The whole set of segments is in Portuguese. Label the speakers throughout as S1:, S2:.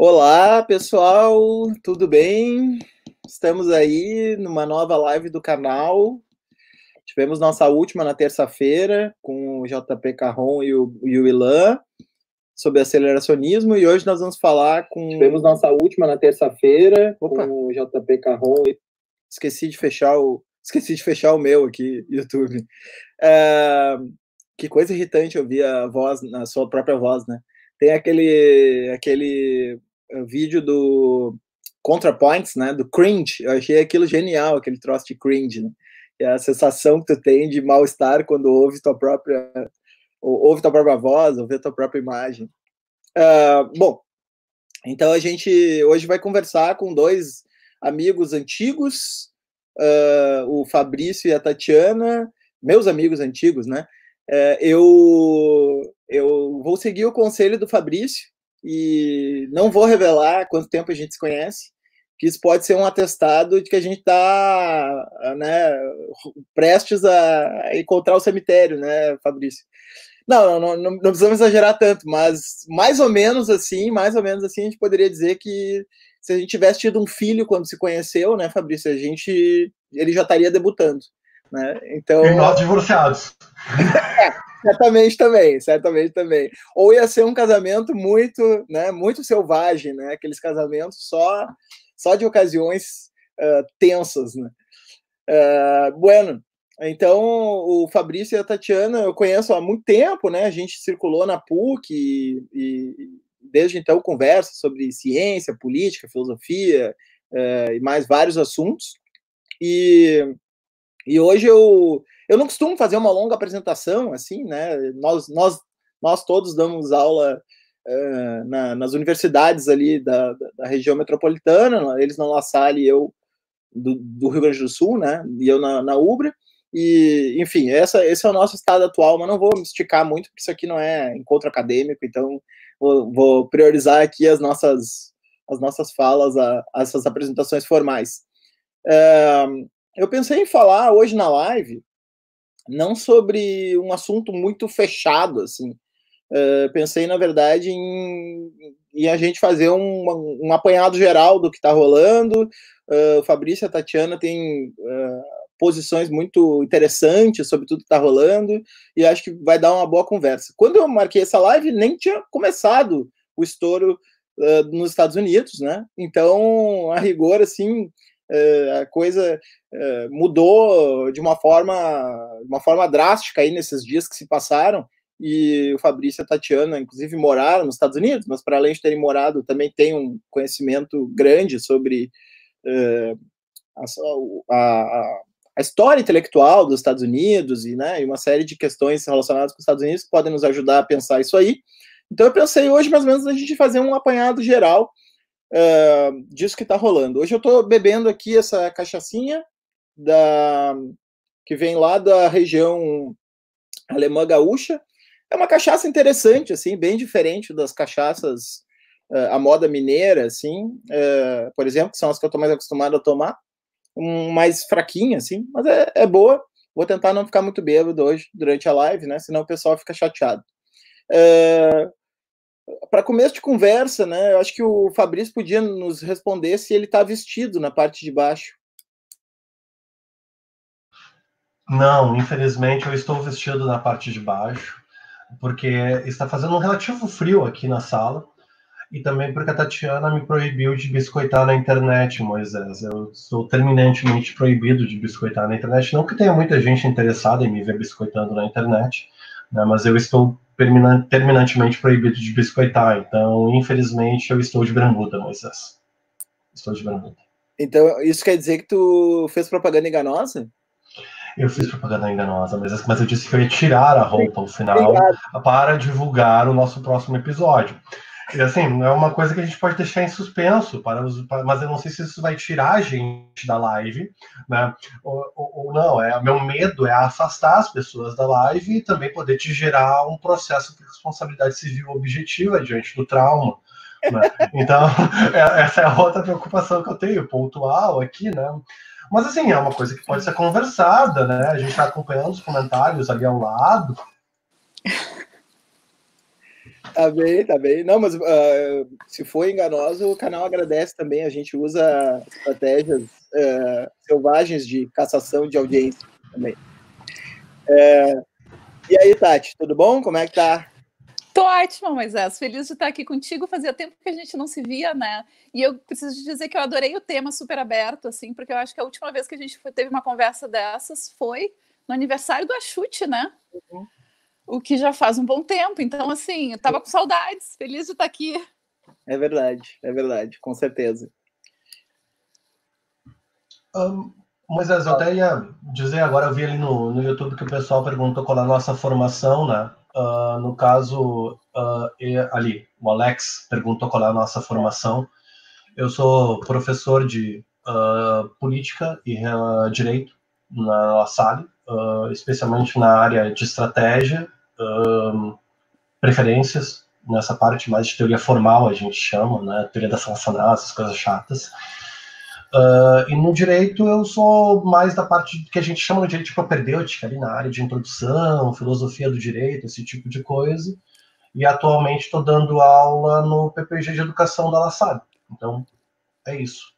S1: Olá, pessoal, tudo bem? Estamos aí numa nova live do canal. Tivemos nossa última na terça-feira com o JP Carron e o, e o Ilan sobre aceleracionismo e hoje nós vamos falar com.
S2: Tivemos nossa última na terça-feira
S1: com
S2: o JP Carron. E...
S1: Esqueci de fechar o. Esqueci de fechar o meu aqui, YouTube. É... Que coisa irritante ouvir a voz, a sua própria voz, né? Tem aquele, aquele vídeo do ContraPoints, né, do cringe, eu achei aquilo genial, aquele troço de cringe, né? é a sensação que tu tem de mal-estar quando ouve tua própria ouve tua própria voz, ouve tua própria imagem. Uh, bom, então a gente hoje vai conversar com dois amigos antigos, uh, o Fabrício e a Tatiana, meus amigos antigos, né? Uh, eu, eu vou seguir o conselho do Fabrício, e não vou revelar quanto tempo a gente se conhece, que isso pode ser um atestado de que a gente está né, prestes a encontrar o cemitério, né, Fabrício? Não, não, não, não, precisamos exagerar tanto, mas mais ou menos assim, mais ou menos assim, a gente poderia dizer que se a gente tivesse tido um filho quando se conheceu, né, Fabrício, a gente, ele já estaria debutando, né? Então.
S3: E nós divorciados.
S1: Certamente também, certamente também. Ou ia ser um casamento muito, né, muito selvagem, né? Aqueles casamentos só, só de ocasiões uh, tensas, né? Uh, bueno, então o Fabrício e a Tatiana eu conheço há muito tempo, né? A gente circulou na PUC e, e desde então conversa sobre ciência, política, filosofia uh, e mais vários assuntos. E, e hoje eu eu não costumo fazer uma longa apresentação, assim, né? Nós, nós, nós todos damos aula uh, na, nas universidades ali da, da, da, região metropolitana, eles na La Salle e eu do, do, Rio Grande do Sul, né? E eu na, na Ubra. E, enfim, essa, esse é o nosso estado atual, mas não vou me esticar muito, porque isso aqui não é encontro acadêmico, então vou, vou priorizar aqui as nossas, as nossas falas, a, essas apresentações formais. Uh, eu pensei em falar hoje na live não sobre um assunto muito fechado, assim. Uh, pensei, na verdade, em, em, a gente fazer um, um apanhado geral do que está rolando. Uh, o Fabrício e a Tatiana têm uh, posições muito interessantes sobre tudo que está rolando e acho que vai dar uma boa conversa. Quando eu marquei essa live, nem tinha começado o estouro nos Estados Unidos, né? Então, a rigor, assim, a coisa mudou de uma forma, uma forma drástica aí nesses dias que se passaram. E o Fabrício e a Tatiana, inclusive, moraram nos Estados Unidos, mas para além de terem morado, também têm um conhecimento grande sobre a, a, a história intelectual dos Estados Unidos e, né, e uma série de questões relacionadas com os Estados Unidos que podem nos ajudar a pensar isso aí. Então eu pensei hoje, mais ou menos, a gente fazer um apanhado geral uh, disso que está rolando. Hoje eu estou bebendo aqui essa cachaçinha da que vem lá da região alemã gaúcha. É uma cachaça interessante, assim, bem diferente das cachaças uh, à moda mineira, assim, uh, por exemplo, que são as que eu estou mais acostumado a tomar, um, mais fraquinha, assim, mas é, é boa. Vou tentar não ficar muito bêbado hoje durante a live, né? Senão o pessoal fica chateado. Uh, para começo de conversa, né? Eu acho que o Fabrício podia nos responder se ele está vestido na parte de baixo.
S3: Não, infelizmente eu estou vestido na parte de baixo, porque está fazendo um relativo frio aqui na sala, e também porque a Tatiana me proibiu de biscoitar na internet, Moisés. Eu sou terminantemente proibido de biscoitar na internet. Não que tenha muita gente interessada em me ver biscoitando na internet, né, mas eu estou terminantemente proibido de biscoitar. Então, infelizmente, eu estou de bermuda, Moisés. Estou de bermuda.
S1: Então, isso quer dizer que tu fez propaganda enganosa?
S3: Eu fiz propaganda enganosa, mas, mas eu disse que eu ia tirar a roupa no final para divulgar o nosso próximo episódio. E assim, é uma coisa que a gente pode deixar em suspenso, para, os, para mas eu não sei se isso vai tirar a gente da live, né? Ou, ou, ou, não, é meu medo é afastar as pessoas da live e também poder te gerar um processo de responsabilidade civil objetiva diante do trauma. Né? Então, é, essa é a outra preocupação que eu tenho, pontual aqui, né? Mas assim, é uma coisa que pode ser conversada, né? A gente está acompanhando os comentários ali ao lado.
S1: Tá bem, tá bem. Não, mas uh, se for enganoso, o canal agradece também. A gente usa estratégias uh, selvagens de cassação de audiência também. Uh, e aí, Tati, tudo bom? Como é que tá?
S4: Tô ótima, Moisés. Feliz de estar aqui contigo. Fazia tempo que a gente não se via, né? E eu preciso dizer que eu adorei o tema super aberto, assim, porque eu acho que a última vez que a gente teve uma conversa dessas foi no aniversário do Achute, né? Uhum. O que já faz um bom tempo. Então, assim, eu tava com saudades. Feliz de estar aqui.
S1: É verdade, é verdade, com certeza.
S3: Um, Moisés, eu até ia dizer agora, eu vi ali no, no YouTube que o pessoal perguntou qual é a nossa formação, né? Uh, no caso, uh, ali, o Alex perguntou qual é a nossa formação. Eu sou professor de uh, política e direito na La Salle, especialmente na área de estratégia, preferências, nessa parte mais de teoria formal, a gente chama, né? Teoria das sanções, essas coisas chatas. Uh, e no direito eu sou mais da parte que a gente chama de direito propedêutica, ali na área de introdução, filosofia do direito, esse tipo de coisa. E atualmente estou dando aula no PPG de Educação da La Salle. Então, é isso.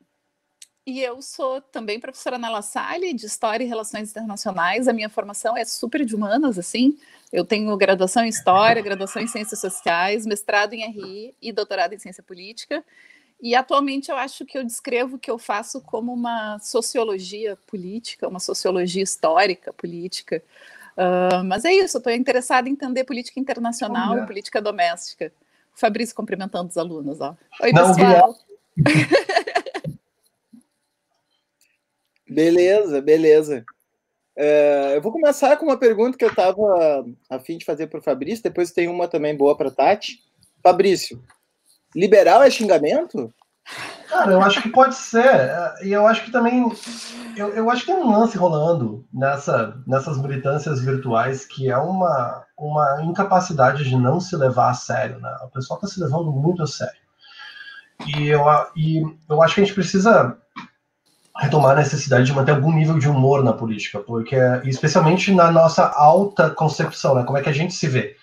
S4: E eu sou também professora na La Salle de História e Relações Internacionais. A minha formação é super de humanas, assim. Eu tenho graduação em História, graduação em Ciências Sociais, mestrado em RI e doutorado em Ciência Política. E atualmente eu acho que eu descrevo o que eu faço como uma sociologia política, uma sociologia histórica política. Uh, mas é isso, eu estou interessada em entender política internacional e política doméstica. O Fabrício cumprimentando os alunos. Ó. Oi, Não, pessoal.
S1: beleza, beleza. Uh, eu vou começar com uma pergunta que eu estava a fim de fazer para o Fabrício, depois tem uma também boa para Tati. Fabrício, Liberal é xingamento?
S3: Cara, eu acho que pode ser. É, e eu acho que também. Eu, eu acho que tem um lance rolando nessa, nessas militâncias virtuais que é uma, uma incapacidade de não se levar a sério. Né? O pessoal está se levando muito a sério. E eu, e eu acho que a gente precisa retomar a necessidade de manter algum nível de humor na política, porque especialmente na nossa alta concepção, né? Como é que a gente se vê?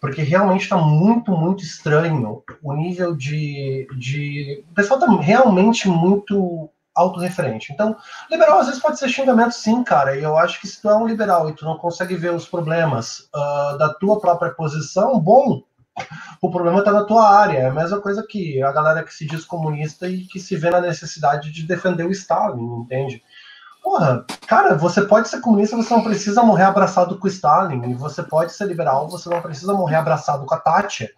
S3: porque realmente está muito, muito estranho o nível de, de. O pessoal está realmente muito autorreferente. Então, liberal às vezes pode ser xingamento, sim, cara. E eu acho que se tu é um liberal e tu não consegue ver os problemas uh, da tua própria posição, bom, o problema está na tua área. É a mesma coisa que a galera que se diz comunista e que se vê na necessidade de defender o Stalin, entende? Porra, cara, você pode ser comunista, você não precisa morrer abraçado com Stalin. E você pode ser liberal, você não precisa morrer abraçado com a Thatcher.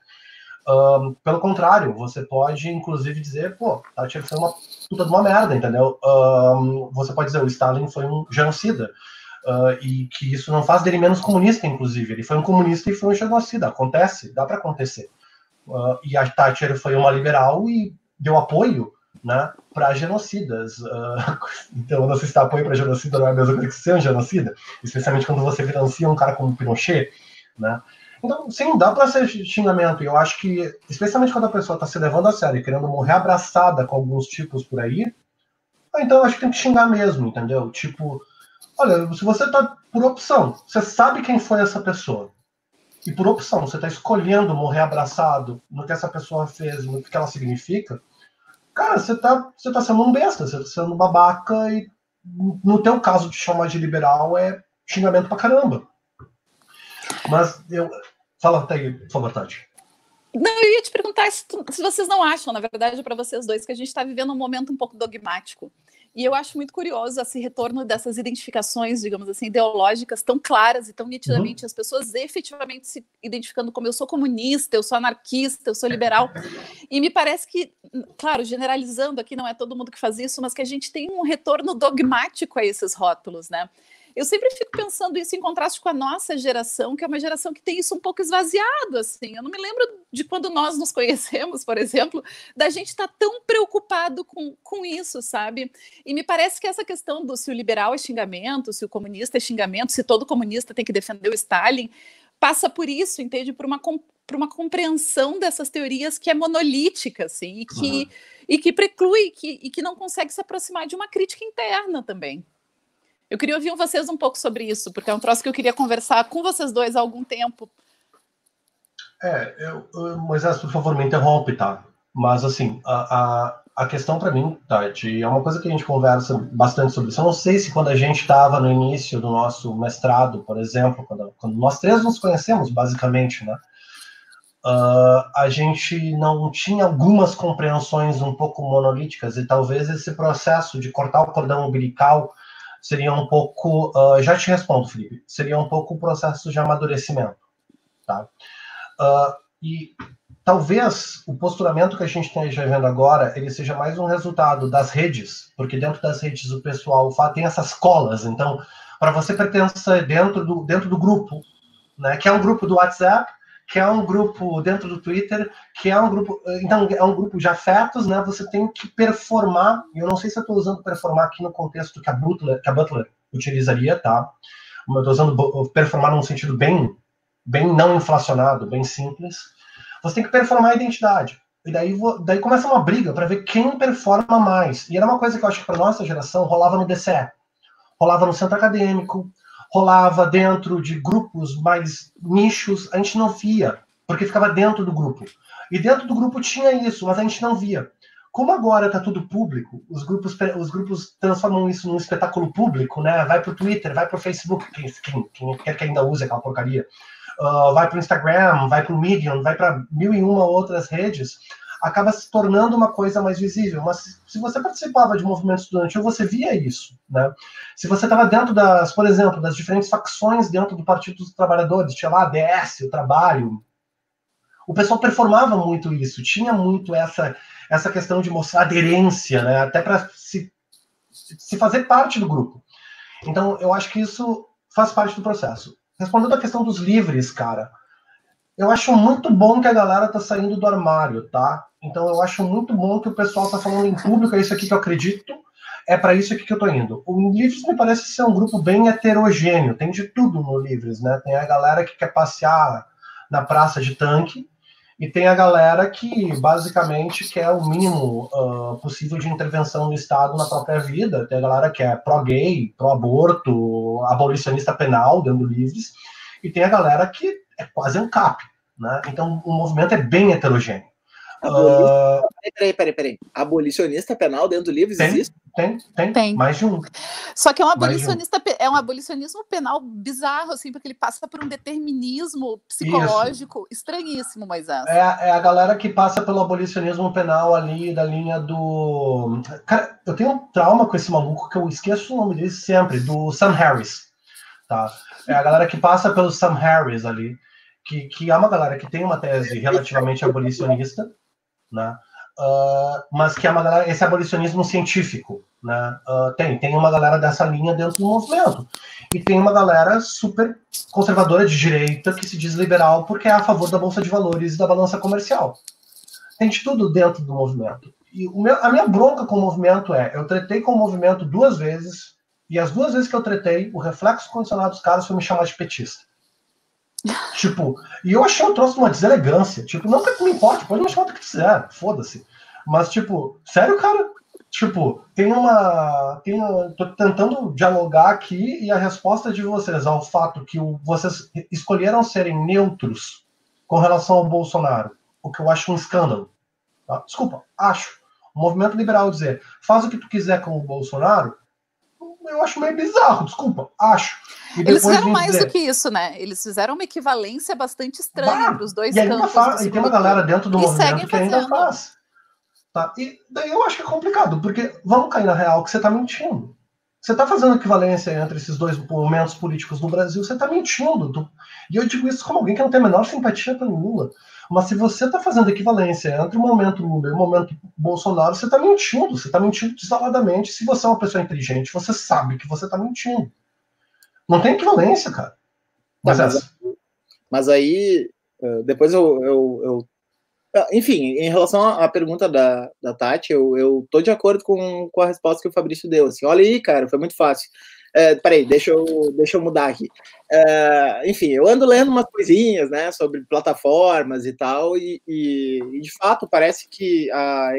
S3: Um, pelo contrário, você pode, inclusive, dizer, pô, Thatcher foi uma puta de uma merda, entendeu? Um, você pode dizer, o Stalin foi um genocida. Uh, e que isso não faz dele menos comunista, inclusive. Ele foi um comunista e foi um genocida. Acontece, dá para acontecer. Uh, e a Thatcher foi uma liberal e deu apoio né, para genocidas. Uh, então, você está apoio para genocida não é a mesma coisa que ser um genocida, especialmente quando você financia um cara como Pinochet, né? Então, sim, dá para ser xingamento. E eu acho que, especialmente quando a pessoa está se levando a sério e querendo morrer abraçada com alguns tipos por aí, então acho que tem que xingar mesmo, entendeu? Tipo, olha, se você está por opção, você sabe quem foi essa pessoa. E por opção, você está escolhendo morrer abraçado no que essa pessoa fez, no que ela significa, cara, você tá, você tá sendo um besta, você tá sendo babaca e no teu caso de chamar de liberal é xingamento pra caramba. Mas eu. Fala até aí, por favor, Tati.
S4: Não, eu ia te perguntar se, se vocês não acham, na verdade, para vocês dois, que a gente está vivendo um momento um pouco dogmático. E eu acho muito curioso esse retorno dessas identificações, digamos assim, ideológicas tão claras e tão nitidamente, uhum. as pessoas efetivamente se identificando como eu sou comunista, eu sou anarquista, eu sou liberal. E me parece que, claro, generalizando aqui, não é todo mundo que faz isso, mas que a gente tem um retorno dogmático a esses rótulos, né? Eu sempre fico pensando isso em contraste com a nossa geração, que é uma geração que tem isso um pouco esvaziado, assim. Eu não me lembro de quando nós nos conhecemos, por exemplo, da gente estar tá tão preocupado com, com isso, sabe? E me parece que essa questão do se o liberal é xingamento, se o comunista é xingamento, se todo comunista tem que defender o Stalin, passa por isso, entende? Por uma, por uma compreensão dessas teorias que é monolítica, assim, e que, uhum. e que preclui que, e que não consegue se aproximar de uma crítica interna também. Eu queria ouvir vocês um pouco sobre isso, porque é um troço que eu queria conversar com vocês dois há algum tempo.
S3: É, eu, Moisés, por favor, me interrompe, tá? Mas, assim, a, a, a questão para mim, Tati, é uma coisa que a gente conversa bastante sobre isso. Eu não sei se quando a gente estava no início do nosso mestrado, por exemplo, quando, quando nós três nos conhecemos, basicamente, né? Uh, a gente não tinha algumas compreensões um pouco monolíticas e talvez esse processo de cortar o cordão umbilical seria um pouco, uh, já te respondo, Felipe, seria um pouco o processo de amadurecimento, tá? Uh, e talvez o posturamento que a gente esteja vendo agora ele seja mais um resultado das redes, porque dentro das redes o pessoal tem essas colas. Então, para você pertencer dentro do, dentro do grupo, né, que é um grupo do WhatsApp, que é um grupo dentro do Twitter, que é um grupo, então é um grupo de afetos, né? Você tem que performar. Eu não sei se eu estou usando performar aqui no contexto que a Butler, que a Butler utilizaria, tá? Eu estou usando performar num sentido bem, bem não inflacionado, bem simples você tem que performar a identidade. E daí, daí começa uma briga para ver quem performa mais. E era uma coisa que eu acho que para nossa geração rolava no DCE, rolava no centro acadêmico, rolava dentro de grupos mais nichos, a gente não via, porque ficava dentro do grupo. E dentro do grupo tinha isso, mas a gente não via. Como agora está tudo público, os grupos, os grupos transformam isso num espetáculo público, né? Vai para o Twitter, vai para o Facebook, quem, quem, quem quer que ainda use aquela porcaria uh, vai para o Instagram, vai para o Medium, vai para mil e uma outras redes, acaba se tornando uma coisa mais visível. Mas se você participava de movimento estudantil, você via isso, né? Se você estava dentro das, por exemplo, das diferentes facções dentro do Partido dos Trabalhadores, tinha lá a DS, o Trabalho, o pessoal performava muito isso, tinha muito essa essa questão de mostrar aderência, né? Até para se, se fazer parte do grupo. Então, eu acho que isso faz parte do processo respondendo a questão dos livres, cara, eu acho muito bom que a galera tá saindo do armário, tá? Então eu acho muito bom que o pessoal tá falando em público, é isso aqui que eu acredito, é para isso aqui que eu tô indo. O Livres me parece ser um grupo bem heterogêneo, tem de tudo no Livres, né? Tem a galera que quer passear na praça de tanque, e tem a galera que basicamente quer o mínimo uh, possível de intervenção do Estado na própria vida. Tem a galera que é pró-gay, pró-aborto, abolicionista penal, dando livres. E tem a galera que é quase um cap. Né? Então o movimento é bem heterogêneo.
S1: Uh... Peraí, peraí, peraí. Abolicionista penal dentro do livro
S3: tem,
S1: existe?
S3: Tem, tem, tem. Mais de um.
S4: Só que é um abolicionista, um. é um abolicionismo penal bizarro, assim, porque ele passa por um determinismo psicológico Isso. estranhíssimo, Moisés.
S3: É, é a galera que passa pelo abolicionismo penal ali da linha do. Cara, eu tenho um trauma com esse maluco que eu esqueço o nome dele sempre, do Sam Harris. Tá? É a galera que passa pelo Sam Harris ali. Que, que é uma galera que tem uma tese relativamente abolicionista, né? Uh, mas que é uma galera, esse abolicionismo científico, né? Uh, tem, tem uma galera dessa linha dentro do movimento. E tem uma galera super conservadora de direita que se diz liberal porque é a favor da Bolsa de Valores e da balança comercial. Tem de tudo dentro do movimento. E meu, a minha bronca com o movimento é, eu tretei com o movimento duas vezes, e as duas vezes que eu tretei, o reflexo condicionado dos caras foi me chamar de petista. Tipo, e eu achei o troço uma deselegância. Tipo, não que me importe, pode me chamar do que quiser, foda-se. Mas, tipo, sério, cara? Tipo, tem uma. Tem, tô tentando dialogar aqui e a resposta de vocês ao fato que o, vocês escolheram serem neutros com relação ao Bolsonaro, o que eu acho um escândalo. Tá? Desculpa, acho. O movimento liberal dizer faz o que tu quiser com o Bolsonaro, eu acho meio bizarro, desculpa, acho.
S4: Eles fizeram mais dizer, do que isso, né? Eles fizeram uma equivalência bastante estranha para os dois
S3: e campos. Faz, e tem uma galera dentro do movimento que ainda faz. Tá? E daí eu acho que é complicado, porque vamos cair na real que você está mentindo. Você está fazendo equivalência entre esses dois momentos políticos no Brasil, você está mentindo. E eu digo isso como alguém que não tem a menor simpatia pelo Lula. Mas se você está fazendo equivalência entre o momento Lula e o momento Bolsonaro, você está mentindo. Você está mentindo desaladamente. Se você é uma pessoa inteligente, você sabe que você está mentindo. Não tem equivalência, cara.
S1: Mas, mas, mas aí, eh, depois eu, eu, eu, ah, Enfim, em relação à pergunta da, da Tati, eu, eu tô de acordo com, com a resposta que o Fabrício deu. Assim, olha aí, cara, foi muito fácil. É, peraí, deixa eu, deixa eu mudar aqui. É, enfim, eu ando lendo umas coisinhas, né, sobre plataformas e tal, e, e, de fato parece que a,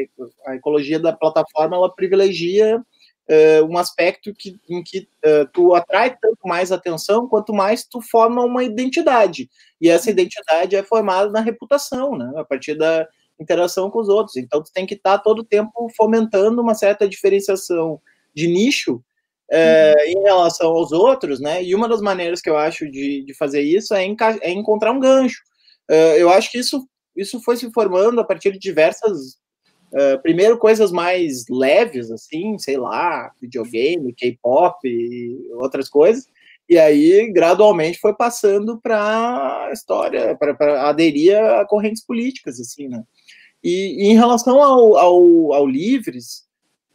S1: a ecologia da plataforma ela privilegia uh, um aspecto que, em que uh, tu atrai tanto mais atenção quanto mais tu forma uma identidade. E essa identidade é formada na reputação, né? A partir da interação com os outros. Então, tu tem que estar tá todo o tempo fomentando uma certa diferenciação de nicho é, uhum. em relação aos outros, né? E uma das maneiras que eu acho de, de fazer isso é, é encontrar um gancho. Uh, eu acho que isso, isso foi se formando a partir de diversas. Uh, primeiro, coisas mais leves, assim, sei lá, videogame, K-pop e outras coisas. E aí, gradualmente, foi passando para a história, para aderir a correntes políticas, assim, né? E, e em relação ao, ao, ao Livres,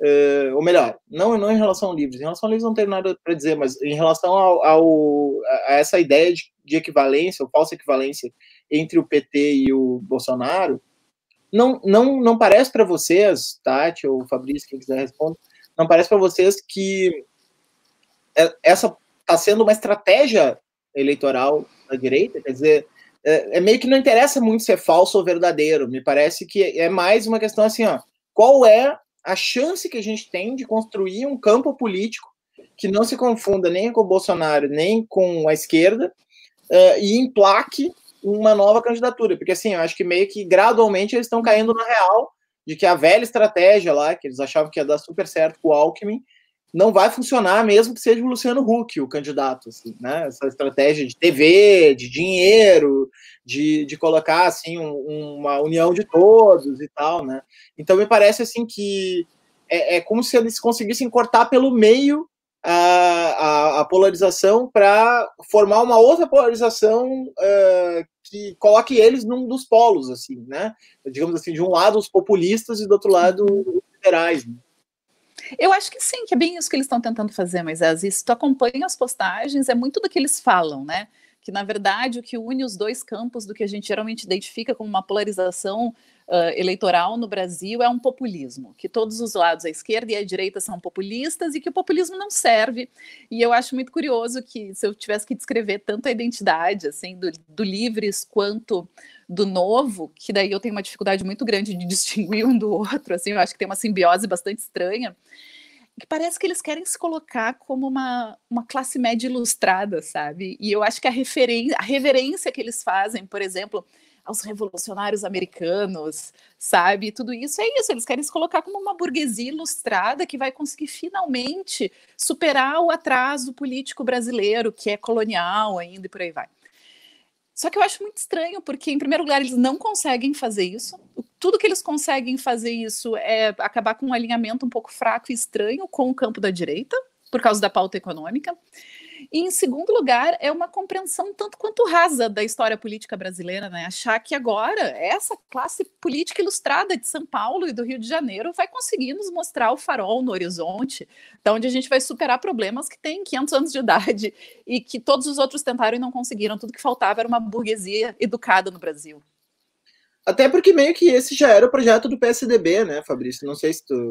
S1: uh, ou melhor, não, não em relação ao Livres, em relação ao Livres não tenho nada para dizer, mas em relação ao, ao a essa ideia de, de equivalência, ou falsa equivalência entre o PT e o Bolsonaro, não, não, não parece para vocês, Tati ou Fabrício, quem quiser responder, não parece para vocês que é, essa está sendo uma estratégia eleitoral da direita? Quer dizer, é, é, meio que não interessa muito se é falso ou verdadeiro. Me parece que é mais uma questão assim, ó, qual é a chance que a gente tem de construir um campo político que não se confunda nem com o Bolsonaro, nem com a esquerda, uh, e emplaque uma nova candidatura. Porque assim, eu acho que meio que gradualmente eles estão caindo na real de que a velha estratégia lá, que eles achavam que ia dar super certo com o Alckmin, não vai funcionar mesmo que seja o Luciano Huck o candidato, assim, né? Essa estratégia de TV, de dinheiro, de, de colocar assim um, uma união de todos e tal, né? Então me parece assim que é, é como se eles conseguissem cortar pelo meio a, a, a polarização para formar uma outra polarização uh, que coloque eles num dos polos, assim, né? Digamos assim, de um lado os populistas e do outro lado os liberais. Né?
S4: Eu acho que sim, que é bem isso que eles estão tentando fazer, mas vezes tu acompanha as postagens, é muito do que eles falam, né? Que na verdade o que une os dois campos do que a gente geralmente identifica como uma polarização uh, eleitoral no Brasil é um populismo, que todos os lados, a esquerda e a direita, são populistas e que o populismo não serve. E eu acho muito curioso que se eu tivesse que descrever tanto a identidade assim do, do Livres quanto do novo, que daí eu tenho uma dificuldade muito grande de distinguir um do outro, assim, eu acho que tem uma simbiose bastante estranha, que parece que eles querem se colocar como uma, uma classe média ilustrada, sabe? E eu acho que a, referência, a reverência que eles fazem, por exemplo, aos revolucionários americanos, sabe? Tudo isso é isso, eles querem se colocar como uma burguesia ilustrada que vai conseguir finalmente superar o atraso político brasileiro, que é colonial ainda e por aí vai. Só que eu acho muito estranho, porque, em primeiro lugar, eles não conseguem fazer isso. Tudo que eles conseguem fazer isso é acabar com um alinhamento um pouco fraco e estranho com o campo da direita, por causa da pauta econômica. E, em segundo lugar, é uma compreensão tanto quanto rasa da história política brasileira, né? Achar que agora essa classe política ilustrada de São Paulo e do Rio de Janeiro vai conseguir nos mostrar o farol no horizonte, da onde a gente vai superar problemas que têm 500 anos de idade e que todos os outros tentaram e não conseguiram. Tudo que faltava era uma burguesia educada no Brasil.
S1: Até porque meio que esse já era o projeto do PSDB, né, Fabrício? Não sei se tu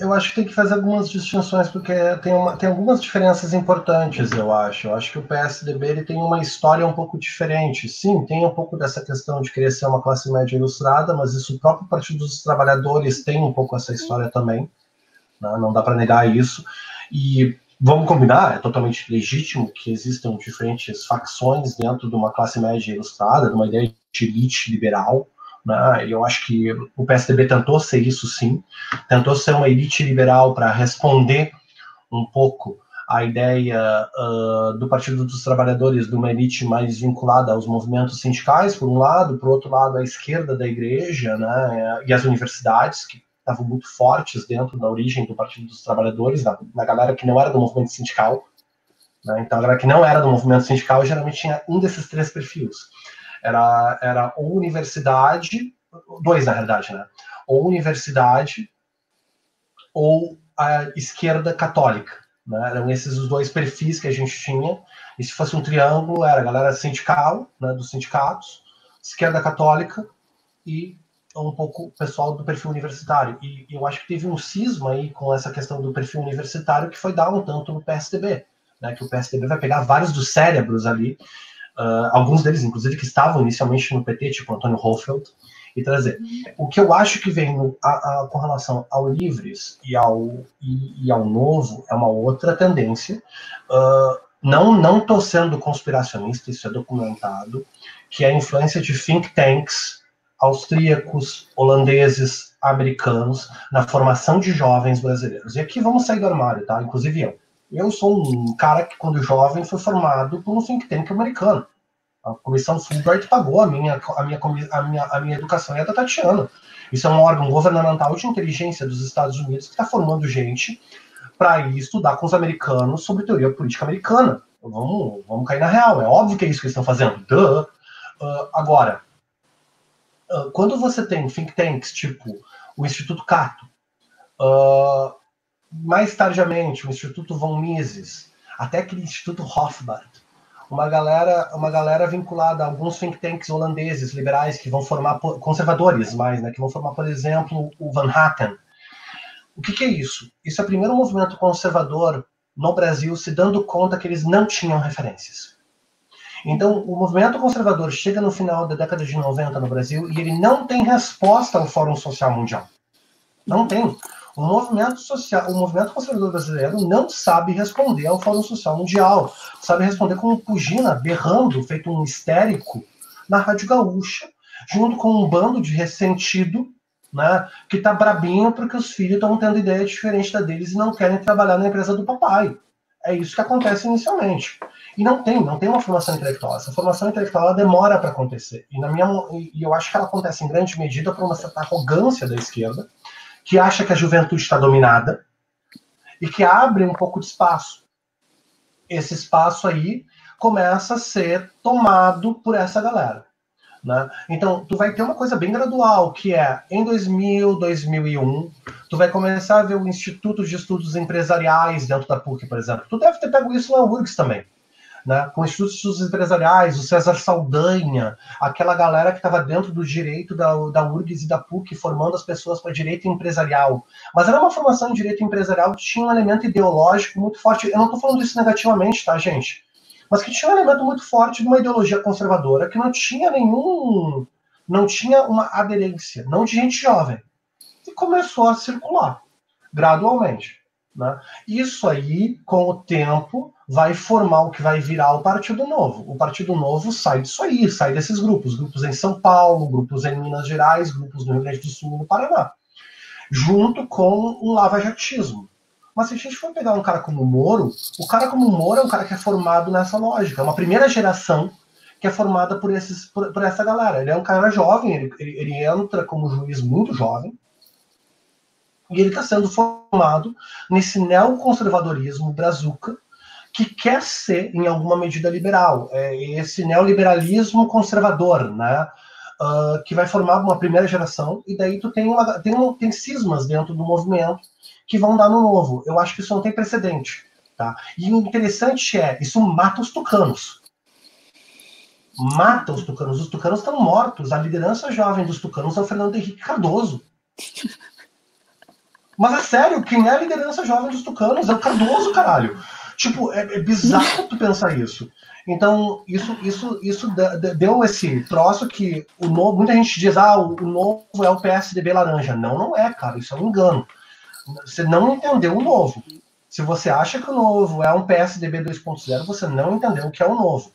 S3: eu acho que tem que fazer algumas distinções, porque tem, uma, tem algumas diferenças importantes, eu acho. Eu acho que o PSDB ele tem uma história um pouco diferente. Sim, tem um pouco dessa questão de querer ser uma classe média ilustrada, mas isso o próprio Partido dos Trabalhadores tem um pouco essa história também. Né? Não dá para negar isso. E vamos combinar, é totalmente legítimo que existam diferentes facções dentro de uma classe média ilustrada, de uma ideia de elite liberal. Né? Eu acho que o PSDB tentou ser isso sim, tentou ser uma elite liberal para responder um pouco à ideia uh, do Partido dos Trabalhadores de uma elite mais vinculada aos movimentos sindicais, por um lado, por outro lado, a esquerda da igreja né, e as universidades, que estavam muito fortes dentro da origem do Partido dos Trabalhadores, da, da galera que não era do movimento sindical. Né, então, a galera que não era do movimento sindical geralmente tinha um desses três perfis. Era, era ou universidade, dois na verdade, né? Ou universidade ou a esquerda católica. Né? Eram esses os dois perfis que a gente tinha. E se fosse um triângulo, era a galera sindical, né, dos sindicatos, esquerda católica e um pouco o pessoal do perfil universitário. E, eu acho que teve um cisma aí com essa questão do perfil universitário que foi dar um tanto no PSDB. Né, que o PSDB vai pegar vários dos cérebros ali Uh, alguns deles, inclusive, que estavam inicialmente no PT, tipo Antônio Hohlfeld, e trazer. O que eu acho que vem no, a, a, com relação ao livres e ao, e, e, ao novo é uma outra tendência. Uh, não não estou sendo conspiracionista, isso é documentado, que é a influência de think tanks austríacos, holandeses, americanos na formação de jovens brasileiros. E aqui vamos sair do armário, tá? Inclusive eu. Eu sou um cara que, quando jovem, foi formado por um think tank americano. A Comissão Fulbright pagou a minha, a minha, a minha, a minha educação e a da Tatiana. Isso é um órgão governamental de inteligência dos Estados Unidos que está formando gente para ir estudar com os americanos sobre teoria política americana. Vamos, vamos cair na real. É óbvio que é isso que eles estão fazendo. Duh. Uh, agora, uh, quando você tem think tanks tipo o Instituto Cato, uh, mais tardiamente o Instituto von Mises, até aquele Instituto Hofbard, uma galera, uma galera vinculada a alguns think tanks holandeses liberais que vão formar conservadores mais, né, que vão formar, por exemplo, o Van Hatten. O que, que é isso? Isso é primeiro movimento conservador no Brasil se dando conta que eles não tinham referências. Então, o movimento conservador chega no final da década de 90 no Brasil e ele não tem resposta ao Fórum Social Mundial. Não tem. O movimento social, o movimento conservador brasileiro não sabe responder ao Fórum Social Mundial. Sabe responder com um Pugina berrando, feito um histérico, na Rádio Gaúcha, junto com um bando de ressentido, né, que tá brabinho porque os filhos estão tendo ideia diferente da deles e não querem trabalhar na empresa do papai. É isso que acontece inicialmente. E não tem, não tem uma formação intelectual. Essa formação intelectual demora para acontecer. E, na minha, e eu acho que ela acontece em grande medida por uma certa arrogância da esquerda, que acha que a juventude está dominada e que abre um pouco de espaço. Esse espaço aí começa a ser tomado por essa galera. Né? Então, tu vai ter uma coisa bem gradual, que é em 2000, 2001, tu vai começar a ver o Instituto de Estudos Empresariais dentro da PUC, por exemplo. Tu deve ter pego isso na URGS também né, com institutos empresariais, o César Saldanha, aquela galera que estava dentro do direito da, da URGS e da PUC, formando as pessoas para direito empresarial. Mas era uma formação em direito empresarial que tinha um elemento ideológico muito forte. Eu não estou falando isso negativamente, tá, gente? Mas que tinha um elemento muito forte de uma ideologia conservadora que não tinha nenhum. não tinha uma aderência, não de gente jovem. E começou a circular gradualmente. Né? Isso aí, com o tempo, vai formar o que vai virar o Partido Novo. O Partido Novo sai disso aí, sai desses grupos. Grupos em São Paulo, grupos em Minas Gerais, grupos no Rio Grande do Sul no Paraná. Junto com um lava-jatismo. Mas se a gente for pegar um cara como o Moro, o cara como o Moro é um cara que é formado nessa lógica. É uma primeira geração que é formada por, esses, por, por essa galera. Ele é um cara jovem, ele, ele entra como juiz muito jovem, e ele está sendo formado nesse neoconservadorismo brazuca, que quer ser, em alguma medida, liberal. É esse neoliberalismo conservador, né? Uh, que vai formar uma primeira geração, e daí tu tem, uma, tem, um, tem cismas dentro do movimento que vão dar no novo. Eu acho que isso não tem precedente. Tá? E o interessante é, isso mata os tucanos. Mata os tucanos. Os tucanos estão mortos. A liderança jovem dos tucanos é o Fernando Henrique Cardoso. Mas é sério, quem é a liderança jovem dos tucanos? É o Cardoso, caralho. Tipo, é, é bizarro tu pensar isso. Então, isso, isso, isso deu esse troço que o novo, muita gente diz, ah, o novo é o PSDB laranja. Não, não é, cara, isso é um engano. Você não entendeu o novo. Se você acha que o novo é um PSDB 2.0, você não entendeu o que é o novo.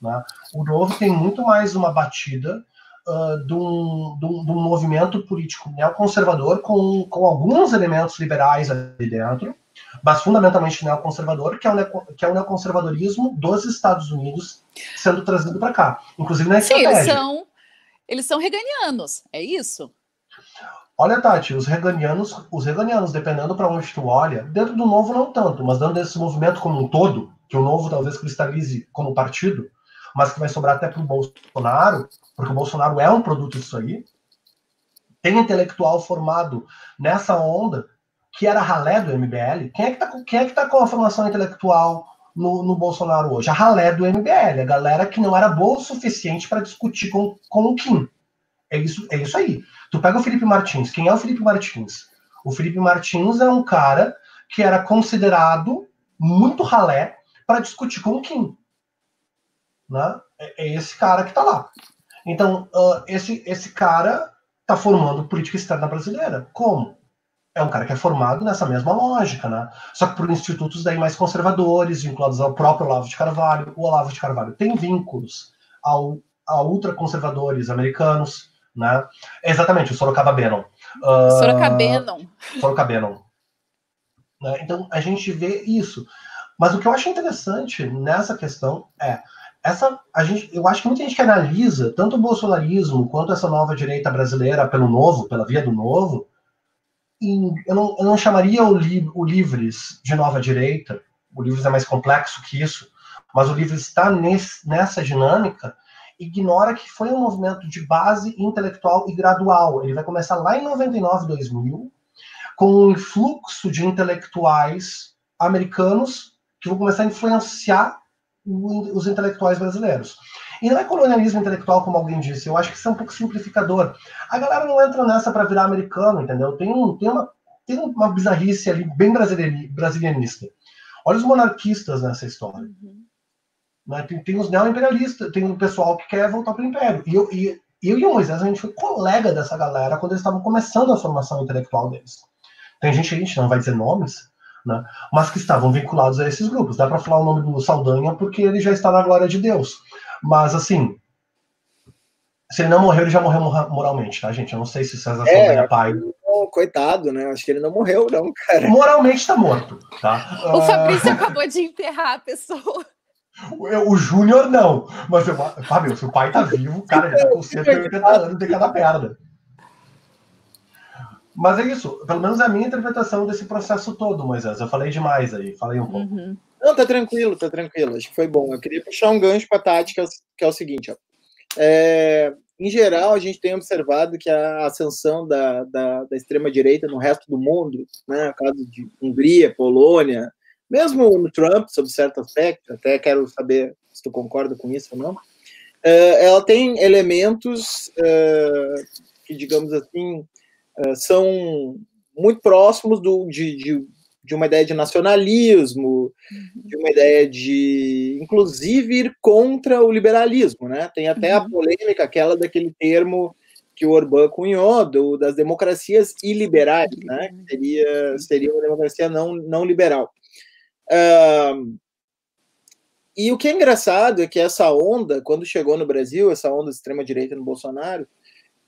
S3: Né? O novo tem muito mais uma batida uh, de, um, de, um, de, um, movimento político neoconservador com, com alguns elementos liberais ali dentro, mas fundamentalmente neoconservador, que é o, que é o neoconservadorismo dos Estados Unidos sendo trazido para cá. Inclusive na
S4: estratégia. Sim, eles são, eles são reganianos, é isso?
S3: Olha, Tati, os reganianos, os reganianos, dependendo para onde tu olha, dentro do novo não tanto, mas dentro desse movimento como um todo, que o novo talvez cristalize como partido, mas que vai sobrar até para o Bolsonaro, porque o Bolsonaro é um produto disso aí, tem intelectual formado nessa onda que era ralé do MBL, quem é que tá, quem é que tá com a formação intelectual no, no, Bolsonaro hoje? A ralé do MBL, a galera que não era boa o suficiente para discutir com, com o Kim. É isso, é isso aí. Tu pega o Felipe Martins. Quem é o Felipe Martins? O Felipe Martins é um cara que era considerado muito ralé para discutir com o Kim. Né? É, é esse cara que está lá. Então, uh, esse, esse cara está formando política externa brasileira. Como? É um cara que é formado nessa mesma lógica, né? Só que por institutos daí mais conservadores, vinculados ao próprio Olavo de Carvalho. O Olavo de Carvalho tem vínculos ao, a ultraconservadores americanos, né? Exatamente, o Sorocaba Bannon.
S4: Uh, Sorocaba Bannon.
S3: Sorocaba Bannon. Né? Então, a gente vê isso. Mas o que eu acho interessante nessa questão é essa a gente, eu acho que muita gente que analisa tanto o bolsonarismo quanto essa nova direita brasileira pelo novo, pela via do novo, em, eu, não, eu não chamaria o, li, o Livres de nova direita. O Livres é mais complexo que isso, mas o Livres está nesse, nessa dinâmica. Ignora que foi um movimento de base intelectual e gradual. Ele vai começar lá em 99, 2000, com um influxo de intelectuais americanos que vão começar a influenciar os intelectuais brasileiros. E não é colonialismo intelectual, como alguém disse, eu acho que isso é um pouco simplificador. A galera não entra nessa para virar americano, entendeu? Tem, um, tem, uma, tem uma bizarrice ali bem brasilianista. Olha os monarquistas nessa história. Uhum. Né? Tem, tem os neo-imperialistas, tem o pessoal que quer voltar para o império. E eu, e, eu e o Moisés, a gente foi colega dessa galera quando eles estavam começando a formação intelectual deles. Tem gente, a gente não vai dizer nomes, né? mas que estavam vinculados a esses grupos. Dá para falar o nome do Saldanha porque ele já está na glória de Deus. Mas, assim, se ele não morreu, ele já morreu moralmente, tá, gente? Eu não sei se César é, Saldanha é pai.
S1: Coitado, né? Acho que ele não morreu, não, cara.
S3: Moralmente está morto, tá?
S4: O Fabrício uh... acabou de enterrar a pessoa.
S3: O, o Júnior não, mas eu, Fábio, se o pai tá vivo, o cara já tá com 180 anos de cada perna. Mas é isso, pelo menos é a minha interpretação desse processo todo, Moisés. Eu falei demais aí, falei um pouco. Uhum.
S1: Não, tá tranquilo, tá tranquilo. Acho que foi bom. Eu queria puxar um gancho para a tática, que é o seguinte: ó. É, em geral, a gente tem observado que a ascensão da, da, da extrema-direita no resto do mundo, né, no caso de Hungria, Polônia, mesmo no Trump, sob certo aspecto, até quero saber se tu concorda com isso ou não, é, ela tem elementos é, que, digamos assim, são muito próximos do, de, de, de, uma ideia de nacionalismo, de uma ideia de, inclusive, ir contra o liberalismo, né? Tem até a uhum. polêmica, aquela daquele termo que o Orbán cunhou, do, das democracias iliberais, né? Que seria, seria uma democracia não, não liberal. Uh, e o que é engraçado é que essa onda, quando chegou no Brasil, essa onda de extrema-direita no Bolsonaro,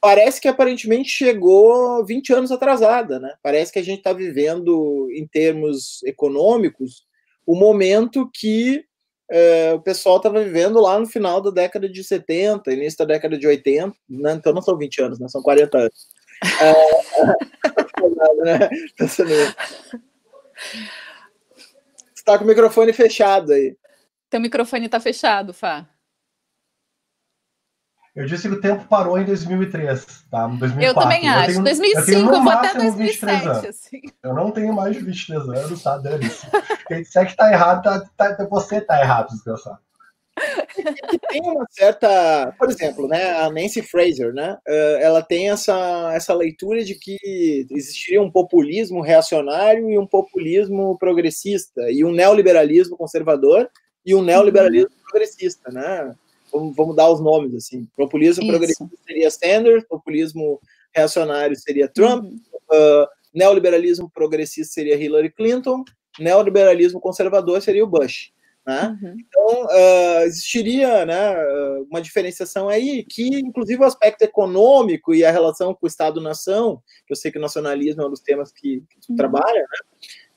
S1: parece que aparentemente chegou 20 anos atrasada, né? Parece que a gente está vivendo, em termos econômicos, o momento que é, o pessoal estava vivendo lá no final da década de 70, início da década de 80, né? então não são 20 anos, né? são 40 anos. É, está com o microfone fechado aí.
S4: Teu microfone está fechado, Fá.
S3: Eu disse que o tempo parou em 2003, tá? 2004.
S4: Eu também acho. Eu tenho, 2005, eu, tenho, eu vou até 2007, assim.
S3: Eu não tenho mais de 23 anos, tá? Dane-se. Quem disser que tá errado, tá, tá, você tá errado, desgraçado.
S1: tem uma certa, por exemplo, né, a Nancy Fraser, né, ela tem essa, essa leitura de que existiria um populismo reacionário e um populismo progressista e um neoliberalismo conservador e um neoliberalismo uhum. progressista, né? Vamos, vamos dar os nomes assim. Populismo Isso. progressista seria Sanders, populismo reacionário seria Trump, uhum. uh, neoliberalismo progressista seria Hillary Clinton, neoliberalismo conservador seria o Bush. Né? Uhum. Então, uh, existiria né, uma diferenciação aí que, inclusive, o aspecto econômico e a relação com o Estado-nação, que eu sei que o nacionalismo é um dos temas que, que uhum. trabalha, né,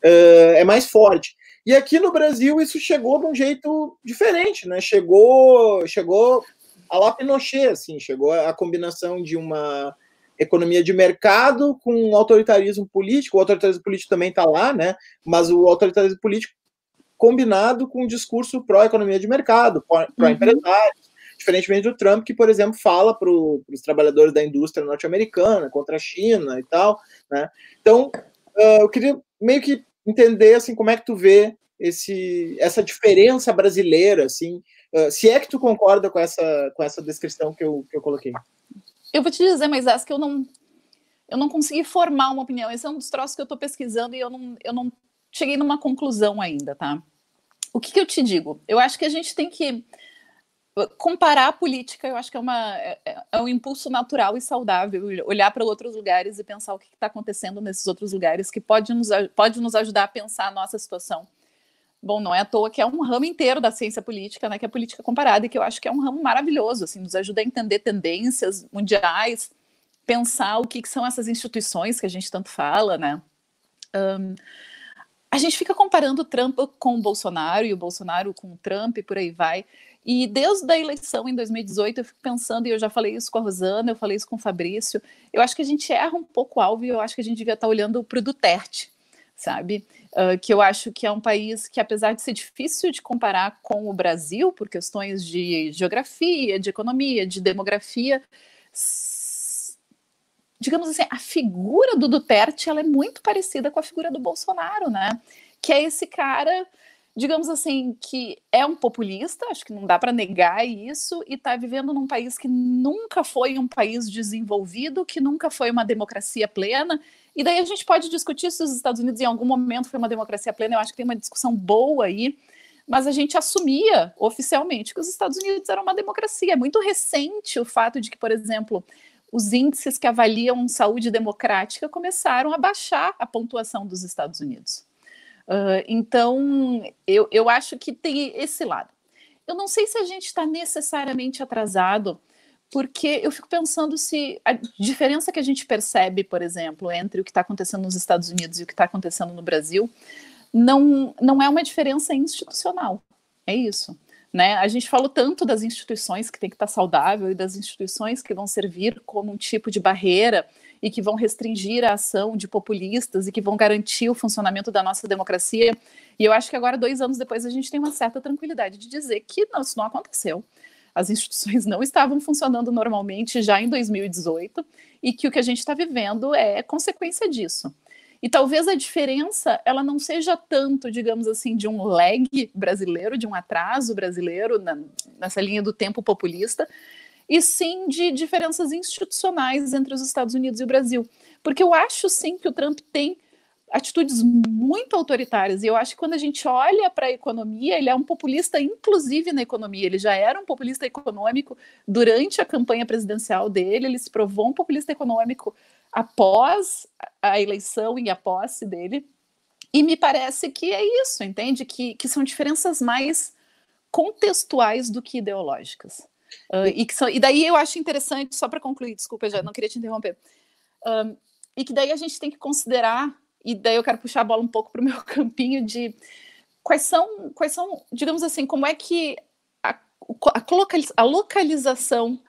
S1: uh, é mais forte. E aqui no Brasil isso chegou de um jeito diferente, né? Chegou, chegou a lá Pinochet, assim, chegou a combinação de uma economia de mercado com um autoritarismo político. O autoritarismo político também está lá, né? Mas o autoritarismo político combinado com um discurso pró-economia de mercado, pró-empresários. Uhum. Diferentemente do Trump, que, por exemplo, fala para os trabalhadores da indústria norte-americana, contra a China e tal. Né? Então, uh, eu queria meio que entender assim como é que tu vê esse, essa diferença brasileira, assim, uh, se é que tu concorda com essa, com essa descrição que eu, que eu coloquei.
S4: Eu vou te dizer, mas acho que eu não, eu não consegui formar uma opinião. Esse é um dos troços que eu estou pesquisando e eu não, eu não cheguei numa conclusão ainda, tá? O que, que eu te digo? Eu acho que a gente tem que comparar a política, eu acho que é, uma, é, é um impulso natural e saudável, olhar para outros lugares e pensar o que está acontecendo nesses outros lugares, que pode nos, pode nos ajudar a pensar a nossa situação. Bom, não é à toa que é um ramo inteiro da ciência política, né, que é a política comparada, e que eu acho que é um ramo maravilhoso, assim, nos ajuda a entender tendências mundiais, pensar o que, que são essas instituições que a gente tanto fala, né. Um, a gente fica comparando Trump com o Bolsonaro e o Bolsonaro com o Trump e por aí vai. E desde a eleição em 2018, eu fico pensando, e eu já falei isso com a Rosana, eu falei isso com o Fabrício, eu acho que a gente erra um pouco o alvo e eu acho que a gente devia estar olhando para o Duterte, sabe? Uh, que eu acho que é um país que, apesar de ser difícil de comparar com o Brasil, por questões de geografia, de economia, de demografia, digamos assim, a figura do Duterte ela é muito parecida com a figura do Bolsonaro, né? Que é esse cara, digamos assim, que é um populista, acho que não dá para negar isso, e está vivendo num país que nunca foi um país desenvolvido, que nunca foi uma democracia plena. E daí a gente pode discutir se os Estados Unidos em algum momento foi uma democracia plena. Eu acho que tem uma discussão boa aí mas a gente assumia oficialmente que os Estados Unidos eram uma democracia. É muito recente o fato de que, por exemplo, os índices que avaliam saúde democrática começaram a baixar a pontuação dos Estados Unidos. Uh, então, eu, eu acho que tem esse lado. Eu não sei se a gente está necessariamente atrasado, porque eu fico pensando se a diferença que a gente percebe, por exemplo, entre o que está acontecendo nos Estados Unidos e o que está acontecendo no Brasil, não, não é uma diferença institucional. É isso. Né? A gente falou tanto das instituições que tem que estar saudável e das instituições que vão servir como um tipo de barreira e que vão restringir a ação de populistas e que vão garantir o funcionamento da nossa democracia. E eu acho que agora, dois anos depois, a gente tem uma certa tranquilidade de dizer que não, isso não aconteceu. As instituições não estavam funcionando normalmente já em 2018 e que o que a gente está vivendo é consequência disso. E talvez a diferença ela não seja tanto, digamos assim, de um lag brasileiro, de um atraso brasileiro na, nessa linha do tempo populista, e sim de diferenças institucionais entre os Estados Unidos e o Brasil. Porque eu acho sim que o Trump tem atitudes muito autoritárias. E eu acho que quando a gente olha para a economia, ele é um populista, inclusive na economia. Ele já era um populista econômico durante a campanha presidencial dele, ele se provou um populista econômico após a eleição e a posse dele. E me parece que é isso, entende? Que, que são diferenças mais contextuais do que ideológicas. Uh, e, que são, e daí eu acho interessante, só para concluir, desculpa, já não queria te interromper. Um, e que daí a gente tem que considerar, e daí eu quero puxar a bola um pouco para o meu campinho de quais são, quais são, digamos assim, como é que a, a localização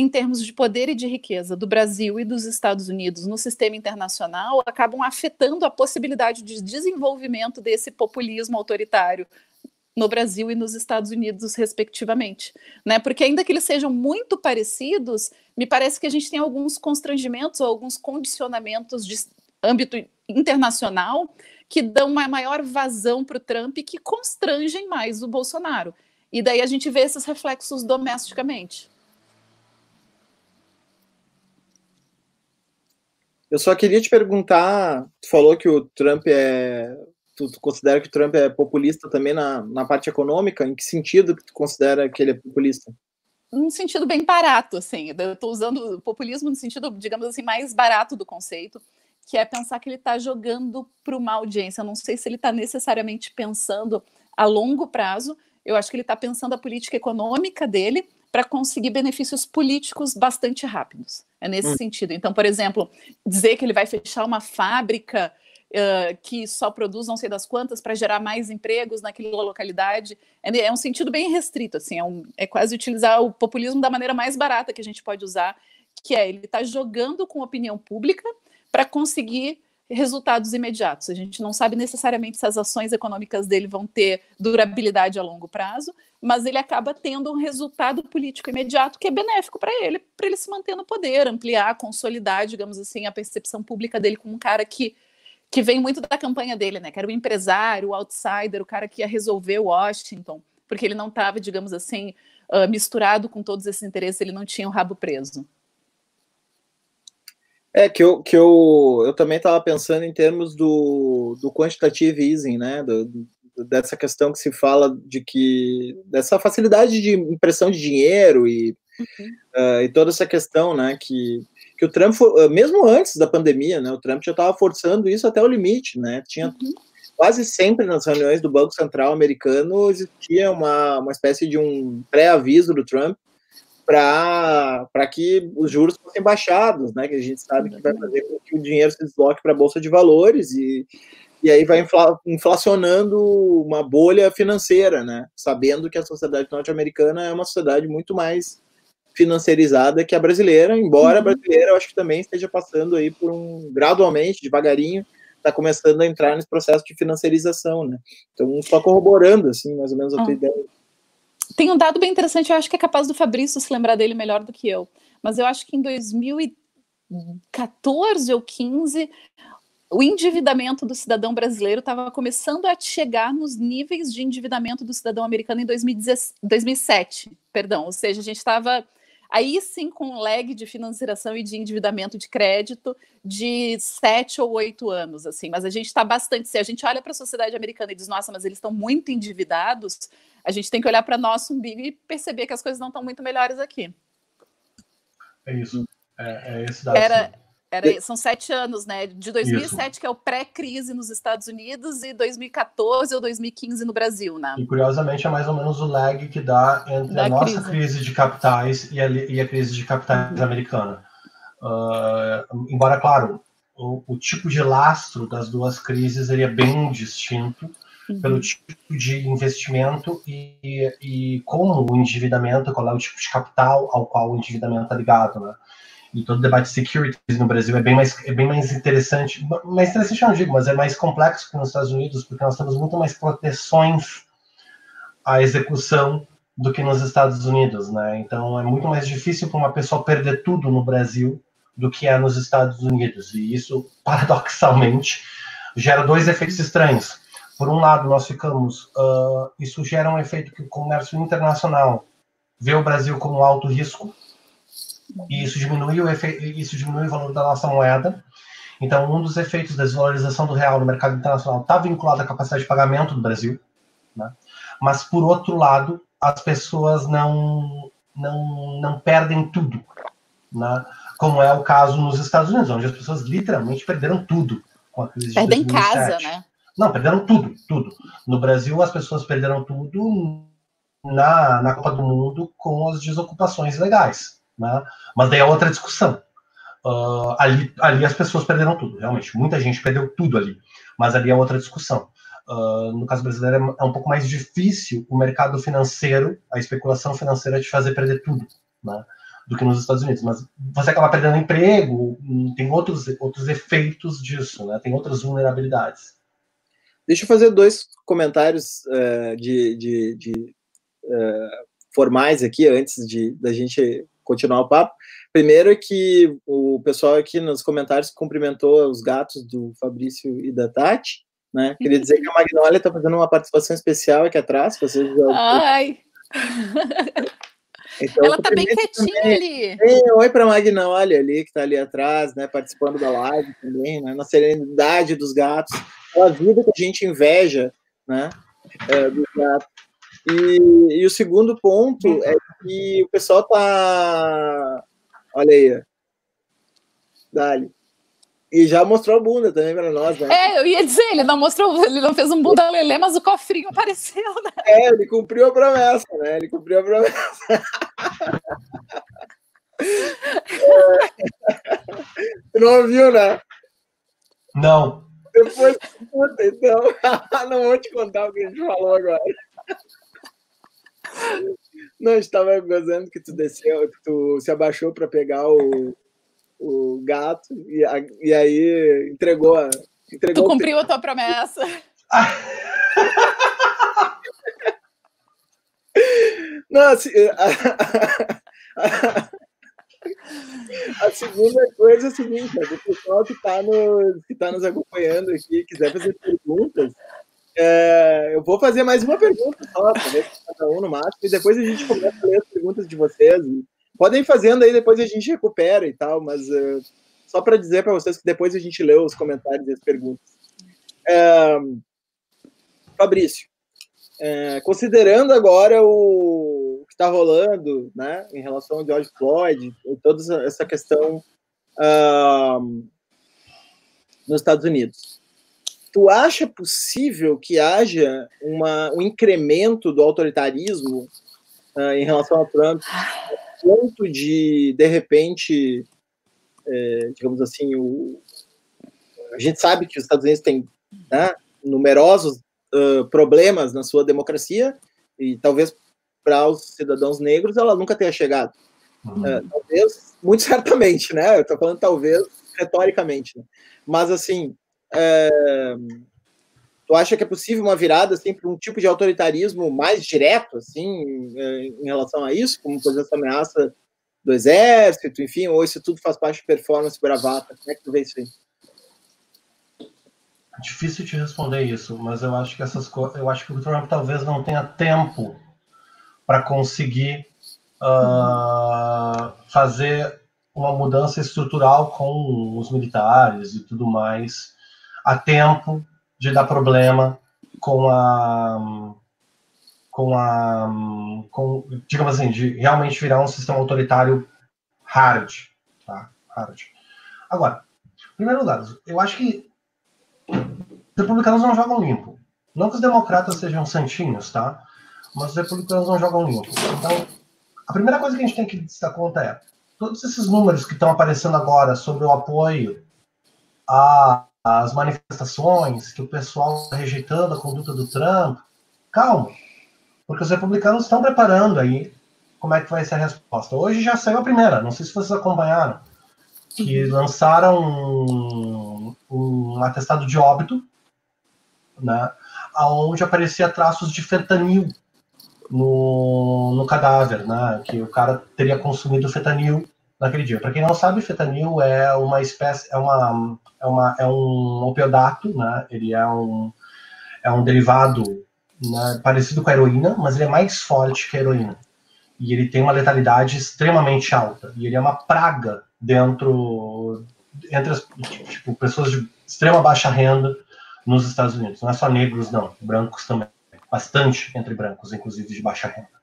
S4: em termos de poder e de riqueza do Brasil e dos Estados Unidos no sistema internacional acabam afetando a possibilidade de desenvolvimento desse populismo autoritário no Brasil e nos Estados Unidos, respectivamente. Né? Porque, ainda que eles sejam muito parecidos, me parece que a gente tem alguns constrangimentos ou alguns condicionamentos de âmbito internacional que dão uma maior vazão para o Trump e que constrangem mais o Bolsonaro. E daí a gente vê esses reflexos domesticamente.
S1: Eu só queria te perguntar, tu falou que o Trump é. Tu, tu, considera que o Trump é populista também na, na parte econômica? Em que sentido que tu considera que ele é populista?
S4: Num sentido bem barato, assim. Eu estou usando populismo no sentido, digamos assim, mais barato do conceito, que é pensar que ele está jogando para uma audiência. Eu não sei se ele está necessariamente pensando a longo prazo. Eu acho que ele está pensando a política econômica dele para conseguir benefícios políticos bastante rápidos. É nesse hum. sentido. Então, por exemplo, dizer que ele vai fechar uma fábrica uh, que só produz não sei das quantas para gerar mais empregos naquela localidade é, é, um sentido bem restrito. Assim, é, um, é quase utilizar o populismo da maneira mais barata que a gente pode usar, que é ele está jogando com a opinião pública para conseguir resultados imediatos. A gente não sabe necessariamente se as ações econômicas dele vão ter durabilidade a longo prazo, mas ele acaba tendo um resultado político imediato que é benéfico para ele, para ele se manter no poder, ampliar, consolidar, digamos assim, a percepção pública dele como um cara que que vem muito da campanha dele, né? Que era o empresário, o outsider, o cara que ia resolver Washington, porque ele não estava, digamos assim, uh, misturado com todos esses interesses, ele não tinha o rabo preso.
S1: É, que eu, que eu, eu também estava pensando em termos do, do quantitative easing, né? Do, dessa questão que se fala de que dessa facilidade de impressão de dinheiro e, uhum. uh, e toda essa questão, né, que, que o Trump, mesmo antes da pandemia, né, o Trump já estava forçando isso até o limite, né, tinha uhum. quase sempre nas reuniões do Banco Central americano existia uma, uma espécie de um pré-aviso do Trump para que os juros fossem baixados, né? Que a gente sabe que vai fazer com que o dinheiro se desloque para a Bolsa de Valores e, e aí vai infla, inflacionando uma bolha financeira, né? Sabendo que a sociedade norte-americana é uma sociedade muito mais financiarizada que a brasileira, embora a uhum. brasileira eu acho que também esteja passando aí por um gradualmente, devagarinho, está começando a entrar nesse processo de financiarização, né? Então, só corroborando, assim, mais ou menos a tua ah. ideia.
S4: Tem um dado bem interessante, eu acho que é capaz do Fabrício se lembrar dele melhor do que eu. Mas eu acho que em 2014 ou 15, o endividamento do cidadão brasileiro estava começando a chegar nos níveis de endividamento do cidadão americano em 2017, perdão. Ou seja, a gente estava aí sim com um lag de financiação e de endividamento de crédito de sete ou oito anos, assim. Mas a gente está bastante. Se a gente olha para a sociedade americana e diz, nossa, mas eles estão muito endividados, a gente tem que olhar para nosso umbigo e perceber que as coisas não estão muito melhores aqui.
S3: É isso. É, é esse
S4: dado. Era, era, são sete anos, né? De 2007, Isso. que é o pré-crise nos Estados Unidos, e 2014 ou 2015 no Brasil, né?
S3: E curiosamente é mais ou menos o lag que dá entre da a nossa crise. crise de capitais e a, e a, crise de capitais uhum. americana. Uh, embora, claro, o, o, tipo de lastro das duas crises seria bem distinto, uhum. pelo tipo de investimento e, e como o endividamento, qual é o tipo de capital ao qual o endividamento está ligado, né? E todo o debate de securities no Brasil é bem mais, é bem mais interessante, mais interessante não digo, mas é mais complexo que nos Estados Unidos, porque nós temos muito mais proteções à execução do que nos Estados Unidos, né? Então é muito mais difícil para uma pessoa perder tudo no Brasil do que é nos Estados Unidos. E isso, paradoxalmente, gera dois efeitos estranhos por um lado, nós ficamos, uh, isso gera um efeito que o comércio internacional vê o Brasil como alto risco, e isso diminui o, efeito, isso diminui o valor da nossa moeda. Então, um dos efeitos da desvalorização do real no mercado internacional está vinculado à capacidade de pagamento do Brasil. Né? Mas, por outro lado, as pessoas não, não, não perdem tudo. Né? Como é o caso nos Estados Unidos, onde as pessoas literalmente perderam tudo com a crise de
S4: Perdem casa, né?
S3: Não, perderam tudo, tudo. No Brasil, as pessoas perderam tudo na, na Copa do Mundo com as desocupações legais. Né? Mas daí é outra discussão. Uh, ali, ali as pessoas perderam tudo, realmente. Muita gente perdeu tudo ali. Mas ali é outra discussão. Uh, no caso brasileiro, é um pouco mais difícil o mercado financeiro, a especulação financeira, te fazer perder tudo. Né? do que nos Estados Unidos, mas você acaba perdendo emprego, tem outros, outros efeitos disso, né? tem outras vulnerabilidades.
S1: Deixa eu fazer dois comentários uh, de, de, de uh, formais aqui antes de da gente continuar o papo. Primeiro é que o pessoal aqui nos comentários cumprimentou os gatos do Fabrício e da Tati. Né? Queria dizer que a Magnólia está fazendo uma participação especial aqui atrás. Vocês já...
S4: Ai! Então, Ela tá bem quietinha também. ali.
S1: É, oi para Magnólia ali, que está ali atrás, né, participando da live também, né, na serenidade dos gatos a vida que a gente inveja, né? É, do gato. E, e, o segundo ponto é que o pessoal tá. Olha aí. Dali. E já mostrou a bunda também para nós, né?
S4: É, eu ia dizer, ele não mostrou, ele não fez um bunda lelê, mas o cofrinho apareceu, né?
S1: É, ele cumpriu a promessa, né? Ele cumpriu a promessa. é. Não ouviu, né?
S3: Não.
S1: Depois, puta, então, não vou te contar o que a gente falou agora. Não, estava gozando que tu desceu, que tu se abaixou para pegar o, o gato e, e aí entregou a. Entregou
S4: tu cumpriu a tua promessa.
S1: Não, assim, a segunda coisa é a seguinte, o pessoal que está nos, que tá nos acompanhando aqui, quiser fazer perguntas, é, eu vou fazer mais uma pergunta só, cada um no máximo, e depois a gente começa a ler as perguntas de vocês. Podem ir fazendo aí, depois a gente recupera e tal, mas uh, só para dizer para vocês que depois a gente lê os comentários e as perguntas. É, Fabrício, é, considerando agora o, que está rolando, né, em relação ao George Floyd e toda essa questão uh, nos Estados Unidos. Tu acha possível que haja uma, um incremento do autoritarismo uh, em relação ao Trump, ponto de, de repente, é, digamos assim, o, a gente sabe que os Estados Unidos têm né, numerosos uh, problemas na sua democracia e talvez para os cidadãos negros ela nunca tenha chegado. Uhum. Uh, talvez, muito certamente, né? Eu estou falando talvez retoricamente, né? mas assim, é, tu acha que é possível uma virada assim para um tipo de autoritarismo mais direto, assim, é, em relação a isso, como por exemplo essa ameaça do exército, enfim, ou isso tudo faz parte de performance bravata? Como é que tu vê isso aí?
S3: Difícil te responder isso, mas eu acho que essas eu acho que o Trump talvez não tenha tempo para conseguir uh, fazer uma mudança estrutural com os militares e tudo mais a tempo de dar problema com a com a com, digamos assim de realmente virar um sistema autoritário hard, tá? Hard. Agora, em primeiro lugar, eu acho que os republicanos não jogam limpo. Não que os democratas sejam santinhos, tá? Mas os republicanos não jogam limpo. Então, a primeira coisa que a gente tem que dar conta é todos esses números que estão aparecendo agora sobre o apoio às manifestações, que o pessoal está rejeitando a conduta do Trump, calma, porque os republicanos estão preparando aí como é que vai ser a resposta. Hoje já saiu a primeira, não sei se vocês acompanharam, que lançaram um, um atestado de óbito né, onde aparecia traços de fentanil no, no cadáver, né, que o cara teria consumido fentanil naquele dia. Para quem não sabe, fentanil é uma espécie, é uma, é uma, é um opiodato, né? Ele é um, é um derivado né, parecido com a heroína, mas ele é mais forte que a heroína. E ele tem uma letalidade extremamente alta. E ele é uma praga dentro entre as tipo, pessoas de extrema baixa renda nos Estados Unidos. Não é só negros, não, brancos também. Bastante entre brancos, inclusive de baixa renda.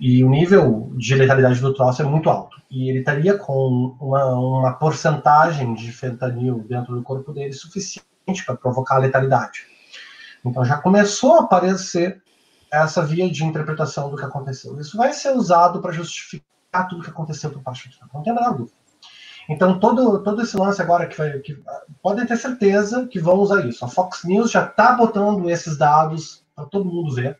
S3: E o nível de letalidade do troço é muito alto. E ele estaria com uma, uma porcentagem de fentanil dentro do corpo dele suficiente para provocar a letalidade. Então já começou a aparecer essa via de interpretação do que aconteceu. Isso vai ser usado para justificar tudo o que aconteceu por parte do Trump. Não tem nada dúvida. Então, todo, todo esse lance agora que vai. Que, podem ter certeza que vão usar isso. A Fox News já está botando esses dados para todo mundo ver.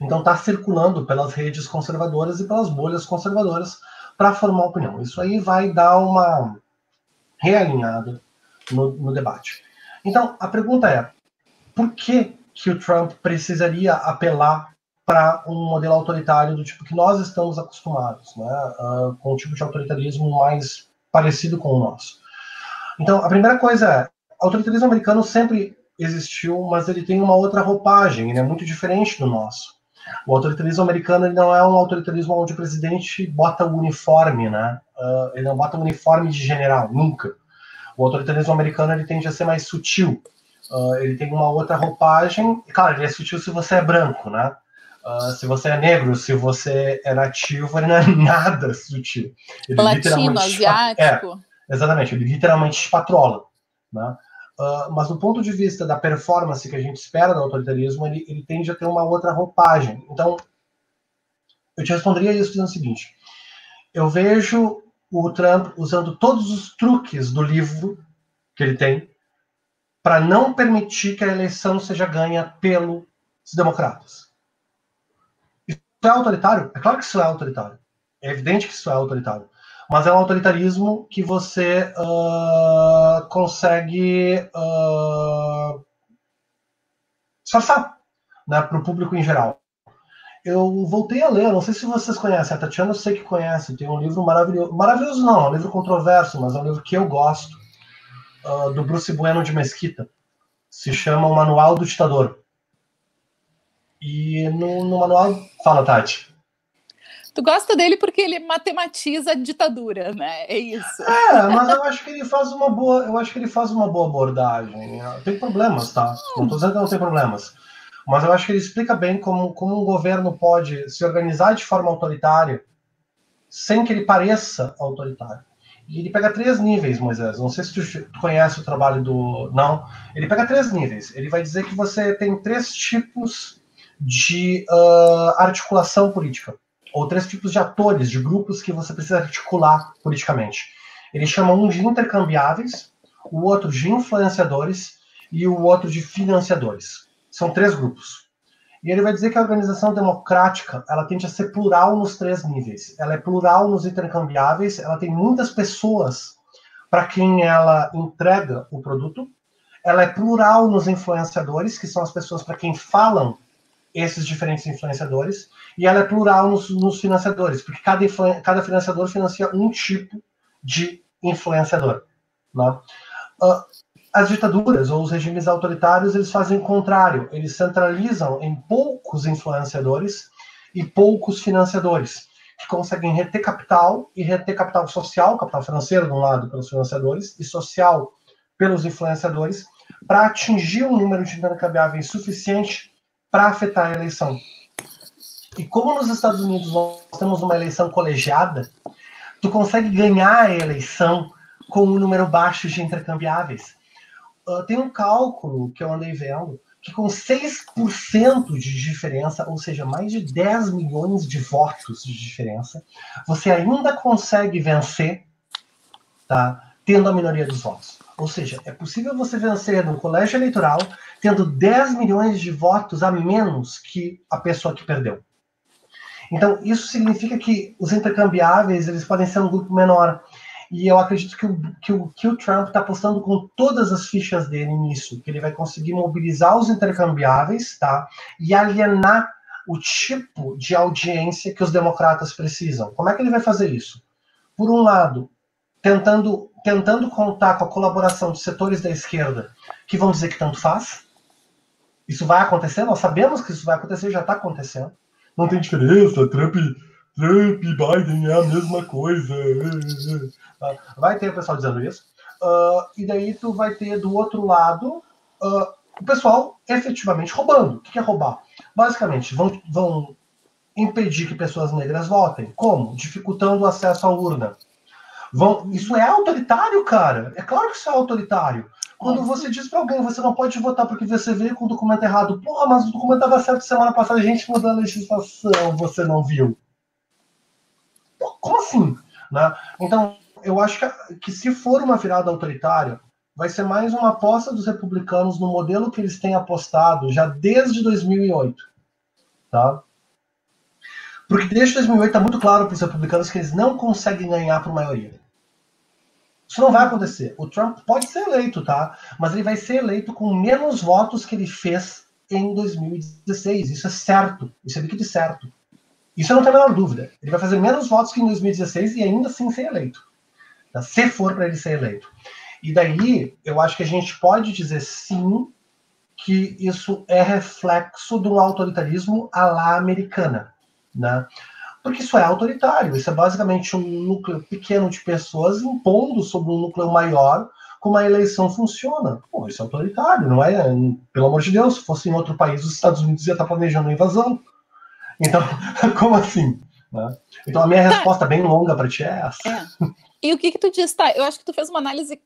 S3: Então, está circulando pelas redes conservadoras e pelas bolhas conservadoras para formar opinião. Isso aí vai dar uma realinhada no, no debate. Então, a pergunta é: por que, que o Trump precisaria apelar para um modelo autoritário do tipo que nós estamos acostumados, né, uh, com um tipo de autoritarismo mais parecido com o nosso. Então, a primeira coisa é, autoritarismo americano sempre existiu, mas ele tem uma outra roupagem, ele é muito diferente do nosso. O autoritarismo americano ele não é um autoritarismo onde o presidente bota o uniforme, né? Uh, ele não bota o uniforme de general, nunca. O autoritarismo americano ele tende a ser mais sutil. Uh, ele tem uma outra roupagem. Claro, ele é sutil se você é branco, né? Uh, se você é negro, se você é nativo, ele não é nada sutil. Ele
S4: Latino, asiático.
S3: É, exatamente, ele literalmente espatrola. Né? Uh, mas do ponto de vista da performance que a gente espera do autoritarismo, ele, ele tende a ter uma outra roupagem. Então, eu te responderia isso dizendo o seguinte: eu vejo o Trump usando todos os truques do livro que ele tem para não permitir que a eleição seja ganha pelos democratas é autoritário? É claro que isso é autoritário. É evidente que isso é autoritário. Mas é um autoritarismo que você uh, consegue uh, disfarçar né, para o público em geral. Eu voltei a ler, não sei se vocês conhecem, a Tatiana eu sei que conhece, tem um livro maravilhoso. Maravilhoso não, é um livro controverso, mas é um livro que eu gosto, uh, do Bruce Bueno de Mesquita. Se chama O Manual do Ditador. E no, no manual. Fala, Tati.
S4: Tu gosta dele porque ele matematiza a ditadura, né? É isso.
S3: É, mas eu acho que ele faz uma boa, eu acho que ele faz uma boa abordagem. Tem problemas, tá? Não tô dizendo que não tem problemas. mas eu acho que ele explica bem como, como um governo pode se organizar de forma autoritária sem que ele pareça autoritário. E ele pega três níveis, Moisés. Não sei se tu conhece o trabalho do. Não. Ele pega três níveis. Ele vai dizer que você tem três tipos de uh, articulação política. Ou três tipos de atores, de grupos que você precisa articular politicamente. Ele chama um de intercambiáveis, o outro de influenciadores e o outro de financiadores. São três grupos. E ele vai dizer que a organização democrática ela tende a ser plural nos três níveis. Ela é plural nos intercambiáveis, ela tem muitas pessoas para quem ela entrega o produto. Ela é plural nos influenciadores, que são as pessoas para quem falam esses diferentes influenciadores. E ela é plural nos, nos financiadores, porque cada, cada financiador financia um tipo de influenciador. Né? Uh, as ditaduras ou os regimes autoritários eles fazem o contrário, eles centralizam em poucos influenciadores e poucos financiadores, que conseguem reter capital e reter capital social, capital financeiro de um lado pelos financiadores e social pelos influenciadores, para atingir um número de intercambiáveis suficiente para afetar a eleição. E como nos Estados Unidos nós temos uma eleição colegiada, tu consegue ganhar a eleição com um número baixo de intercambiáveis. Uh, tem um cálculo que eu andei vendo que com 6% de diferença, ou seja, mais de 10 milhões de votos de diferença, você ainda consegue vencer, tá? Tendo a minoria dos votos. Ou seja, é possível você vencer no colégio eleitoral tendo 10 milhões de votos a menos que a pessoa que perdeu. Então, isso significa que os intercambiáveis eles podem ser um grupo menor. E eu acredito que o, que o, que o Trump está apostando com todas as fichas dele nisso, que ele vai conseguir mobilizar os intercambiáveis tá? e alienar o tipo de audiência que os democratas precisam. Como é que ele vai fazer isso? Por um lado, tentando, tentando contar com a colaboração de setores da esquerda que vão dizer que tanto faz. Isso vai acontecer, nós sabemos que isso vai acontecer, já está acontecendo. Não tem diferença, Trump Trump e Biden é a mesma coisa. Tá? Vai ter o pessoal dizendo isso. Uh, e daí tu vai ter do outro lado uh, o pessoal efetivamente roubando. O que é roubar? Basicamente, vão, vão impedir que pessoas negras votem. Como? Dificultando o acesso à urna. Vão, isso é autoritário, cara. É claro que isso é autoritário. Quando você diz para alguém você não pode votar porque você veio com o documento errado, porra, mas o documento estava certo semana passada, a gente mudou a legislação, você não viu como assim? Né? Então, eu acho que, que se for uma virada autoritária, vai ser mais uma aposta dos republicanos no modelo que eles têm apostado já desde 2008. Tá? Porque desde 2008 está muito claro para os republicanos que eles não conseguem ganhar por maioria. Isso não vai acontecer. O Trump pode ser eleito, tá? Mas ele vai ser eleito com menos votos que ele fez em 2016. Isso é certo. Isso é líquido certo. Isso eu não tenho a menor dúvida. Ele vai fazer menos votos que em 2016 e ainda assim ser eleito. Tá? Se for para ele ser eleito. E daí, eu acho que a gente pode dizer sim que isso é reflexo de um autoritarismo à la americana. Né? Porque isso é autoritário. Isso é basicamente um núcleo pequeno de pessoas impondo sobre um núcleo maior como a eleição funciona. Pô, isso é autoritário, não é? Pelo amor de Deus, se fosse em outro país, os Estados Unidos ia estar planejando uma invasão. Então, como assim? Né? Então, a minha tá. resposta bem longa para ti é essa. É.
S4: E o que, que tu diz? Tá, eu acho que tu fez uma análise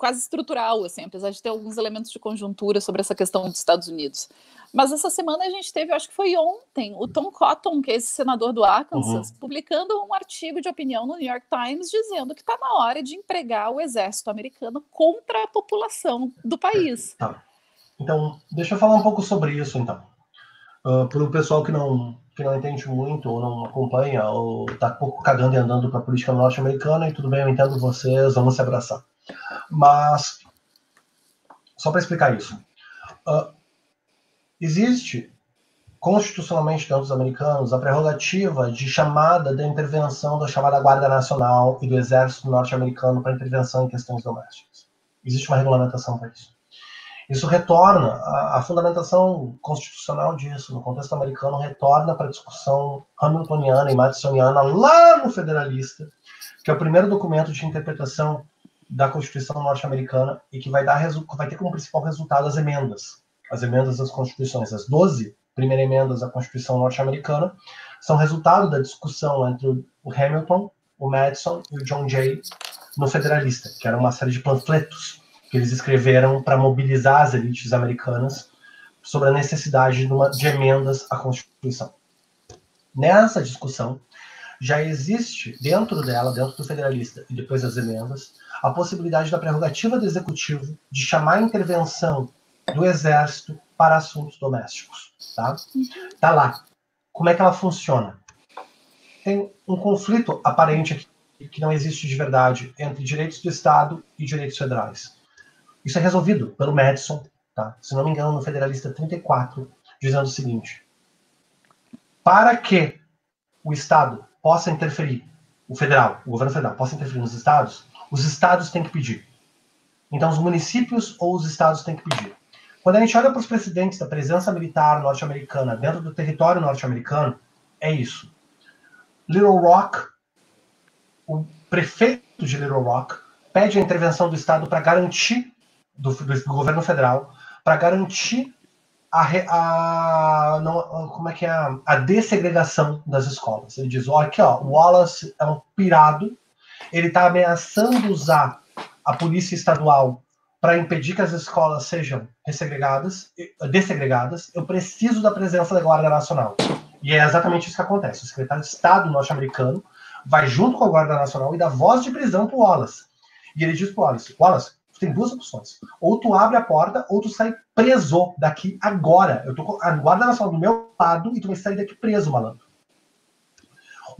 S4: quase estrutural, assim, apesar de ter alguns elementos de conjuntura sobre essa questão dos Estados Unidos. Mas essa semana a gente teve, acho que foi ontem, o Tom Cotton, que é esse senador do Arkansas, uhum. publicando um artigo de opinião no New York Times dizendo que está na hora de empregar o exército americano contra a população do país.
S3: Tá. Então, deixa eu falar um pouco sobre isso, então. Uh, para o pessoal que não que não entende muito ou não acompanha ou está pouco cagando e andando para a política norte-americana e tudo bem, eu entendo vocês, vamos se abraçar. Mas só para explicar isso, uh, existe constitucionalmente dentro dos americanos a prerrogativa de chamada da intervenção da chamada Guarda Nacional e do Exército norte-americano para intervenção em questões domésticas. Existe uma regulamentação para isso. Isso retorna, a, a, fundamentação constitucional disso, no contexto americano, retorna para a discussão hamiltoniana e madisoniana lá no Federalista, que é o primeiro documento de interpretação da Constituição norte-americana e que vai, dar, vai ter como principal resultado as emendas. as emendas das constituições, as 12 primeiras emendas à Constituição norte-americana, são resultado da discussão entre o Hamilton, o Madison e o John Jay no Federalista, que era uma série de panfletos que eles escreveram para mobilizar as elites americanas sobre a necessidade de, uma, de emendas à Constituição. Nessa discussão, já existe dentro dela, dentro do Federalista e depois das emendas, a possibilidade da prerrogativa do Executivo de chamar a intervenção do Exército para assuntos domésticos. Tá? tá lá. Como é que ela funciona? Tem um conflito aparente aqui, que não existe de verdade entre direitos do Estado e direitos federais. Isso é resolvido pelo Madison, tá? se não me engano, no Federalista 34, dizendo o seguinte: para que o Estado possa interferir, o federal, o governo federal possa interferir nos estados, os estados têm que pedir. Então, os municípios ou os estados têm que pedir. Quando a gente olha para os precedentes da presença militar norte-americana dentro do território norte-americano, é isso. Little Rock, o prefeito de Little Rock, pede a intervenção do Estado para garantir, do, do, governo federal, para garantir a, a não, como é que é a, dessegregação das escolas. Ele diz, ó, aqui ó, o Wallace é um pirado, ele está ameaçando usar a polícia estadual para impedir que as escolas sejam dessegregadas, dessegregadas, eu preciso da presença da Guarda Nacional. E é exatamente isso que acontece. O secretário de Estado norte-americano vai junto com a Guarda Nacional e dá voz de prisão para o Wallace. E ele diz para o Wallace, Wallace, tu tem duas opções. Ou tu abre a porta, ou tu sai preso daqui agora. Eu tô com a Guarda Nacional do meu lado e tu vai sair daqui preso, malandro.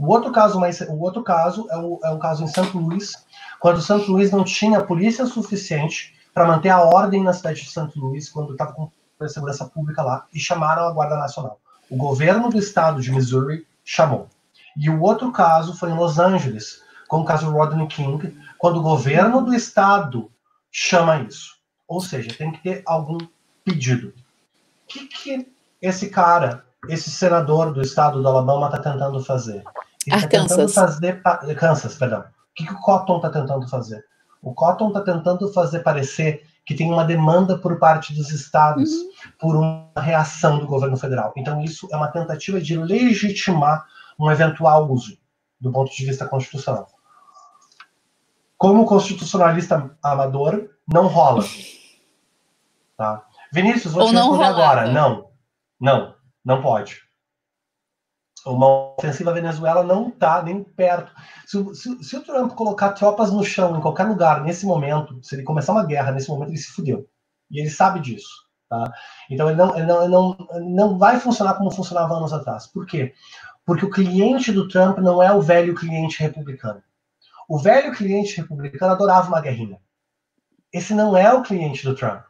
S3: O outro caso, mais, o outro caso é, o, é um caso em St. Louis, quando St. Louis não tinha polícia suficiente para manter a ordem na cidade de St. Louis, quando estava com a segurança pública lá, e chamaram a Guarda Nacional. O governo do estado de Missouri chamou. E o outro caso foi em Los Angeles, com o caso Rodney King, quando o governo do estado chama isso. Ou seja, tem que ter algum pedido. O que, que esse cara, esse senador do estado do Alabama está tentando fazer? Ele está tentando fazer. Kansas, perdão. O que, que o Cotton está tentando fazer? O Cotton está tentando fazer parecer que tem uma demanda por parte dos estados uhum. por uma reação do governo federal. Então, isso é uma tentativa de legitimar um eventual uso do ponto de vista constitucional. Como constitucionalista amador, não rola. Tá? Vinícius, vou Ou te responder agora. Não, não, não pode. Uma ofensiva Venezuela não está nem perto. Se, se, se, o Trump colocar tropas no chão em qualquer lugar nesse momento, se ele começar uma guerra nesse momento, ele se fudeu. E ele sabe disso. Tá? Então ele não, ele não, ele não, não vai funcionar como funcionava anos atrás. Por quê? Porque o cliente do Trump não é o velho cliente republicano. O velho cliente republicano adorava uma guerrinha. Esse não é o cliente do Trump.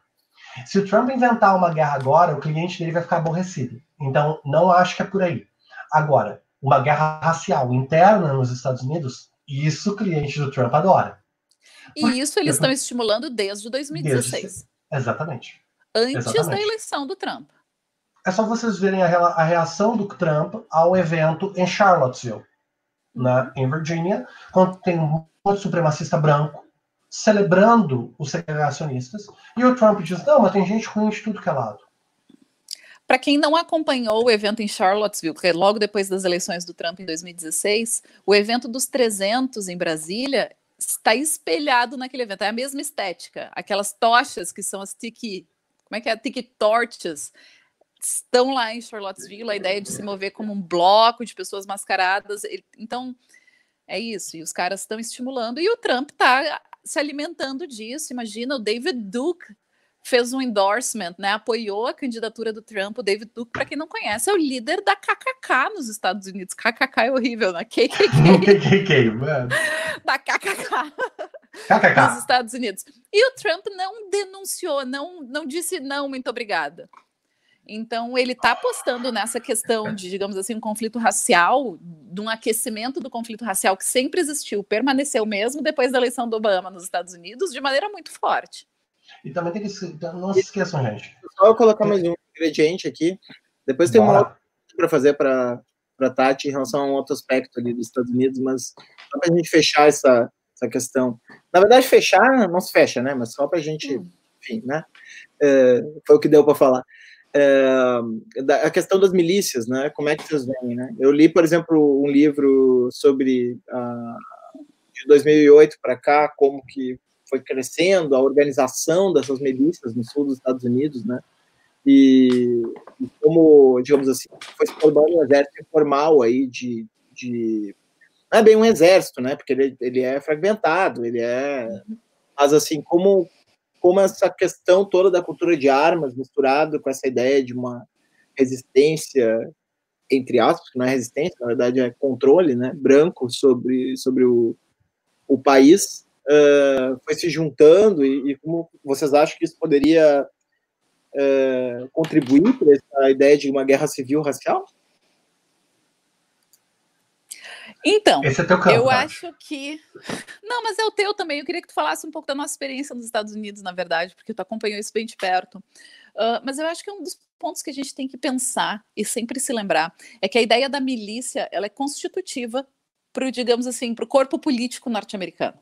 S3: Se o Trump inventar uma guerra agora, o cliente dele vai ficar aborrecido. Então, não acho que é por aí. Agora, uma guerra racial interna nos Estados Unidos, isso o cliente do Trump adora.
S4: E Porque isso eles estão estimulando desde 2016. Desde,
S3: exatamente.
S4: Antes exatamente. da eleição do Trump.
S3: É só vocês verem a, reação do Trump ao evento em Charlottesville, na, em Virgínia, quando tem um supremacista branco celebrando os segregacionistas, e o Trump diz: não, mas tem gente ruim de tudo que é lado.
S4: Para quem não acompanhou o evento em Charlottesville, que é logo depois das eleições do Trump em 2016, o evento dos 300 em Brasília está espelhado naquele evento. É a mesma estética. Aquelas tochas que são as tiki, como é que é? Tiki torches estão lá em Charlottesville. A ideia de se mover como um bloco de pessoas mascaradas. Então é isso. E os caras estão estimulando e o Trump está se alimentando disso. Imagina o David Duke fez um endorsement, né? Apoiou a candidatura do Trump. O David Duke, para quem não conhece, é o líder da KKK nos Estados Unidos. KKK é horrível, né? KKK.
S3: KKK, mano.
S4: Da KKK.
S3: KKK.
S4: Nos Estados Unidos. E o Trump não denunciou, não, não disse não, muito obrigada. Então, ele está apostando nessa questão de, digamos assim, um conflito racial, de um aquecimento do conflito racial que sempre existiu, permaneceu mesmo depois da eleição do Obama nos Estados Unidos, de maneira muito forte.
S3: E também tem que. Então, não se esqueçam, gente.
S1: Só eu colocar mais um ingrediente aqui. Depois tem Bora. uma outra para fazer para a Tati em relação a um outro aspecto ali dos Estados Unidos, mas só para a gente fechar essa, essa questão. Na verdade, fechar não se fecha, né? Mas só para a gente, hum. enfim, né? é, foi o que deu para falar. É, da, a questão das milícias, né? Como é que vocês veem, né? Eu li, por exemplo, um livro sobre uh, de 2008 para cá, como que foi crescendo a organização dessas milícias no sul dos Estados Unidos, né? E, e como, digamos assim, foi se formando um exército informal aí de, de não é bem um exército, né? Porque ele, ele é fragmentado, ele é, mas assim como como essa questão toda da cultura de armas misturado com essa ideia de uma resistência entre aspas, que não é resistência, na verdade é controle, né, branco sobre sobre o, o país, uh, foi se juntando e, e, como vocês acham que isso poderia uh, contribuir para essa ideia de uma guerra civil racial?
S4: Então, é campo, eu acho que. Não, mas é o teu também. Eu queria que tu falasse um pouco da nossa experiência nos Estados Unidos, na verdade, porque tu acompanhou isso bem de perto. Uh, mas eu acho que um dos pontos que a gente tem que pensar e sempre se lembrar é que a ideia da milícia ela é constitutiva para, digamos assim, para o corpo político norte-americano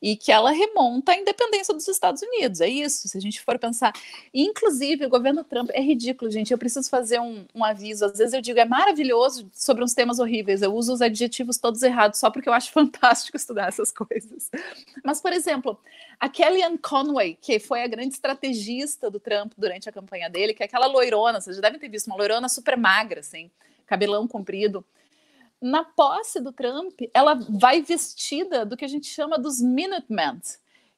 S4: e que ela remonta à independência dos Estados Unidos. É isso, se a gente for pensar. Inclusive, o governo Trump é ridículo, gente. Eu preciso fazer um, um, aviso. Às vezes eu digo é maravilhoso sobre uns temas horríveis. Eu uso os adjetivos todos errados só porque eu acho fantástico estudar essas coisas. Mas, por exemplo, a Kellyanne Conway, que foi a grande estrategista do Trump durante a campanha dele, que é aquela loirona, vocês já devem ter visto, uma loirona super magra, assim, cabelão comprido na posse do Trump, ela vai vestida do que a gente chama dos Minutemen,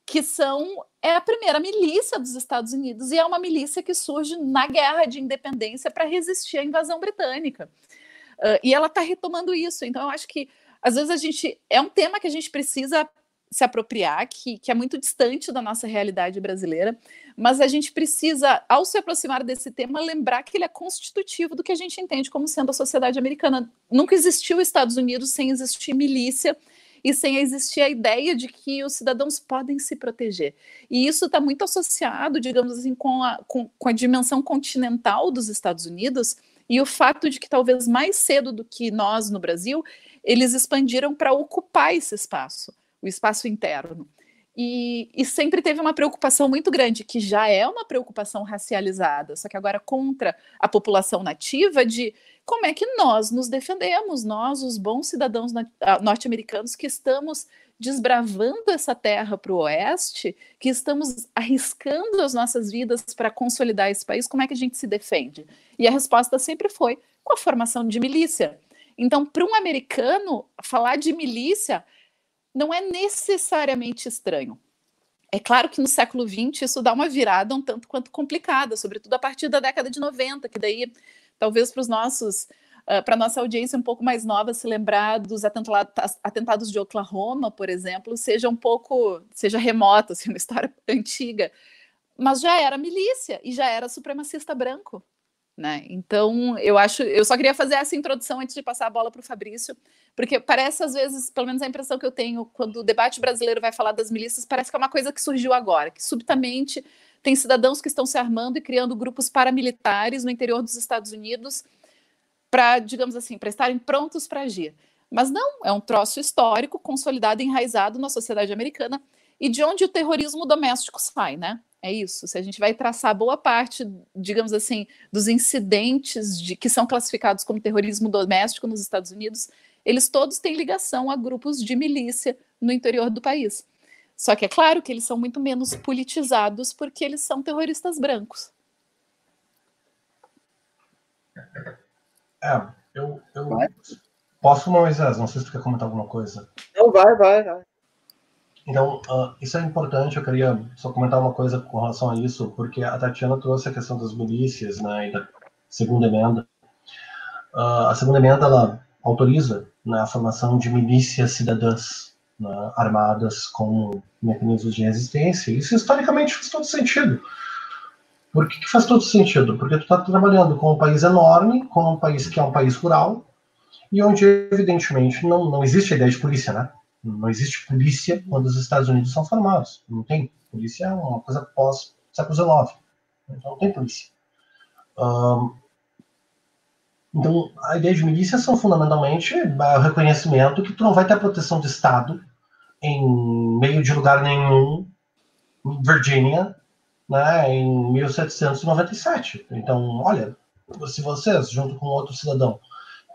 S4: que são é a primeira milícia dos Estados Unidos e é uma milícia que surge na guerra de independência para resistir à invasão britânica. Uh, e ela está retomando isso. Então, eu acho que às vezes a gente é um tema que a gente precisa se apropriar, que, que é muito distante da nossa realidade brasileira, mas a gente precisa, ao se aproximar desse tema, lembrar que ele é constitutivo do que a gente entende como sendo a sociedade americana. Nunca existiu Estados Unidos sem existir milícia e sem existir a ideia de que os cidadãos podem se proteger. E isso está muito associado, digamos assim, com a, com, com a dimensão continental dos Estados Unidos e o fato de que talvez mais cedo do que nós no Brasil, eles expandiram para ocupar esse espaço o espaço interno. E, e, sempre teve uma preocupação muito grande, que já é uma preocupação racializada, só que agora contra a população nativa, de como é que nós nos defendemos, nós, os bons cidadãos norte-americanos que estamos desbravando essa terra para o oeste, que estamos arriscando as nossas vidas para consolidar esse país, como é que a gente se defende? E a resposta sempre foi com a formação de milícia. Então, para um americano, falar de milícia não é necessariamente estranho. É claro que no século XX isso dá uma virada um tanto quanto complicada, sobretudo a partir da década de 90, que daí talvez para os nossos uh, para nossa audiência um pouco mais nova se lembrar dos atentados de Oklahoma, por exemplo, seja um pouco seja remoto, assim, uma história antiga, mas já era milícia e já era supremacista branco, né? Então, eu acho, eu só queria fazer essa introdução antes de passar a bola para o Fabrício, porque parece às vezes, pelo menos a impressão que eu tenho quando o debate brasileiro vai falar das milícias, parece que é uma coisa que surgiu agora, que subitamente tem cidadãos que estão se armando e criando grupos paramilitares no interior dos Estados Unidos para, digamos assim, para estarem prontos para agir. Mas não, é um troço histórico, consolidado enraizado na sociedade americana, e de onde o terrorismo doméstico sai, né? É isso. Se a gente vai traçar boa parte, digamos assim, dos incidentes de, que são classificados como terrorismo doméstico nos Estados Unidos, eles todos têm ligação a grupos de milícia no interior do país. Só que é claro que eles são muito menos politizados porque eles são terroristas brancos.
S3: É, eu, eu posso, Moisés, não sei se tu quer comentar alguma coisa.
S1: Não, vai, vai, vai.
S3: Então, uh, isso é importante. Eu queria só comentar uma coisa com relação a isso, porque a Tatiana trouxe a questão das milícias né, e da segunda emenda. Uh, a segunda emenda ela autoriza né, a formação de milícias cidadãs né, armadas com mecanismos de resistência. Isso historicamente faz todo sentido. Por que, que faz todo sentido? Porque tu está trabalhando com um país enorme, com um país que é um país rural, e onde, evidentemente, não, não existe a ideia de polícia, né? Não existe polícia quando os Estados Unidos são formados. Não tem. Polícia é uma coisa pós século XIX. Então não tem polícia. Um, então, a ideia de milícia são fundamentalmente o reconhecimento que tu não vai ter a proteção de Estado em meio de lugar nenhum, Virgínia, né, em 1797. Então, olha, se vocês, junto com outro cidadão,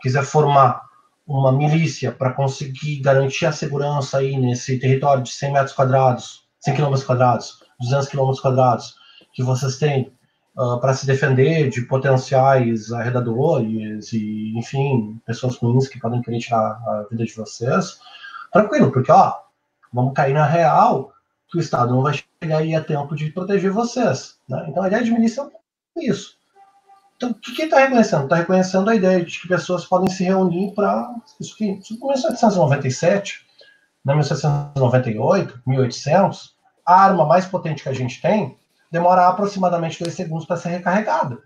S3: quiser formar uma milícia para conseguir garantir a segurança aí nesse território de 100 metros quadrados, 100 quilômetros quadrados, 200 quilômetros quadrados, que vocês têm uh, ah, para se defender de potenciais arredadores e, enfim, pessoas ruins que podem querer tirar a vida de vocês, tranquilo, porque, ó, vamos cair na real que o Estado não vai chegar aí a tempo de proteger vocês. Né? Então, a ideia de milícia é isso. Então, o que está reconhecendo? Está reconhecendo a ideia de que pessoas podem se reunir para. Isso que em 1797, né, 1798, 1800, a arma mais potente que a gente tem demora aproximadamente dois segundos para ser recarregada.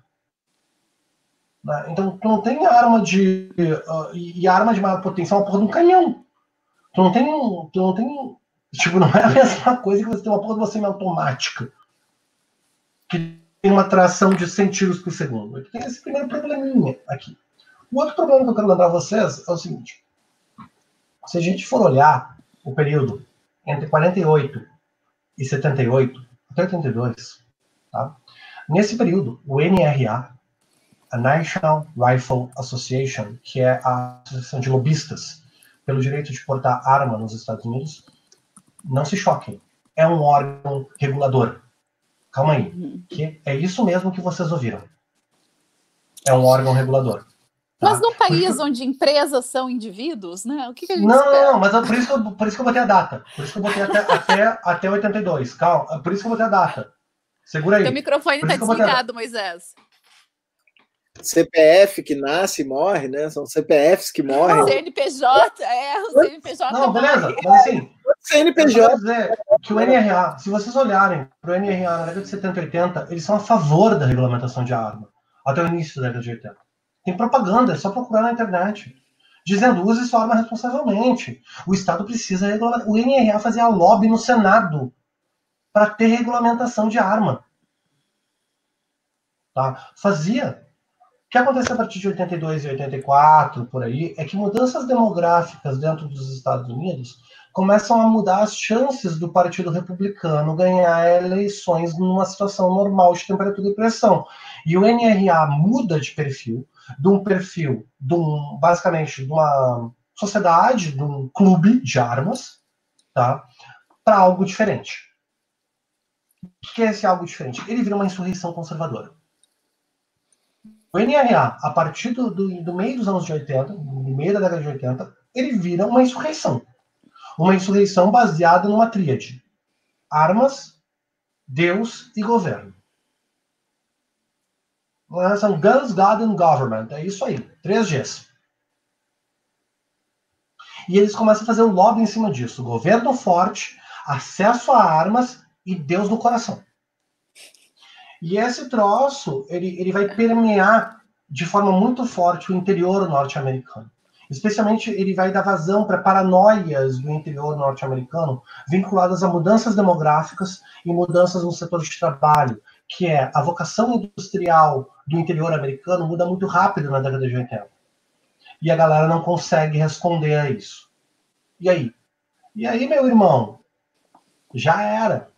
S3: Né? Então, tu não tem arma de. Uh, e arma de maior potência é uma porra de um canhão. Tu não tem. Tu não tem. Tipo, não é a mesma coisa que você tem uma porra de uma semiautomática. Que tem uma tração de 100 tiros por segundo. Aqui tem esse primeiro probleminha aqui. O outro problema que eu quero lembrar vocês é o seguinte. Se a gente for olhar o período entre 48 e 78, até 82, tá? nesse período, o NRA, a National Rifle Association, que é a associação de lobistas pelo direito de portar arma nos Estados Unidos, não se choquem, é um órgão regulador Calma aí. Uhum. Que é isso mesmo que vocês ouviram. É um órgão regulador.
S4: Tá? Mas num país onde empresas são indivíduos, né? O que, que a gente
S3: Não, espera? não, mas é por isso, que eu, por isso que eu botei a data. Por isso que eu botei até, até, até 82. Calma, é por isso que eu botei a data. Segura aí.
S4: Teu microfone está desligado, Moisés.
S1: CPF que nasce e morre, né? São CPFs que morrem.
S4: O CNPJ, é, o CNPJ.
S3: Não, beleza, mas assim.
S1: CNPJ.
S3: dizer que o NRA, se vocês olharem para o NRA na década de 70 e 80, eles são a favor da regulamentação de arma, até o início da década de 80. Tem propaganda, é só procurar na internet. Dizendo, use sua arma responsavelmente. O Estado precisa regulamentar. O NRA fazia lobby no Senado para ter regulamentação de arma. Tá? Fazia. O que aconteceu a partir de 82 e 84, por aí, é que mudanças demográficas dentro dos Estados Unidos começam a mudar as chances do Partido Republicano ganhar eleições numa situação normal de temperatura e pressão. E o NRA muda de perfil, de um perfil, de um, basicamente, de uma sociedade, de um clube de armas, tá, para algo diferente. O que é esse algo diferente? Ele vira uma insurreição conservadora. O NRA, a partir do, do, do, meio dos anos de 80, no meio da década de 80, ele vira uma insurreição. Uma insurreição baseada numa tríade: armas, Deus e governo. São Guns, God and Government. É isso aí. Três Gs. E eles começam a fazer um lobby em cima disso. Governo forte, acesso a armas e Deus no coração. E esse troço, ele, ele vai permear de forma muito forte o interior norte-americano. Especialmente, ele vai dar vazão para paranoias do interior norte-americano vinculadas a mudanças demográficas e mudanças no setor de trabalho, que é a vocação industrial do interior americano muda muito rápido na década de 80. E a galera não consegue responder a isso. E aí? E aí, meu irmão? Já era.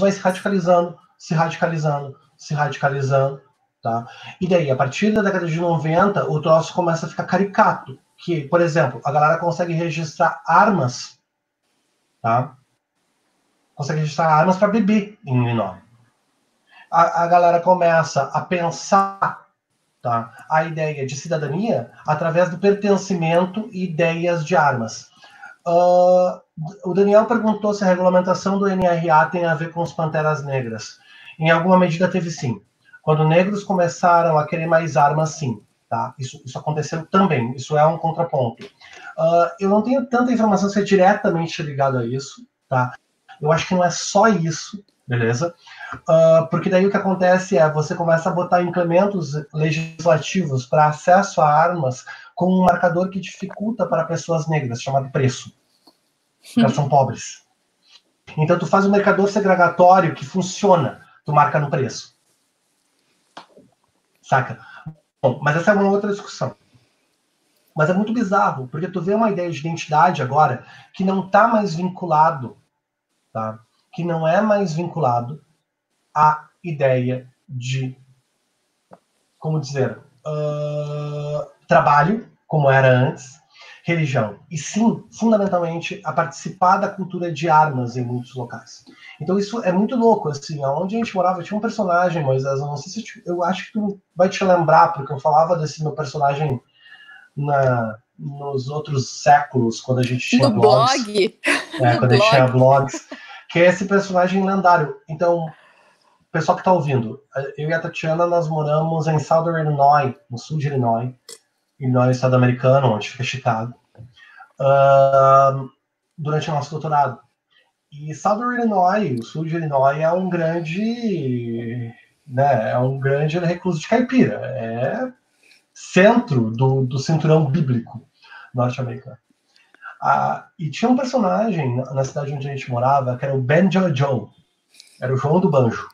S3: Vai se radicalizando, se radicalizando, se radicalizando, tá? E daí, a partir da década de 90, o troço começa a ficar caricato. Que, por exemplo, a galera consegue registrar armas, tá? Consegue registrar armas para beber em Illinois. A, a galera começa a pensar tá? a ideia de cidadania através do pertencimento e ideias de armas. Uh, o Daniel perguntou se a regulamentação do NRA tem a ver com os Panteras Negras. Em alguma medida teve sim. Quando negros começaram a querer mais armas, sim. Tá? Isso, isso aconteceu também. Isso é um contraponto. Uh, eu não tenho tanta informação se é diretamente ligado a isso. Tá? Eu acho que não é só isso, beleza? Uh, porque daí o que acontece é você começa a botar implementos legislativos para acesso a armas com um marcador que dificulta para pessoas negras, chamado preço. Elas são pobres. Então tu faz um mercador segregatório que funciona, tu marca no preço. Saca? Bom, mas essa é uma outra discussão. Mas é muito bizarro, porque tu vê uma ideia de identidade agora que não está mais vinculado, tá? Que que não é mais vinculado à ideia de, como dizer, uh, trabalho, como era antes, religião, e sim, fundamentalmente, a participar da cultura de armas em muitos locais. Então isso é muito louco, assim, onde a gente morava tinha um personagem, Moisés, eu não sei se eu acho que tu vai te lembrar, porque eu falava desse meu personagem na, nos outros séculos, quando a gente tinha
S4: no
S3: blogs.
S4: blog.
S3: É, quando a gente
S4: blog.
S3: tinha blogs, que é esse personagem lendário. Então, pessoal que está ouvindo, eu e a Tatiana, nós moramos em Southern Illinois, no sul de Illinois, Illinois, estado americano, onde fica Chicago, ahn, durante o nosso doutorado. E Southern Illinois, o sul de Illinois, é um grande, né, é um grande recluso de caipira. É centro do, do cinturão bíblico norte-americano. Ah, e tinha um personagem na, na cidade onde a gente morava, que era o Banjo Joe. Era o João do Banjo.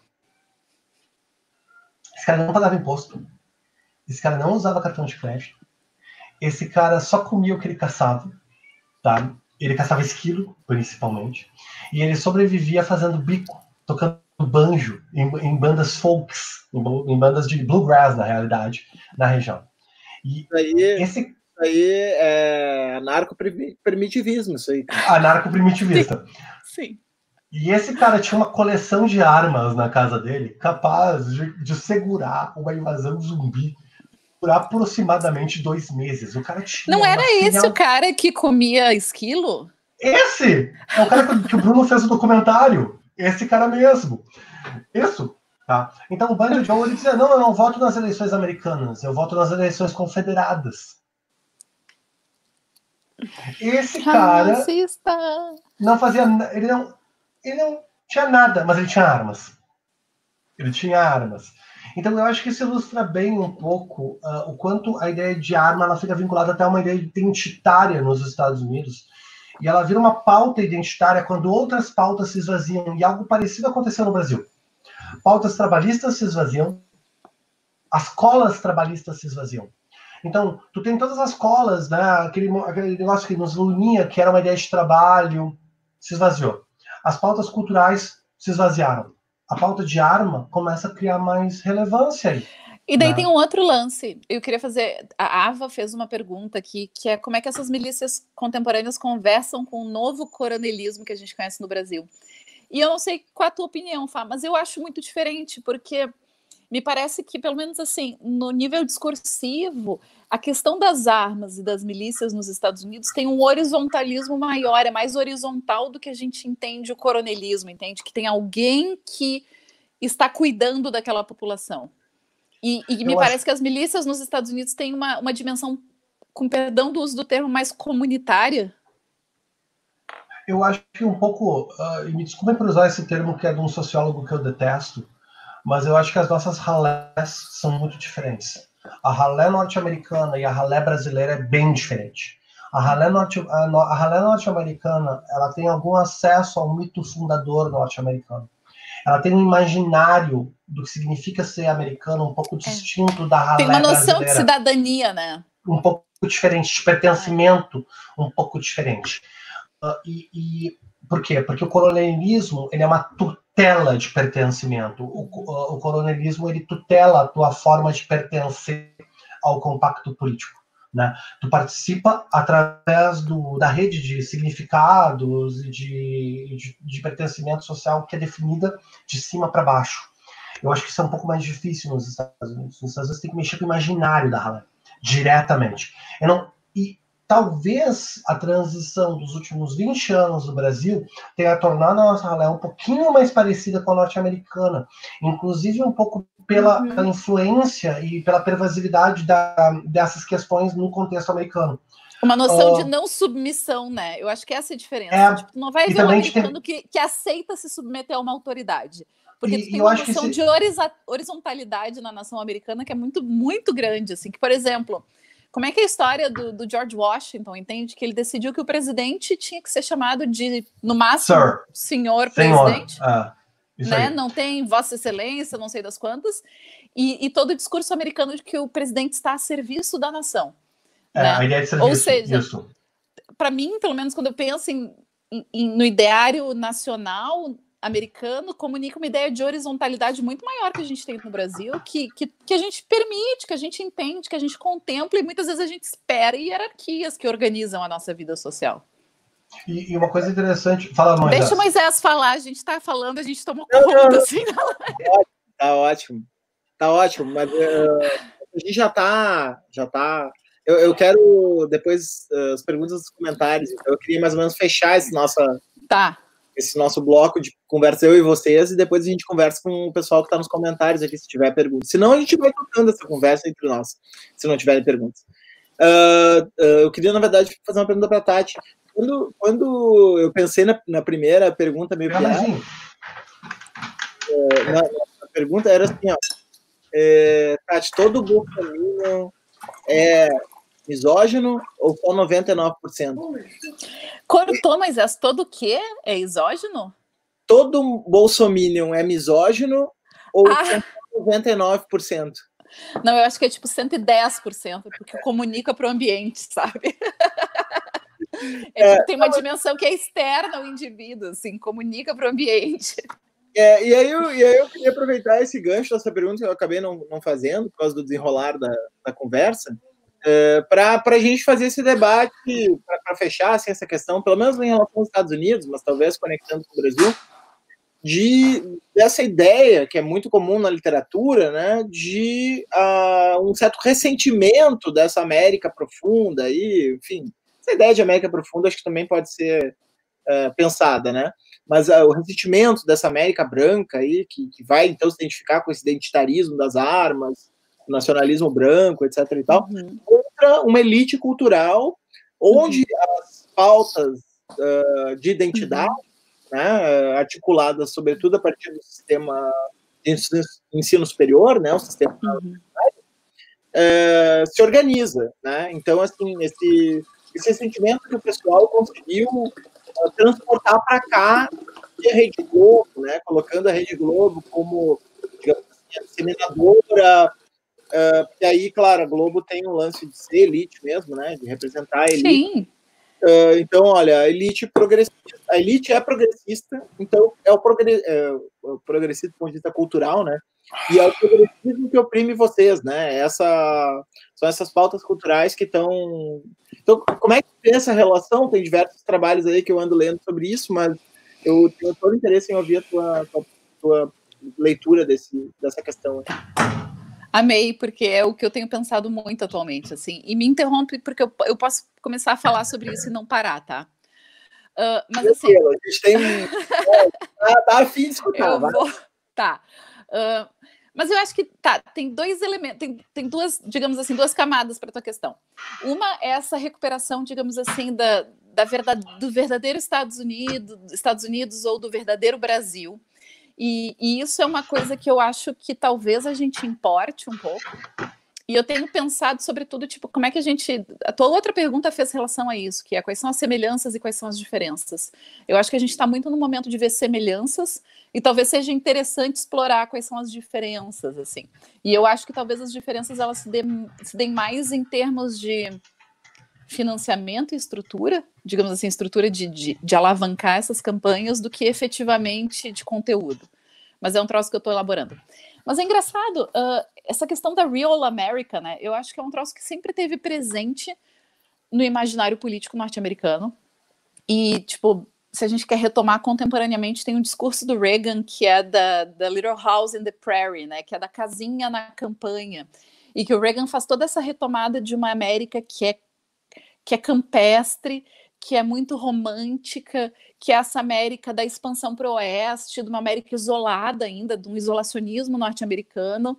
S3: Esse cara não pagava imposto. Esse cara não usava cartão de crédito. Esse cara só comia o que ele caçava. Tá? Ele caçava esquilo, principalmente. E ele sobrevivia fazendo bico, tocando banjo em, em bandas folks, em, em bandas de bluegrass, na realidade, na região. E
S1: Isso aí,
S3: esse
S1: isso aí é anarco-primitivismo, isso aí.
S3: anarco-primitivista.
S4: Sim.
S3: E esse cara tinha uma coleção de armas na casa dele, capaz de, de segurar uma invasão zumbi por aproximadamente dois meses. O cara tinha.
S4: Não era
S3: uma
S4: esse o cara que comia esquilo?
S3: Esse! É o cara que, que o Bruno fez o documentário. Esse cara mesmo. Isso. Tá? Então o Banjo Joe ele dizia: não, eu não voto nas eleições americanas, eu voto nas eleições confederadas. Esse cara
S4: Racista.
S3: não fazia. Ele não, ele não tinha nada, mas ele tinha armas. Ele tinha armas. Então eu acho que isso ilustra bem um pouco ah, o quanto a ideia de arma ela fica vinculada até a uma ideia identitária nos Estados Unidos. E ela vira uma pauta identitária quando outras pautas se esvaziam. E algo parecido aconteceu no Brasil. Pautas trabalhistas se esvaziam, as colas trabalhistas se esvaziam. Então, tu tem todas as colas, né? Aquele, aquele negócio que nos unia, que era uma ideia de trabalho, se esvaziou. As pautas culturais se esvaziaram. A pauta de arma começa a criar mais relevância aí.
S4: E daí
S3: Né?
S4: tem um outro lance. Eu queria fazer. A Ava fez uma pergunta aqui, que é como é que essas milícias contemporâneas conversam com o novo coronelismo que a gente conhece no Brasil. E eu não sei qual a tua opinião, Fá, mas eu acho muito diferente, porque me parece que, pelo menos assim, no nível discursivo, a questão das armas e das milícias nos Estados Unidos tem um horizontalismo maior, é mais horizontal do que a gente entende o coronelismo, entende? Que tem alguém que está cuidando daquela população. E, e me
S3: Eu acho-
S4: parece que as milícias nos Estados Unidos têm uma, uma dimensão, com perdão do uso do termo, mais comunitária.
S3: Eu acho que um pouco, e me desculpem por usar esse termo que é de um sociólogo que eu detesto, mas eu acho que as nossas ralés são muito diferentes. A ralé norte-americana e a ralé brasileira é bem diferente. A ralé, norte, norte-americana ela tem algum acesso ao mito fundador norte-americano. Ela tem um imaginário do que significa ser americano um pouco distinto da ralé
S4: Tem uma noção de cidadania, né?
S3: um pouco diferente, de pertencimento um pouco diferente. Ah, e, e por quê? Porque o coronelismo ele é uma tutela de pertencimento. O, o coronelismo ele tutela a tua forma de pertencer ao compacto político. Né? Tu participa através do, da rede de significados e de, de, de pertencimento social que é definida de cima para baixo. Eu acho que isso é um pouco mais difícil nos Estados Unidos. Nos Estados Unidos tem que mexer com o imaginário da ralé diretamente. Eu não, e talvez a transição dos últimos 20 anos no Brasil tenha tornado a nossa ralé um pouquinho mais parecida com a norte-americana, inclusive um pouco pela,
S4: Uhum.
S3: pela influência e pela pervasividade da, dessas questões no contexto americano.
S4: Uma noção
S3: Ah.
S4: de não submissão, né? Eu acho que essa é a diferença.
S3: É,
S4: Tipo, não vai ver um americano que, que aceita se submeter a uma autoridade. Porque
S3: E-
S4: tem uma noção
S3: esse-
S4: de horizontalidade na nação americana que é muito, muito grande. Assim, que, por exemplo, como é que é a história do, do George Washington, entende? Que ele decidiu que o presidente tinha que ser chamado de, no máximo,
S3: Sir.
S4: senhor,
S3: Senhor,
S4: presidente.
S3: isso
S4: né? Não tem Vossa Excelência, não sei das quantas. E, e todo o discurso americano de que o presidente está a serviço da nação.
S3: É,
S4: né?
S3: a ideia de serviço,
S4: Ou seja. Para mim, pelo menos quando eu penso em- em- no ideário nacional, americano comunica uma ideia de horizontalidade muito maior que a gente tem no Brasil, que, que, que a gente permite, que a gente entende, que a gente contempla e muitas vezes a gente espera hierarquias que organizam a nossa vida social.
S3: E, e uma coisa interessante, fala
S4: Moisés. Deixa o Moisés falar, a gente está falando, a gente tomou conta não, não, assim.
S1: Tá ótimo, tá ótimo, mas uh, a gente já tá, já tá. Eu, eu quero depois uh, as perguntas dos comentários. Eu queria mais ou menos fechar esse nossa,
S4: tá.
S1: Esse nosso bloco de conversa eu e vocês e depois a gente conversa com o pessoal que está nos comentários aqui se tiver perguntas. Senão a gente vai tocando essa conversa entre nós, se não tiverem perguntas. Uh, eu queria na verdade fazer uma pergunta para Tati. Quando, quando eu pensei na, na primeira pergunta meio piada, é, na, na, pergunta era assim, ó, é, Tati, todo Bolsonaro é misógino ou só 99%?
S4: Cortou, mas é todo o quê? É exógeno?
S1: Todo bolsominion é misógino ou ah. 99%?
S4: Não, eu acho que é tipo 110%, porque comunica para o ambiente, sabe? É, tipo, tem uma dimensão que é externa ao indivíduo, assim, comunica para o ambiente.
S1: É, e, aí eu, e aí eu queria aproveitar esse gancho dessa pergunta que eu acabei não, não fazendo, por causa do desenrolar da, da conversa, é, para a gente fazer esse debate, para fechar assim, essa questão, pelo menos em relação aos Estados Unidos, mas talvez conectando com o Brasil, de dessa ideia que é muito comum na literatura, né, de uh, um certo ressentimento dessa América profunda e, enfim, essa ideia de América Profunda acho que também pode ser uh, pensada, né? Mas uh, o ressentimento dessa América branca aí, que, que, vai então se identificar com esse identitarismo das armas, nacionalismo branco, etc. e tal, uhum. contra uma elite cultural onde uhum. as pautas uh, de identidade, uhum. né, articuladas sobretudo a partir do sistema de ensino superior, né, o sistema uhum. se organiza, né? Então, assim, esse esse sentimento que o pessoal conseguiu uh, transportar para cá de Rede Globo, né? Colocando a Rede Globo como, digamos assim, a disseminadora. Uh, e aí, claro, a Globo tem um lance de ser elite mesmo, né? De representar a elite. Sim. Uh, então, olha, a elite progressista, a elite é progressista, então é o, progre, é o progressista do ponto de vista cultural, né? E é o progressismo que oprime vocês, né? Essa, são essas pautas culturais que estão. Então, como é que tem essa relação? Tem diversos trabalhos aí que eu ando lendo sobre isso, mas eu tenho todo interesse em ouvir a tua, tua, tua leitura desse, dessa questão.
S4: Amei, porque é o que eu tenho pensado muito atualmente, assim. E me interrompe porque eu, eu posso começar a falar sobre isso e não parar, tá? Uh, mas assim.
S1: a gente tem. é, tá, tá afim de escutar.
S4: Vou... Tá. Uh, mas eu acho que tá, tem dois elementos, tem, tem duas, digamos assim, duas camadas para tua questão. Uma é essa recuperação, digamos assim, da, da verdade, do verdadeiro Estados Unidos, Estados Unidos ou do verdadeiro Brasil. E, e isso é uma coisa que eu acho que talvez a gente importe um pouco. E eu tenho pensado, sobretudo, tipo, como é que a gente. A tua outra pergunta fez relação a isso, que é quais são as semelhanças e quais são as diferenças. Eu acho que a gente está muito no momento de ver semelhanças, e talvez seja interessante explorar quais são as diferenças, assim. E eu acho que talvez as diferenças elas se, deem, se deem mais em termos de financiamento e estrutura, digamos assim, estrutura de, de, de alavancar essas campanhas do que efetivamente de conteúdo. Mas é um troço que eu estou elaborando. Mas é engraçado, uh, essa questão da Real America, né? Eu acho que é um troço que sempre teve presente no imaginário político norte-americano. E, tipo, se a gente quer retomar contemporaneamente, tem um discurso do Reagan que é da, da Little House in the Prairie, né, que é da casinha na campanha, e que o Reagan faz toda essa retomada de uma América que é, que é campestre, que é muito romântica, que é essa América da expansão para o oeste, de uma América isolada ainda, de um isolacionismo norte-americano,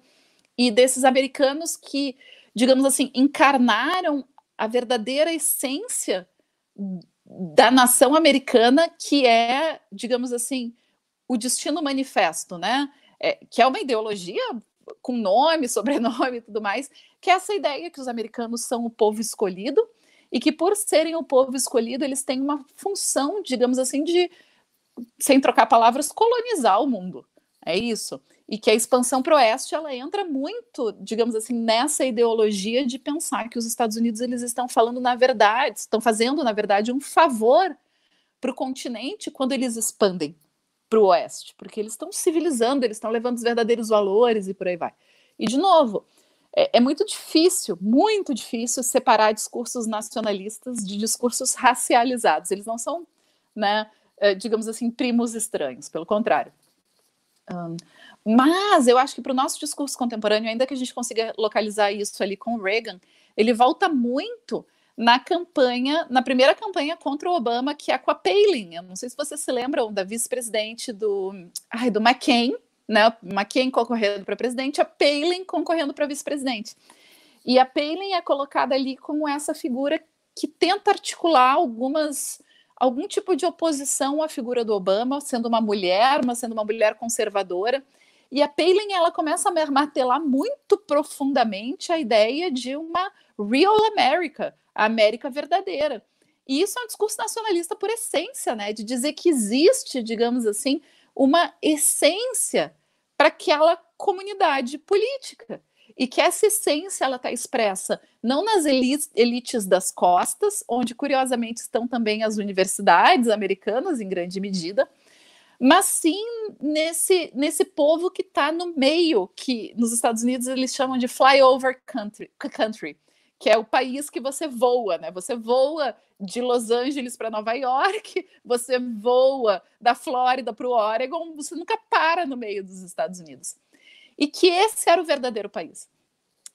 S4: e desses americanos que, digamos assim, encarnaram a verdadeira essência da nação americana, que é, digamos assim, o destino manifesto, né? É, que é uma ideologia com nome, sobrenome e tudo mais, que é essa ideia que os americanos são o povo escolhido e que, por serem o povo escolhido, eles têm uma função, digamos assim, de, sem trocar palavras, colonizar o mundo. É isso e que a expansão para o oeste ela entra muito, digamos assim, nessa ideologia de pensar que os Estados Unidos eles estão falando na verdade, estão fazendo na verdade um favor para o continente quando eles expandem. para o Oeste, porque eles estão civilizando, eles estão levando os verdadeiros valores e por aí vai. E, de novo, é, é, muito difícil, muito difícil separar discursos nacionalistas de discursos racializados. Eles não são, né, é, digamos assim, primos estranhos, pelo contrário. Um, mas eu acho que para o nosso discurso contemporâneo, ainda que a gente consiga localizar isso ali com Reagan, ele volta muito na campanha, na primeira campanha contra o Obama, que é com a Palin. Eu não sei se vocês se lembram da vice-presidente do, ai, do McCain, né? McCain concorrendo para presidente, a Palin concorrendo para vice-presidente. E a Palin é colocada ali como essa figura que tenta articular algumas algum tipo de oposição à figura do Obama, sendo uma mulher, mas sendo uma mulher conservadora. E a Palin ela começa a martelar muito profundamente a ideia de uma real America, a América verdadeira. E isso é um discurso nacionalista por essência, né? De dizer que existe, digamos assim, uma essência para aquela comunidade política. E que essa essência ela está expressa não nas elites das costas, onde curiosamente estão também as universidades americanas em grande medida, mas sim nesse, nesse povo que está no meio, que nos Estados Unidos eles chamam de flyover country, country que é o país que você voa, né? Você voa de Los Angeles para Nova York, você voa da Flórida para o Oregon, você nunca para no meio dos Estados Unidos. E que esse era o verdadeiro país.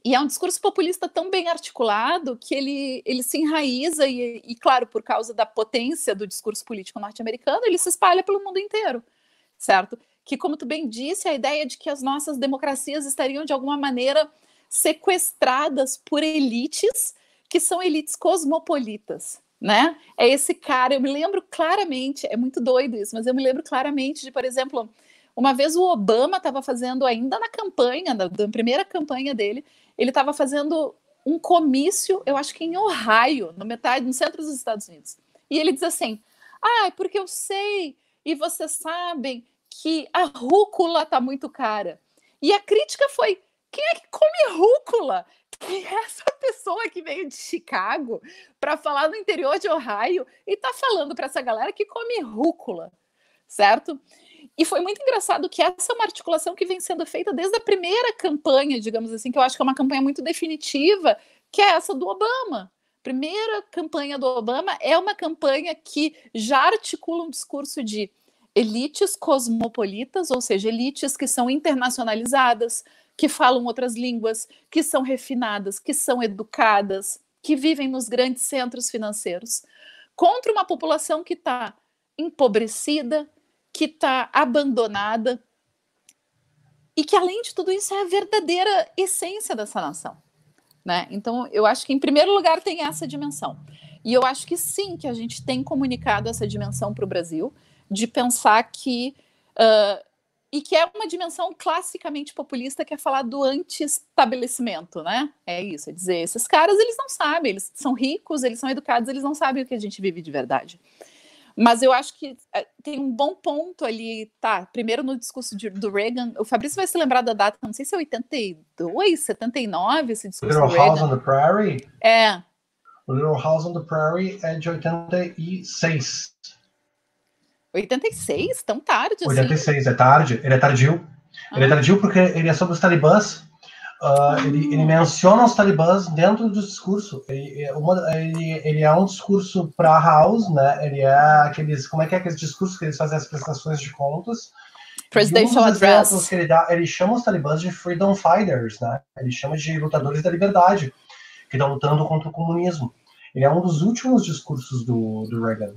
S4: E é um discurso populista tão bem articulado que ele, ele se enraiza, e, e, claro, por causa da potência do discurso político norte-americano, ele se espalha pelo mundo inteiro, certo? Que, como tu bem disse, a ideia de que as nossas democracias estariam, de alguma maneira, sequestradas por elites que são elites cosmopolitas, né? É esse cara, eu me lembro claramente, é muito doido isso, mas eu me lembro claramente de, por exemplo, uma vez o Obama estava fazendo, ainda na campanha, na, na primeira campanha dele, ele estava fazendo um comício, eu acho que em Ohio, no metade, no centro dos Estados Unidos. E ele diz assim: ah, porque eu sei, e vocês sabem que a rúcula está muito cara. E a crítica foi: quem é que come rúcula? Quem é essa pessoa que veio de Chicago para falar no interior de Ohio e está falando para essa galera que come rúcula, certo? E foi muito engraçado que essa é uma articulação que vem sendo feita desde a primeira campanha, digamos assim, que eu acho que é uma campanha muito definitiva, que é essa do Obama. Primeira campanha do Obama é uma campanha que já articula um discurso de elites cosmopolitas, ou seja, elites que são internacionalizadas, que falam outras línguas, que são refinadas, que são educadas, que vivem nos grandes centros financeiros, contra uma população que está empobrecida, que está abandonada e que, além de tudo isso, é a verdadeira essência dessa nação. Né? Então, eu acho que, em primeiro lugar, tem essa dimensão. E eu acho que sim, que a gente tem comunicado essa dimensão para o Brasil, de pensar que uh, e que é uma dimensão classicamente populista que é falar do anti-estabelecimento, né? É isso, é dizer, esses caras, eles não sabem, eles são ricos, eles são educados, eles não sabem o que a gente vive de verdade. Mas eu acho que é, tem um bom ponto ali, tá? Primeiro no discurso de, do Reagan, o Fabrício vai se lembrar da data, não sei se é 82, 79, esse discurso
S3: Little
S4: do Reagan.
S3: House on the Prairie?
S4: É.
S3: O Little House on the Prairie é de 86.
S4: 86? Tão tarde assim?
S3: 86, é tarde. Ele é tardio. Ah. Ele é tardio porque ele é sobre os talibãs. Uh, ah. ele, ele, menciona os talibãs dentro do discurso. Ele, é uma, ele, ele é um discurso para House, né? Ele é aqueles. Como é que é aqueles discursos que eles fazem as prestações de contas?
S4: Presidential um Address.
S3: Que ele, dá, ele chama os talibãs de freedom fighters, né? Ele chama de lutadores da liberdade, que estão lutando contra o comunismo. Ele é um dos últimos discursos do, do Reagan.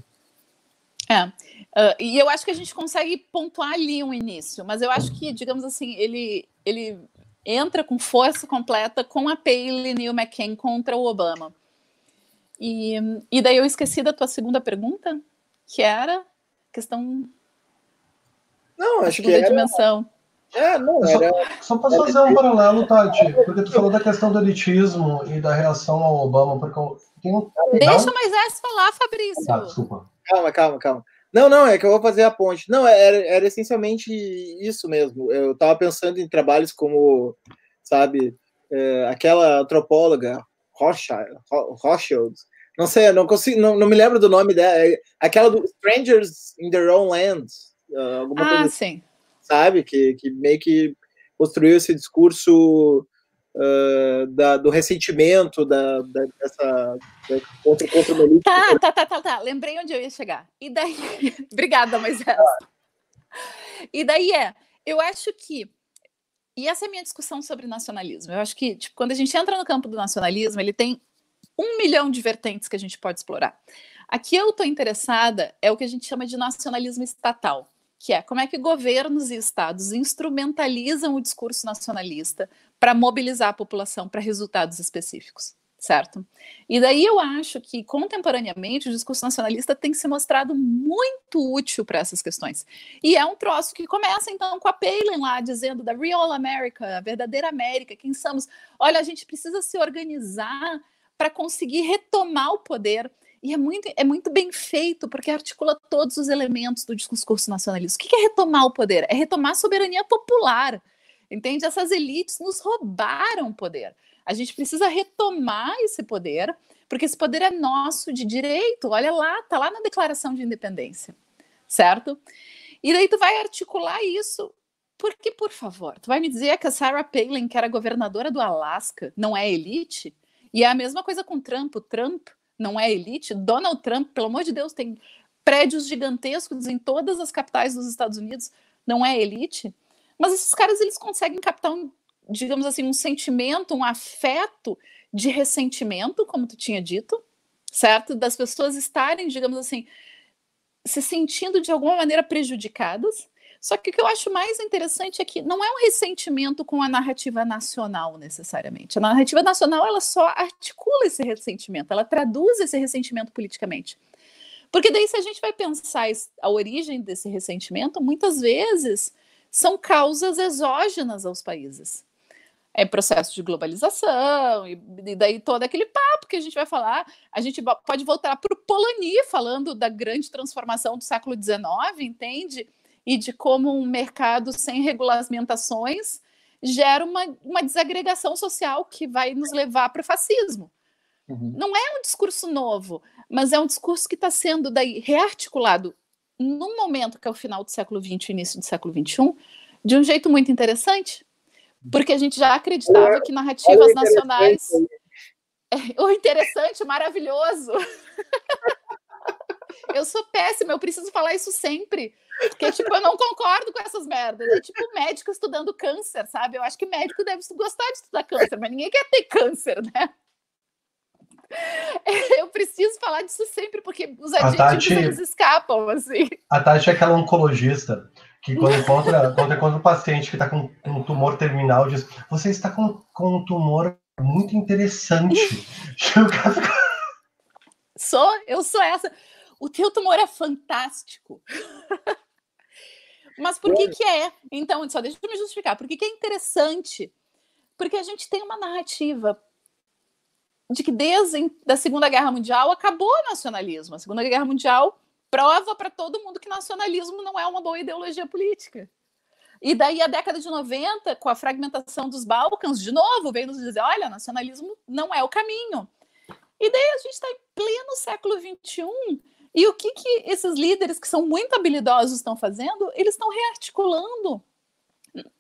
S4: É. Uh, e eu acho que a gente consegue pontuar ali um início, mas eu acho que, digamos assim, ele, ele entra com força completa com a Palin e o McCain contra o Obama. E, e daí eu esqueci da tua segunda pergunta, que era questão.
S1: Não, acho que era.
S4: dimensão.
S1: É, não, era...
S3: Só, só posso fazer um paralelo, Tati, porque tu falou da questão do elitismo e da reação ao Obama, porque tem um...
S4: Deixa mais essa falar, Fabrício.
S3: Ah, desculpa.
S1: Calma, calma, calma. Não, não, é que eu vou fazer a ponte. Não, era, era essencialmente isso mesmo. Eu estava pensando em trabalhos como, sabe, é, aquela antropóloga, Rothschild, Rothschild, não sei, não consigo, não, não me lembro do nome dela, é aquela do Strangers in Their Own Land, Uh, alguma
S4: ah,
S1: coisa,
S4: sim.
S1: Sabe? Que, que meio que construiu esse discurso uh, da, do ressentimento da, da, dessa da, contra, contra o.
S4: Tá, tá, tá, tá, tá. Lembrei onde eu ia chegar. E daí. Obrigada, Moisés. E daí é, eu acho que. E essa é a minha discussão sobre nacionalismo. Eu acho que, tipo, quando a gente entra no campo do nacionalismo, ele tem um milhão de vertentes que a gente pode explorar. Aqui eu estou interessada é o que a gente chama de nacionalismo estatal, que é como é que governos e estados instrumentalizam o discurso nacionalista para mobilizar a população para resultados específicos, certo? E daí eu acho que contemporaneamente o discurso nacionalista tem se mostrado muito útil para essas questões. E é um troço que começa então com a Palin lá dizendo da Real America, a verdadeira América, quem somos? Olha, a gente precisa se organizar para conseguir retomar o poder. E é muito, é muito bem feito, porque articula todos os elementos do discurso nacionalista. O que é retomar o poder? É retomar a soberania popular. Entende? Essas elites nos roubaram o poder. A gente precisa retomar esse poder, porque esse poder é nosso de direito. Olha lá, tá lá na Declaração de Independência, certo? E daí tu vai articular isso. Porque, por favor, tu vai me dizer que a Sarah Palin, que era governadora do Alasca, não é elite? E é a mesma coisa com Trump. O Trump não é elite. Donald Trump, pelo amor de Deus, tem prédios gigantescos em todas as capitais dos Estados Unidos. Não é elite. Mas esses caras eles conseguem captar um, digamos assim, um sentimento, um afeto de ressentimento, como tu tinha dito, certo? Das pessoas estarem, digamos assim, se sentindo de alguma maneira prejudicadas só que o que eu acho mais interessante é que não é um ressentimento com a narrativa nacional necessariamente. A narrativa nacional ela só articula esse ressentimento, ela traduz esse ressentimento politicamente. Porque daí se a gente vai pensar a origem desse ressentimento, muitas vezes são causas exógenas aos países. É processo de globalização, e, daí todo aquele papo que a gente vai falar. A gente pode voltar para o Polanyi falando da grande transformação do século XIX, entende? E de como um mercado sem regulamentações gera uma, uma desagregação social que vai nos levar para o fascismo. Uhum. Não é um discurso novo, mas é um discurso que está sendo daí rearticulado num momento que é o final do século XX e início do século XXI, de um jeito muito interessante, porque a gente já acreditava que narrativas nacionais. É, o interessante, maravilhoso. eu sou péssima, eu preciso falar isso sempre. Porque, tipo, eu não concordo com essas merdas. É tipo médico estudando câncer, sabe? Eu acho que médico deve gostar de estudar câncer, mas ninguém quer ter câncer, né? Eu preciso falar disso sempre, porque os adjetivos Tati, eles escapam, assim.
S3: A Tati é aquela oncologista que quando encontra, quando encontra um paciente que está com um tumor terminal, diz, você está com, com um tumor muito interessante.
S4: sou, eu sou essa. O teu tumor é fantástico. Mas por que, que é? Então, só deixa eu me justificar. Por que, que é interessante? Porque a gente tem uma narrativa de que desde a Segunda Guerra Mundial acabou o nacionalismo. A Segunda Guerra Mundial prova para todo mundo que nacionalismo não é uma boa ideologia política. E daí a década de 90, com a fragmentação dos Balcãs, de novo, veio nos dizer, olha, nacionalismo não é o caminho. E daí a gente está em pleno século XXI e o que, que esses líderes que são muito habilidosos estão fazendo? Eles estão rearticulando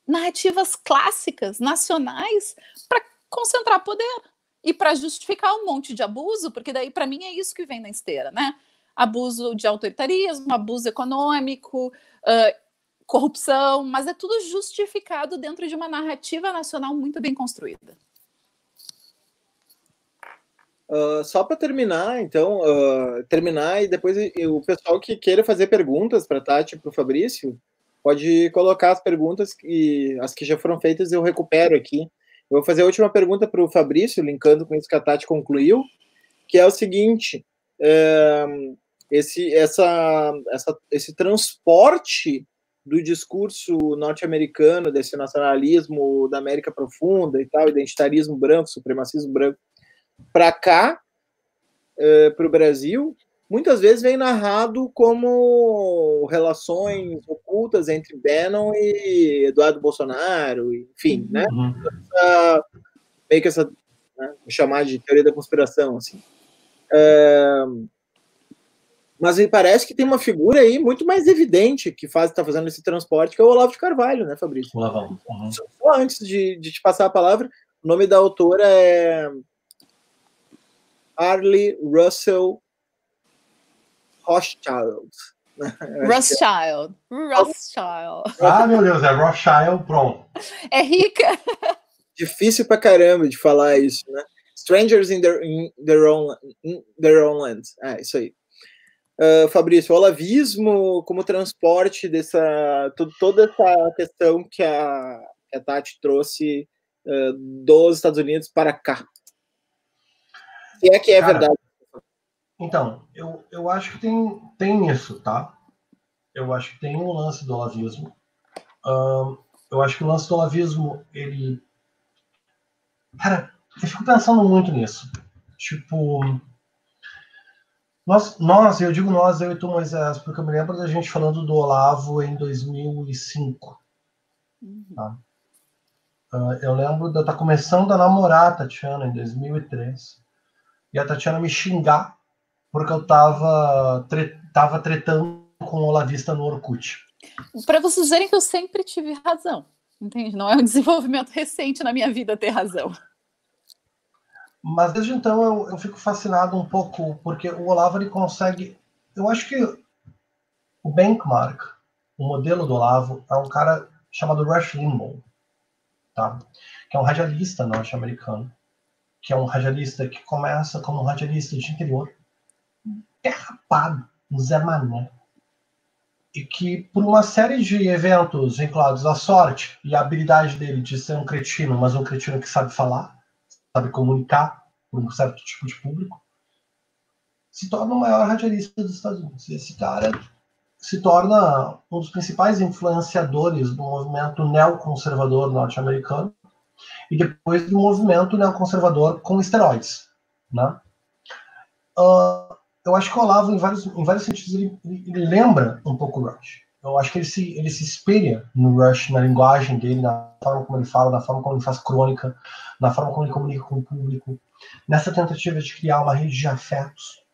S4: narrativas clássicas, nacionais, para concentrar poder e para justificar um monte de abuso, porque daí, para mim, é isso que vem na esteira, né? Abuso de autoritarismo, abuso econômico, uh, corrupção, mas é tudo justificado dentro de uma narrativa nacional muito bem construída.
S1: Uh, só para terminar, então, uh, terminar e depois o pessoal que queira fazer perguntas para Tati e para o Fabrício, pode colocar as perguntas e as que já foram feitas eu recupero aqui. Eu vou fazer a última pergunta para o Fabrício, linkando com isso que a Tati concluiu, que é o seguinte: é, esse, essa, essa, esse transporte do discurso norte-americano, desse nacionalismo da América profunda e tal, identitarismo branco, supremacismo branco, para cá, uh, para o Brasil, muitas vezes vem narrado como relações ocultas entre Bannon e Eduardo Bolsonaro, enfim, né? Uhum. Essa, meio que essa, né, vou chamar de teoria da conspiração, assim. Uh, Mas me parece que tem uma figura aí muito mais evidente que faz está fazendo esse transporte, que é o Olavo de Carvalho, né, Fabrício?
S3: Olavão. Uhum.
S1: Só antes de, de te passar a palavra, o nome da autora é Arlie Russell Rothschild.
S4: Rothschild. Rothschild.
S3: Ah, meu Deus, é Rothschild, pronto.
S4: É rica.
S1: Difícil pra caramba de falar isso, né? Strangers in their, in their, own, in their own land. É, isso aí. Uh, Fabrício, o olavismo como transporte dessa toda essa questão que a, que a Tati trouxe uh, dos Estados Unidos para cá. Se é que é
S3: Cara,
S1: verdade.
S3: Então, eu, eu acho que tem, tem isso, tá? Eu acho que tem um lance do olavismo. Eu acho que o lance do olavismo, ele. Cara, eu fico pensando muito nisso. Tipo. Nós, nós, eu digo nós, eu e tu, Moisés, porque eu me lembro da gente falando do Olavo em 2005. Tá? Ah, eu lembro de eu estar começando a namorar a Tatiana em 2003. E a Tatiana me xingar porque eu tava, tre tava tretando com o Olavista no Orkut.
S4: Para vocês verem que eu sempre tive razão. Entende? Não é um desenvolvimento recente na minha vida ter razão.
S3: Mas desde então eu, eu fico fascinado um pouco, porque o Olavo ele consegue. Eu acho que o benchmark, o modelo do Olavo, é um cara chamado Rush Limbaugh, tá? que é um radialista norte-americano, que é um radialista que começa como um radialista de interior, derrapado, um Zé Mané, e que por uma série de eventos vinculados à sorte e à habilidade dele de ser um cretino, mas um cretino que sabe falar, sabe comunicar para um certo tipo de público, se torna o maior radialista dos Estados Unidos. E esse cara se torna um dos principais influenciadores do movimento neoconservador norte-americano e depois do movimento neoconservador com esteroides. Né? Uh, eu acho que o Olavo, em vários, em vários sentidos, ele, ele, lembra um pouco o Rush. Eu acho que ele se, ele se espelha no Rush, na linguagem dele, na forma como ele fala, na forma como ele faz crônica, na forma como ele comunica com o público, nessa tentativa de criar uma rede de afetos.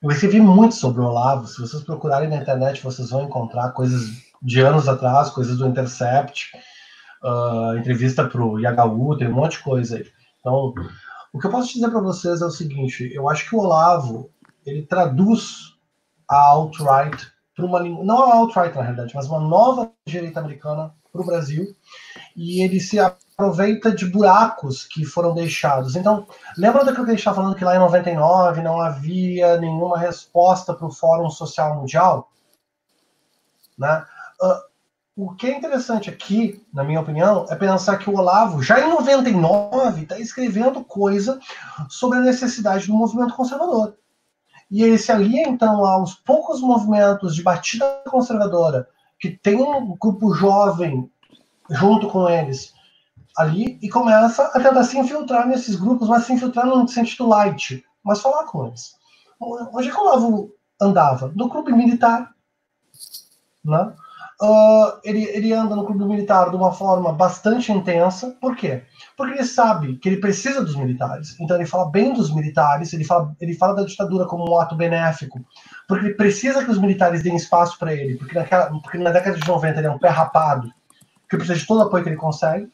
S3: Eu escrevi muito sobre o Olavo. Se vocês procurarem na internet, vocês vão encontrar coisas de anos atrás, coisas do Intercept, uh, entrevista para o Yagaú, tem um monte de coisa aí. Então, o que eu posso dizer para vocês é o seguinte: eu acho que o Olavo ele traduz a alt-right para uma não a alt-right na realidade, mas uma nova direita americana para o Brasil, e ele se aproveita de buracos que foram deixados. Então, lembra daquilo que a gente está falando que lá em 99 não havia nenhuma resposta para o Fórum Social Mundial? Né? Uh, o que é interessante aqui, na minha opinião, é pensar que o Olavo, já em 99, está escrevendo coisa sobre a necessidade do movimento conservador. E ele se alia, então, aos poucos movimentos de batida conservadora, que tem um grupo jovem junto com eles ali, e começa a tentar se infiltrar nesses grupos, mas se infiltrar no sentido light, mas falar com eles. Onde é que o Olavo andava? No clube militar. Né? Uh, ele, ele anda no clube militar de uma forma bastante intensa. Por quê? Porque ele sabe que ele precisa dos militares. Então ele fala bem dos militares, ele fala, ele fala da ditadura como um ato benéfico. Porque ele precisa que os militares deem espaço para ele. Porque, naquela, porque na década de 90 ele é um pé rapado, que precisa de todo o apoio que ele consegue.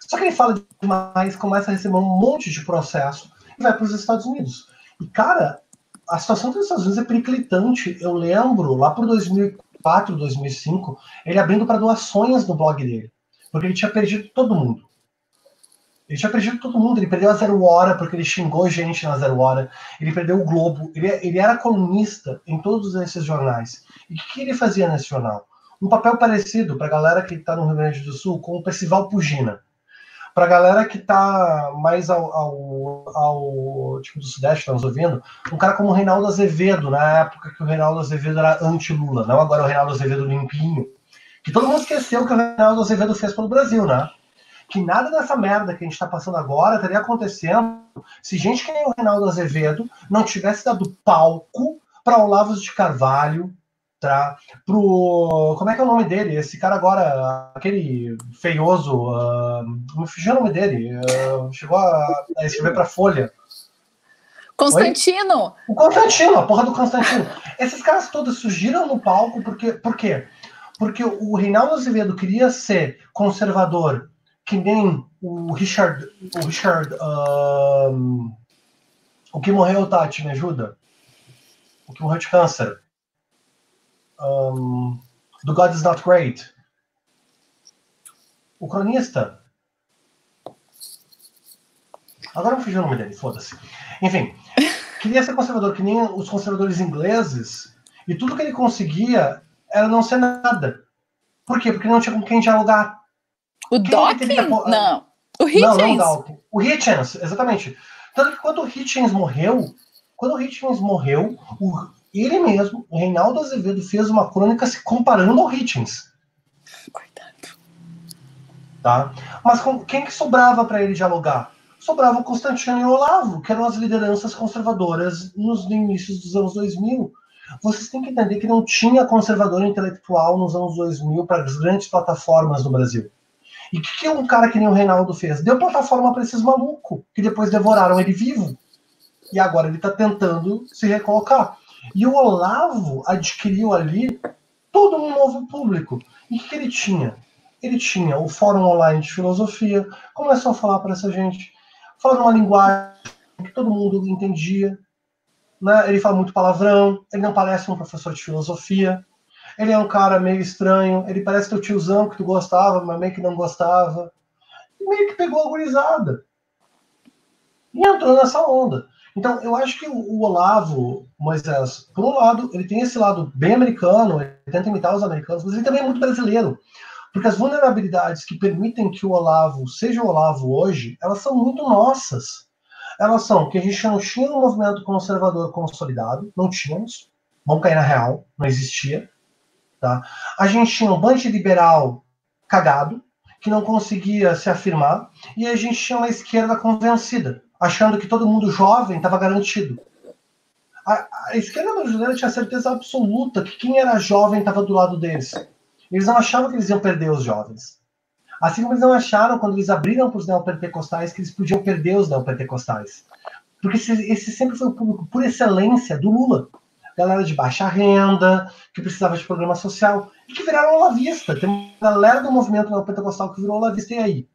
S3: Só que ele fala demais, começa a receber um monte de processo e vai para os Estados Unidos. E, cara, a situação dos Estados Unidos é periclitante. Eu lembro, lá por 2004, 2004, 2005, ele abrindo para doações no blog dele. Porque ele tinha perdido todo mundo. Ele tinha perdido todo mundo. Ele perdeu a Zero Hora porque ele xingou gente na Zero Hora. Ele perdeu o Globo. Ele, ele era colunista em todos esses jornais. E o que, que ele fazia nesse jornal? Um papel parecido para a galera que está no Rio Grande do Sul com o Percival Pugina. Para a galera que está mais ao, ao, ao, tipo do Sudeste, está nos ouvindo, um cara como o Reinaldo Azevedo, na época que o Reinaldo Azevedo era anti-Lula, não agora o Reinaldo Azevedo limpinho. Que todo mundo esqueceu que o Reinaldo Azevedo fez pelo Brasil, né? Que nada dessa merda que a gente está passando agora estaria acontecendo se gente que nem o Reinaldo Azevedo não tivesse dado palco para Olavo de Carvalho, tá? Pro. Como é que é o nome dele? Esse cara agora, aquele feioso. Uh, me fugiu o nome dele. Uh, chegou a, a escrever para Folha.
S4: Constantino! Oi?
S3: O Constantino, a porra do Constantino. Esses caras todos surgiram no palco porque, por quê? Porque o Reinaldo Azevedo queria ser conservador, que nem o Richard. O Richard. Um, o que morreu, Tati, me ajuda? O que morreu de câncer. Um, do God is Not Great. O cronista. Agora eu fugi o nome dele, foda-se. Enfim, queria ser conservador, que nem os conservadores ingleses, e tudo que ele conseguia era não ser nada. Por quê? Porque não tinha com quem dialogar.
S4: O quem Dawkins? Não. O Hitchens. Não, não o Dawkins.
S3: O Hitchens, exatamente. Tanto que quando o Hitchens morreu, quando o Hitchens morreu, o, ele mesmo, o Reinaldo Azevedo, fez uma crônica se comparando ao Hitchens.
S4: Coitado.
S3: Tá? Mas com, quem que sobrava para ele dialogar? Sobrava o Constantino e o Olavo, que eram as lideranças conservadoras nos inícios dos anos 2000. Vocês têm que entender que não tinha conservador intelectual nos anos 2000 para as grandes plataformas do Brasil. E o que, que um cara que nem o Reinaldo fez? Deu plataforma para esses malucos, que depois devoraram ele vivo. E agora ele está tentando se recolocar. E o Olavo adquiriu ali todo um novo público. E o que, ele tinha? Ele tinha o Fórum Online de Filosofia, começou a falar para essa gente, falando uma linguagem que todo mundo entendia. Né? Ele fala muito palavrão, ele não parece um professor de filosofia, ele é um cara meio estranho, ele parece teu tiozão que tu gostava, mas meio que não gostava. E meio que pegou a gurizada. E entrou nessa onda. Então, eu acho que o Olavo Moisés, por um lado, ele tem esse lado bem americano, ele tenta imitar os americanos, mas ele também é muito brasileiro. Porque as vulnerabilidades que permitem que o Olavo seja o Olavo hoje, elas são muito nossas. Elas são que a gente não tinha um movimento conservador consolidado, não tínhamos, vamos cair na real, não existia. Tá? A gente tinha um bando liberal cagado, que não conseguia se afirmar, e a gente tinha uma esquerda convencida, achando que todo mundo jovem estava garantido. A, a, esquerda brasileira tinha certeza absoluta que quem era jovem estava do lado deles. Eles não achavam que eles iam perder os jovens. Assim como eles não acharam, quando eles abriram para os neopentecostais, que eles podiam perder os neopentecostais. Porque esse, esse sempre foi o público por excelência do Lula. Galera de baixa renda, que precisava de programa social, e que viraram olavista. Tem uma galera do movimento neopentecostal que virou olavista, e aí?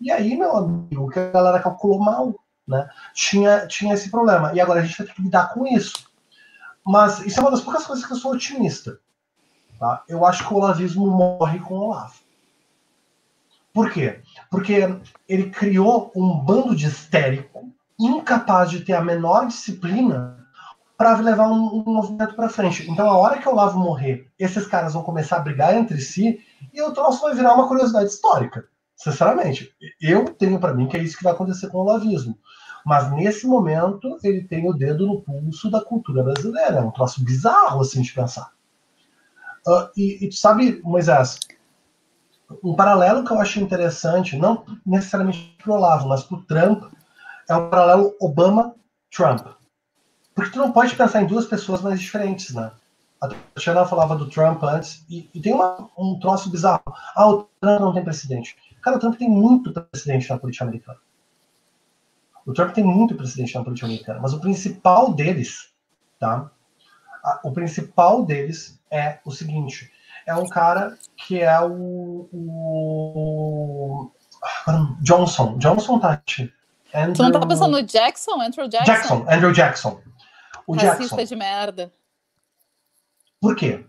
S3: E aí, meu amigo, que a galera calculou mal, né? Tinha, tinha esse problema. E agora a gente vai ter que lidar com isso. Mas isso é uma das poucas coisas que eu sou otimista. Tá? Eu acho que o olavismo morre com o Olavo. Por quê? Porque ele criou um bando de histérico, incapaz de ter a menor disciplina para levar um, um movimento para frente. Então, a hora que o Olavo morrer, esses caras vão começar a brigar entre si e o troço vai virar uma curiosidade histórica. Sinceramente, eu tenho para mim que é isso que vai acontecer com o olavismo. Mas nesse momento, ele tem o dedo no pulso da cultura brasileira. É um troço bizarro assim de pensar. Uh, e, e tu sabe, Moisés, um paralelo que eu acho interessante, não necessariamente para o Olavo, mas para o Trump, é o paralelo Obama-Trump. Porque tu não pode pensar em duas pessoas mais diferentes, né? A Tatiana falava do Trump antes, e, e tem uma, um troço bizarro. Ah, o Trump não tem presidente. Cara, o Trump tem muito presidente na política americana. O Trump tem muito presidente na política americana, mas o principal deles, tá? O principal deles é o seguinte: é um cara que é o, o Johnson. Johnson Tati.
S4: Andrew... Tu não tá pensando no Jackson? Andrew Jackson?
S3: Jackson, Andrew Jackson.
S4: O Racista Jackson. de merda.
S3: Por quê?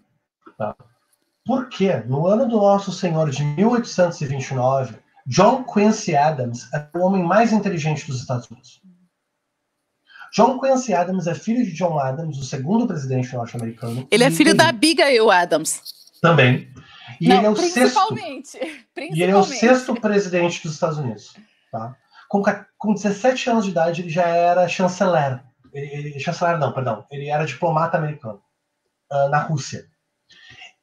S3: Tá. Porque no ano do Nosso Senhor de 1829, John Quincy Adams era o homem mais inteligente dos Estados Unidos. John Quincy Adams é filho de John Adams, o segundo presidente norte-americano.
S4: Ele é filho da Abigail Adams.
S3: Também.
S4: E Não, ele é o principalmente, sexto. Principalmente.
S3: E ele é o sexto presidente dos Estados Unidos. Tá? Com, com 17 anos de idade, ele já era chanceler. Ele, ele, chanceler não, perdão. Ele era diplomata americano uh, na Rússia.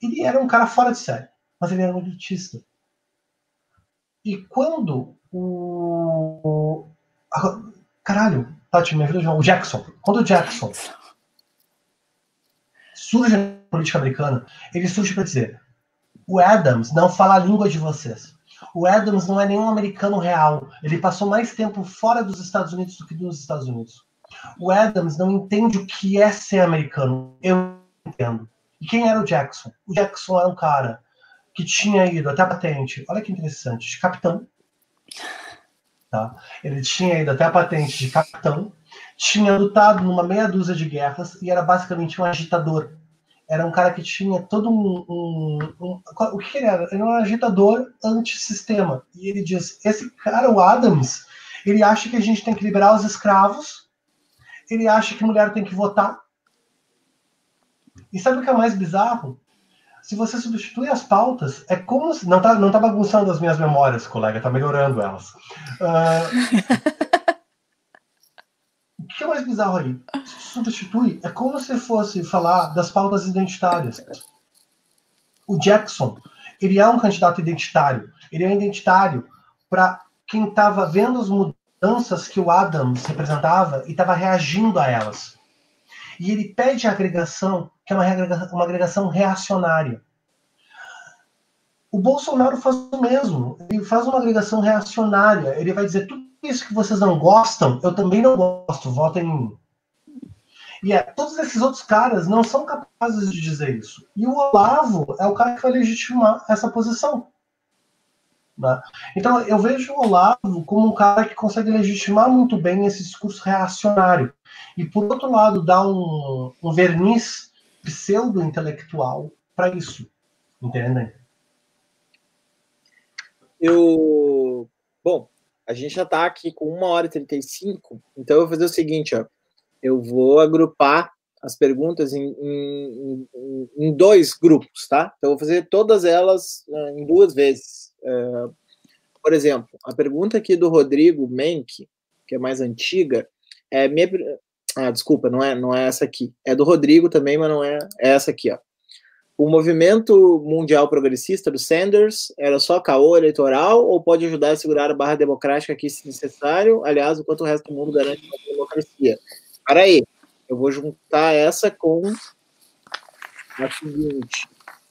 S3: Ele era um cara fora de série, mas ele era um elitista. E quando o. Caralho, Tati, me ajuda, João. O Jackson. Quando o Jackson surge na política americana, ele surge para dizer: o Adams não fala a língua de vocês. O Adams não é nenhum americano real. Ele passou mais tempo fora dos Estados Unidos do que nos Estados Unidos. O Adams não entende o que é ser americano. Eu entendo. E quem era o Jackson? O Jackson era um cara que tinha ido até a patente, olha que interessante, de capitão. Tá? Ele tinha ido até a patente de capitão, tinha lutado numa meia dúzia de guerras e era basicamente um agitador. Era um cara que tinha todo um. um, um o que ele era? Ele era um agitador antissistema. E ele diz: esse cara, o Adams, ele acha que a gente tem que liberar os escravos, ele acha que mulher tem que votar. E sabe o que é mais bizarro? se você substitui as pautas, é como se. Não tá, não tá bagunçando as minhas memórias, colega, tá melhorando elas. Uh, o que é mais bizarro aí? Se substitui, é como se fosse falar das pautas identitárias. O Jackson, ele é um candidato identitário. Ele é identitário para quem estava vendo as mudanças que o Adams representava e estava reagindo a elas. E ele pede a agregação, que é uma, uma agregação reacionária. O Bolsonaro faz o mesmo. Ele faz uma agregação reacionária. Ele vai dizer tudo isso que vocês não gostam, eu também não gosto, votem em mim. E é, todos esses outros caras não são capazes de dizer isso. E o Olavo é o cara que vai legitimar essa posição. Né? Então, eu vejo o Olavo como um cara que consegue legitimar muito bem esse discurso reacionário. E, por outro lado, dá um, um verniz pseudo-intelectual para isso. Entendem?
S1: Eu. Bom, a gente já está aqui com 1 hora e 35, então eu vou fazer o seguinte, ó. Eu vou agrupar as perguntas em, em, em, em dois grupos, tá? Então eu vou fazer todas elas uh, em duas vezes. Uh, por exemplo, a pergunta aqui do Rodrigo Menck, que é mais antiga, é minha. Ah, desculpa, não é, não é essa aqui. É do Rodrigo também, mas não é, é essa aqui, ó. O movimento mundial progressista do Sanders era só caô eleitoral ou pode ajudar a segurar a barra democrática aqui se necessário? Aliás, enquanto o resto do mundo garante a democracia. Para aí, eu vou juntar essa com a seguinte.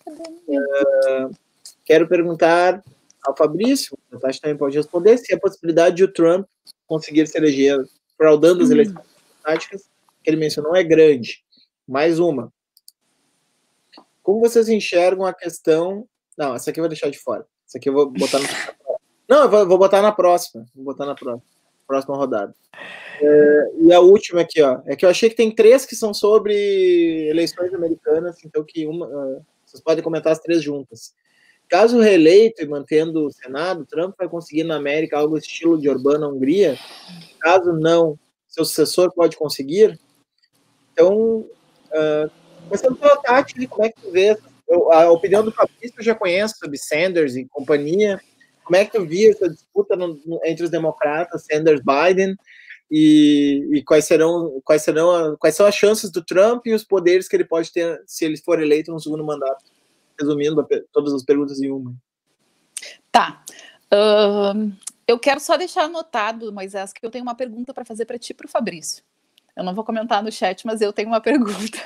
S1: Uh, quero perguntar ao Fabrício, a Tati também pode responder, se a possibilidade de o Trump conseguir se eleger fraudando as hum. eleições democráticas que ele mencionou é grande. Mais uma. Como vocês enxergam a questão. Não, essa aqui eu vou deixar de fora. Essa aqui eu vou botar na. Não, eu vou, botar na próxima. Vou botar na próxima, próxima rodada. É, e a última aqui, ó, é que eu achei que tem três que são sobre eleições americanas, então que uma, uh, vocês podem comentar as três juntas. Caso reeleito e mantendo o Senado, Trump vai conseguir na América algo estilo de Orbán na Hungria? Caso não, seu sucessor pode conseguir? Então, uh, começando pela Tati, como é que tu vê? a opinião do Fabrício eu já conheço sobre Sanders e companhia. Como é que tu via essa disputa no, no, entre os democratas, Sanders Biden? E, e, quais serão quais serão a, quais são as chances do Trump e os poderes que ele pode ter se ele for eleito no segundo mandato? Resumindo todas as perguntas em uma.
S4: Tá. Uh, eu quero só deixar anotado, Moisés, que eu tenho uma pergunta para fazer para ti e para o Fabrício. Eu não vou comentar no chat, mas eu tenho uma pergunta.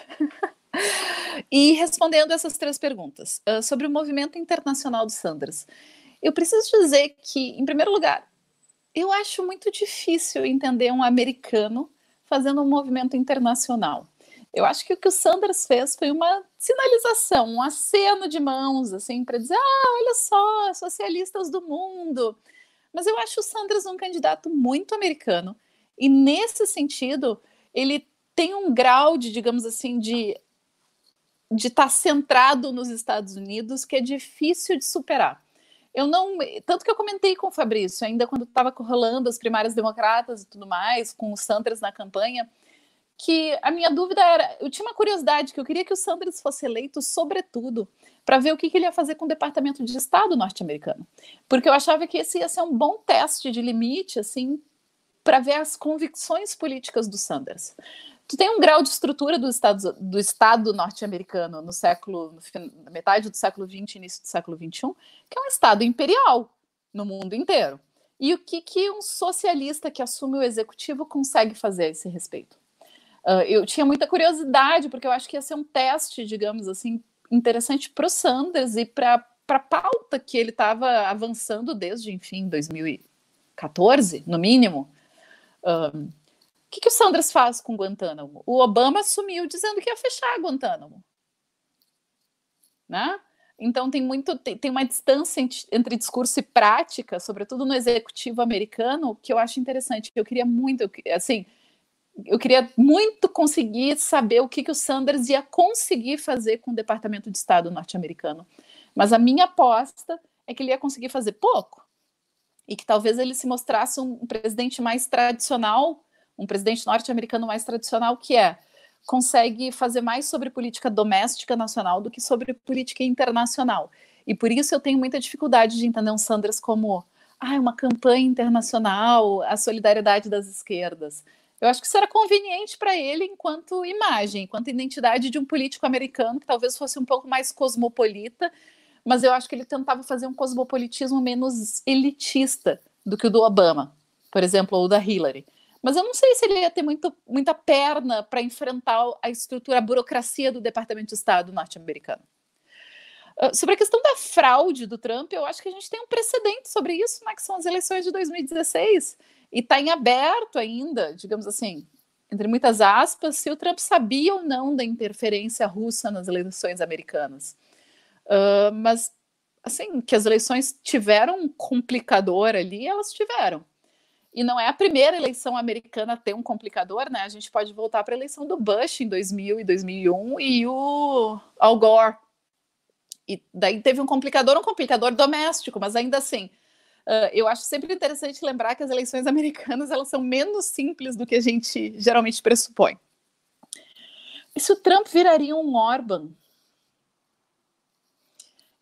S4: e respondendo essas três perguntas uh, sobre o movimento internacional do Sanders, eu preciso dizer que, em primeiro lugar, eu acho muito difícil entender um americano fazendo um movimento internacional. Eu acho que o que o Sanders fez foi uma sinalização, um aceno de mãos, assim, para dizer: ah, olha só, socialistas do mundo. Mas eu acho o Sanders um candidato muito americano. E nesse sentido, ele tem um grau de, digamos assim, de de estar tá centrado nos Estados Unidos que é difícil de superar. Eu não, tanto que eu comentei com o Fabrício ainda quando estava rolando as primárias democratas e tudo mais, com o Sanders na campanha, que a minha dúvida era, eu tinha uma curiosidade que eu queria que o Sanders fosse eleito, sobretudo, para ver o que, que, ele ia fazer com o Departamento de Estado norte-americano, porque eu achava que esse ia ser um bom teste de limite, assim, para ver as convicções políticas do Sanders. Tu tem um grau de estrutura do Estado, do Estado norte-americano no século, no, metade do século XX, início do século XXI, que é um Estado imperial no mundo inteiro. E o que, que um socialista que assume o executivo consegue fazer a esse respeito? Uh, eu tinha muita curiosidade, porque eu acho que ia ser um teste, digamos assim, interessante para o Sanders e para a pauta que ele estava avançando desde, enfim, 2014, no mínimo, um, que, que o Sanders faz com Guantánamo? O Obama assumiu dizendo que ia fechar Guantánamo. Né? Então tem muito tem, tem uma distância entre discurso e prática, sobretudo no executivo americano, que eu acho interessante. Eu queria muito, assim, eu queria muito conseguir saber o que, que o Sanders ia conseguir fazer com o Departamento de Estado norte-americano. Mas a minha aposta é que ele ia conseguir fazer pouco e que talvez ele se mostrasse um presidente mais tradicional, um presidente norte-americano mais tradicional, que é consegue fazer mais sobre política doméstica nacional do que sobre política internacional. E por isso eu tenho muita dificuldade de entender um Sanders como ah, uma campanha internacional, a solidariedade das esquerdas. Eu acho que isso era conveniente para ele enquanto imagem, enquanto identidade de um político americano que talvez fosse um pouco mais cosmopolita, mas eu acho que ele tentava fazer um cosmopolitismo menos elitista do que o do Obama, por exemplo, ou da Hillary. Mas eu não sei se ele ia ter muito, muita perna para enfrentar a estrutura, a burocracia do Departamento de Estado norte-americano. Uh, sobre a questão da fraude do Trump, eu acho que a gente tem um precedente sobre isso, né, que são as eleições de 2016, e está em aberto ainda, digamos assim, entre muitas aspas, se o Trump sabia ou não da interferência russa nas eleições americanas. Uh, mas, assim, que as eleições tiveram um complicador ali, elas tiveram. E não é a primeira eleição americana a ter um complicador, né? A gente pode voltar para a eleição do Bush em 2000 e 2001 e o Al Gore. E daí teve um complicador, um complicador doméstico, mas ainda assim, eu acho sempre interessante lembrar que as eleições americanas elas são menos simples do que a gente geralmente pressupõe. E se o Trump viraria um Orban?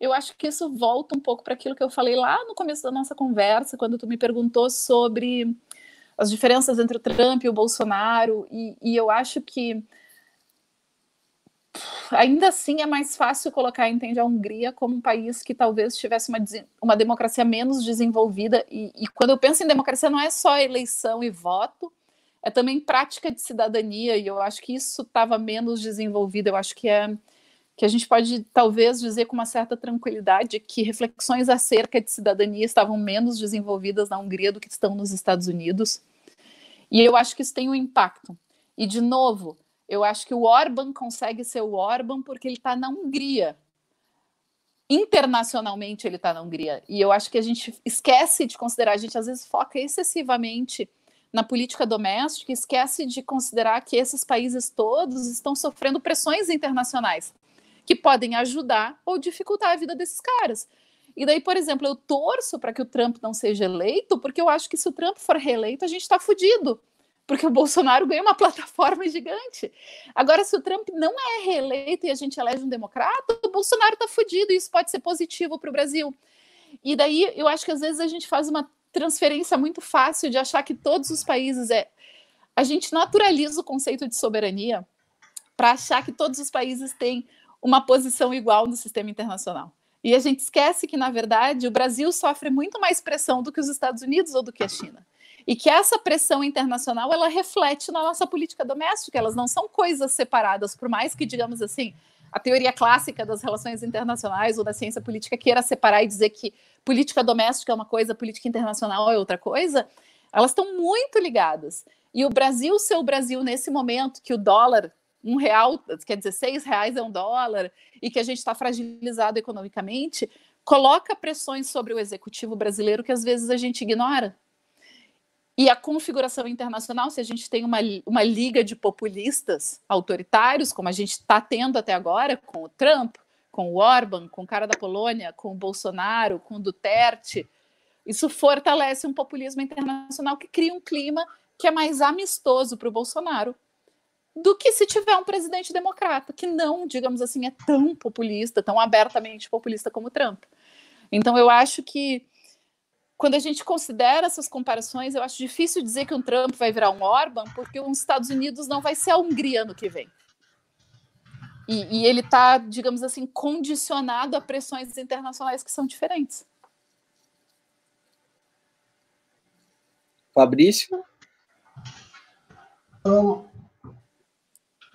S4: eu acho que isso volta um pouco para aquilo que eu falei lá no começo da nossa conversa, quando tu me perguntou sobre as diferenças entre o Trump e o Bolsonaro, e, e eu acho que ainda assim é mais fácil colocar, entende, a Hungria como um país que talvez tivesse uma, uma democracia menos desenvolvida, e, e quando eu penso em democracia não é só eleição e voto, é também prática de cidadania, e eu acho que isso estava menos desenvolvido, eu acho que é que a gente pode talvez dizer com uma certa tranquilidade que reflexões acerca de cidadania estavam menos desenvolvidas na Hungria do que estão nos Estados Unidos. E eu acho que isso tem um impacto. E, de novo, eu acho que o Orban consegue ser o Orban porque ele está na Hungria. Internacionalmente, ele está na Hungria. E eu acho que a gente esquece de considerar, a gente às vezes foca excessivamente na política doméstica, esquece de considerar que esses países todos estão sofrendo pressões internacionais que podem ajudar ou dificultar a vida desses caras. E daí, por exemplo, eu torço para que o Trump não seja eleito, porque eu acho que se o Trump for reeleito, a gente está fudido, porque o Bolsonaro ganha uma plataforma gigante. Agora, se o Trump não é reeleito e a gente elege um democrata, o Bolsonaro está fudido, e isso pode ser positivo para o Brasil. E daí, eu acho que às vezes a gente faz uma transferência muito fácil de achar que todos os países é. A gente naturaliza o conceito de soberania para achar que todos os países têm uma posição igual no sistema internacional. E a gente esquece que, na verdade, o Brasil sofre muito mais pressão do que os Estados Unidos ou do que a China. E que essa pressão internacional ela reflete na nossa política doméstica, elas não são coisas separadas, por mais que, digamos assim, a teoria clássica das relações internacionais ou da ciência política queira separar e dizer que política doméstica é uma coisa, política internacional é outra coisa, elas estão muito ligadas. E o Brasil ser o Brasil nesse momento que o dólar um real, quer dizer, seis reais é um dólar, e que a gente está fragilizado economicamente, coloca pressões sobre o executivo brasileiro que às vezes a gente ignora. E a configuração internacional, se a gente tem uma, uma liga de populistas autoritários, como a gente está tendo até agora, com o Trump, com o Orban, com o cara da Polônia, com o Bolsonaro, com o Duterte, isso fortalece um populismo internacional que cria um clima que é mais amistoso para o Bolsonaro do que se tiver um presidente democrata, que não, digamos assim, é tão populista, tão abertamente populista como Trump. Então, eu acho que quando a gente considera essas comparações, eu acho difícil dizer que um Trump vai virar um Orban, porque os Estados Unidos não vai ser a Hungria no que vem. E, e ele está, digamos assim, condicionado a pressões internacionais que são diferentes.
S1: Fabrício?
S3: Então,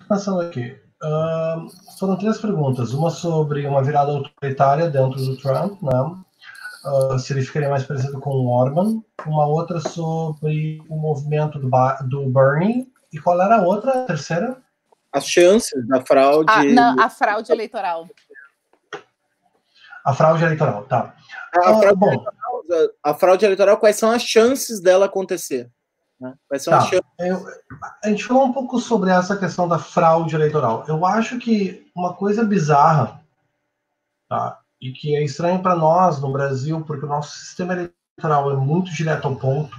S3: Passando aqui. Uh, foram três perguntas. Uma sobre uma virada autoritária dentro do Trump, né? Uh, se ele ficaria mais parecido com o Orban, uma outra sobre o movimento do, do Bernie, e qual era a outra, a terceira?
S1: As chances da fraude.
S4: Ah, não, a fraude eleitoral.
S3: A fraude eleitoral, tá.
S1: A, ah, fraude, bom, eleitoral, a fraude eleitoral, quais são as chances dela acontecer? Né? Quais são
S3: tá.
S1: as chances?
S3: Eu, a gente falou um pouco sobre essa questão da fraude eleitoral. Eu acho que uma coisa bizarra, tá? E que é estranho para nós no Brasil, porque o nosso sistema eleitoral é muito direto ao ponto,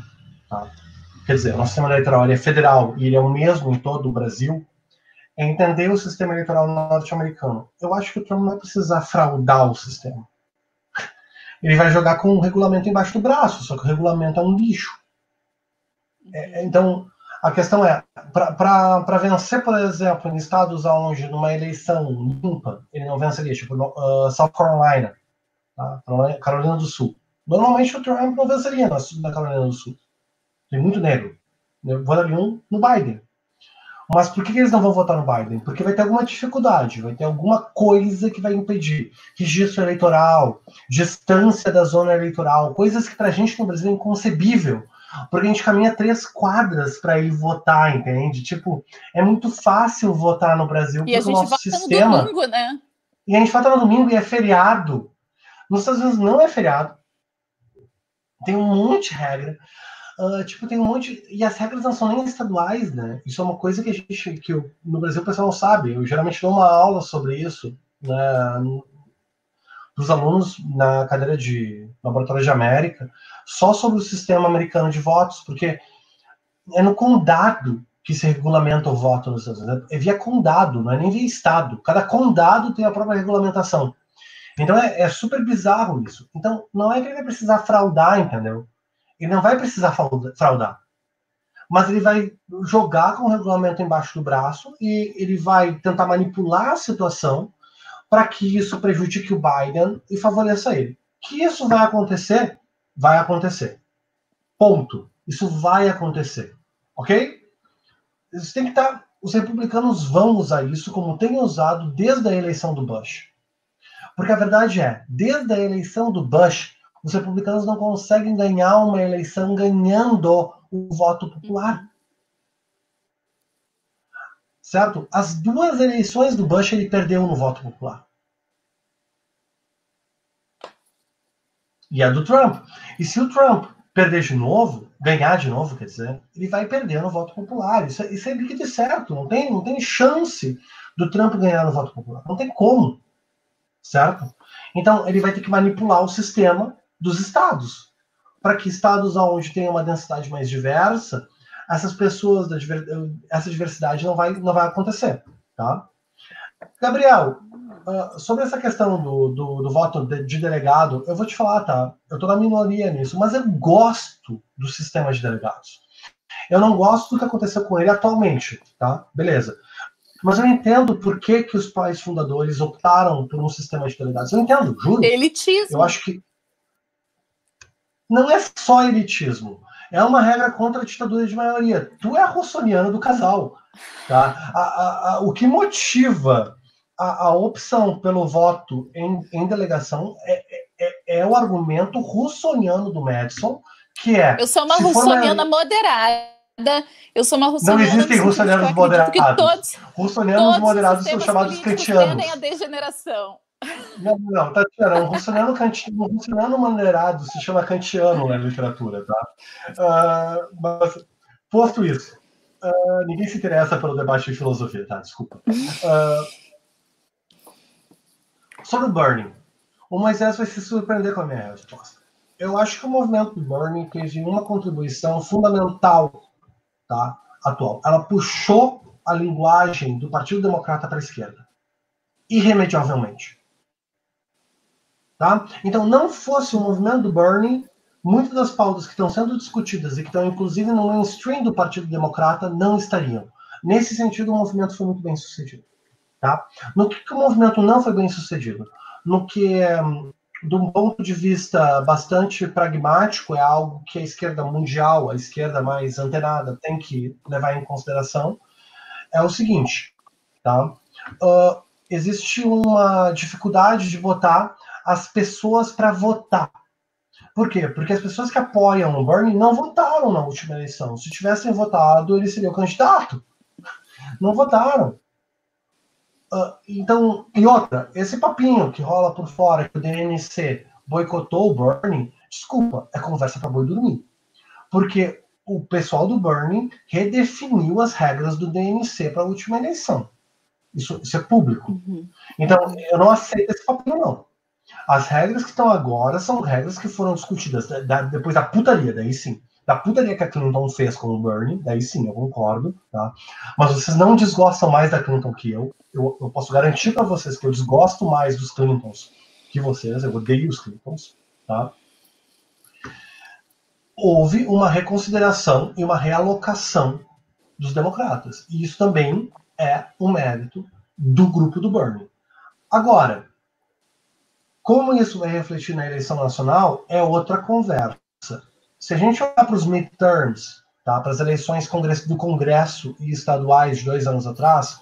S3: tá? quer dizer, o nosso sistema eleitoral é federal e ele é o mesmo em todo o Brasil, é entender o sistema eleitoral norte-americano. Eu acho que o Trump não vai precisar fraudar o sistema. Ele vai jogar com o regulamento embaixo do braço, só que o regulamento é um lixo. É, então, a questão é, para vencer, por exemplo, em estados onde numa eleição limpa, ele não venceria, tipo uh, South Carolina, tá? Carolina do Sul. Normalmente o Trump não venceria na, na Carolina do Sul. Tem muito negro. Votariam no Biden. Mas por que eles não vão votar no Biden? Porque vai ter alguma dificuldade, vai ter alguma coisa que vai impedir. Registro eleitoral, distância da zona eleitoral, coisas que para a gente no Brasil é inconcebível. Porque a gente caminha três quadras para ir votar, entende? Tipo, é muito fácil votar no Brasil
S4: e porque o nosso sistema. No domingo, né?
S3: E a gente vota no domingo e é feriado. Nos Estados Unidos não é feriado. Tem um monte de regra. Uh, tipo, tem um monte. E as regras não são nem estaduais, né? Isso é uma coisa que a gente. que eu, no Brasil o pessoal não sabe. Eu geralmente dou uma aula sobre isso, né? Dos alunos na cadeira de Laboratório de América, só sobre o sistema americano de votos, porque é no condado que se regulamenta o voto nos Estados Unidos. É via condado, não é nem via estado. Cada condado tem a própria regulamentação. Então é, é super bizarro isso. Então não é que ele vai precisar fraudar, entendeu? Ele não vai precisar fraudar. Mas ele vai jogar com o regulamento embaixo do braço e ele vai tentar manipular a situação para que isso prejudique o Biden e favoreça ele. Que isso vai acontecer? Vai acontecer. Ponto. Isso vai acontecer. Ok? Isso tem que estar. Tá, os republicanos vão usar isso como têm usado desde a eleição do Bush. Porque a verdade é, desde a eleição do Bush, os republicanos não conseguem ganhar uma eleição ganhando o voto popular. Certo? As duas eleições do Bush ele perdeu no voto popular. E a do Trump. E se o Trump perder de novo, ganhar de novo, quer dizer, ele vai perder no voto popular. Isso, é, isso é líquido certo. Não tem, não tem chance do Trump ganhar no voto popular. Não tem como. Certo? Então, ele vai ter que manipular o sistema dos estados, para que estados onde tem uma densidade mais diversa, essas pessoas, da essa diversidade não vai, não vai acontecer, tá? Gabriel, uh, sobre essa questão do, do, do voto de, de, delegado, eu vou te falar, tá? Eu tô na minoria nisso, mas eu gosto do sistema de delegados. Eu não gosto do que aconteceu com ele atualmente, tá? Beleza. Mas eu entendo por que, que os pais fundadores optaram por um sistema de delegados. Eu entendo, juro.
S4: Elitismo.
S3: Eu acho que não é só elitismo. É uma regra contra a ditadura de maioria. Tu é a russoniana do casal. Tá? A, a, a, o que motiva a, opção pelo voto em, em delegação é, é, é, o argumento russoniano do Madison, que é.
S4: Eu sou uma russoniana moderada. Eu sou uma russoniana.
S3: Não existem russonianos moderados. Todos, russonianos todos moderados são chamados cretianos.
S4: a degeneração.
S3: Não, não, Tatiana, um russoniano, kantiano, um russoniano maneirado se chama kantiano na literatura, tá? Uh, mas, posto isso, uh, ninguém se interessa pelo debate de filosofia, tá? Desculpa. Uh, sobre o Burning, o Moisés vai se surpreender com a minha resposta. Eu acho que o movimento do Burning teve uma contribuição fundamental, tá? Atual. Ela puxou a linguagem do Partido Democrata para a esquerda, irremediavelmente. Tá? Então, não fosse o movimento do Bernie, muitas das pautas que estão sendo discutidas e que estão inclusive no mainstream do Partido Democrata não estariam. Nesse sentido, o movimento foi muito bem sucedido. Tá? No que, que o movimento não foi bem sucedido? No que, de um ponto de vista bastante pragmático, é algo que a esquerda mundial, a esquerda mais antenada, tem que levar em consideração, é o seguinte. Tá? Uh, existe uma dificuldade de votar as pessoas para votar. Por quê? Porque as pessoas que apoiam o Bernie não votaram na última eleição. Se tivessem votado, ele seria o candidato. Não votaram. Uh, então, e outra, esse papinho que rola por fora, que o DNC boicotou o Bernie, desculpa, é conversa para boi dormir. Porque o pessoal do Bernie redefiniu as regras do DNC para a última eleição. Isso, isso é público. Uhum. Então, eu não aceito esse papinho, não. As regras que estão agora são regras que foram discutidas da, da, depois da putaria, daí sim. Da putaria que a Clinton fez com o Bernie, daí sim, eu concordo, tá? Mas vocês não desgostam mais da Clinton que eu. Eu, eu posso garantir para vocês que eu desgosto mais dos Clintons que vocês, eu odeio os Clintons, tá? Houve uma reconsideração e uma realocação dos democratas. E isso também é um mérito do grupo do Bernie. Agora, como isso vai refletir na eleição nacional é outra conversa. Se a gente olhar para os midterms, tá, para as eleições do Congresso e estaduais de dois anos atrás,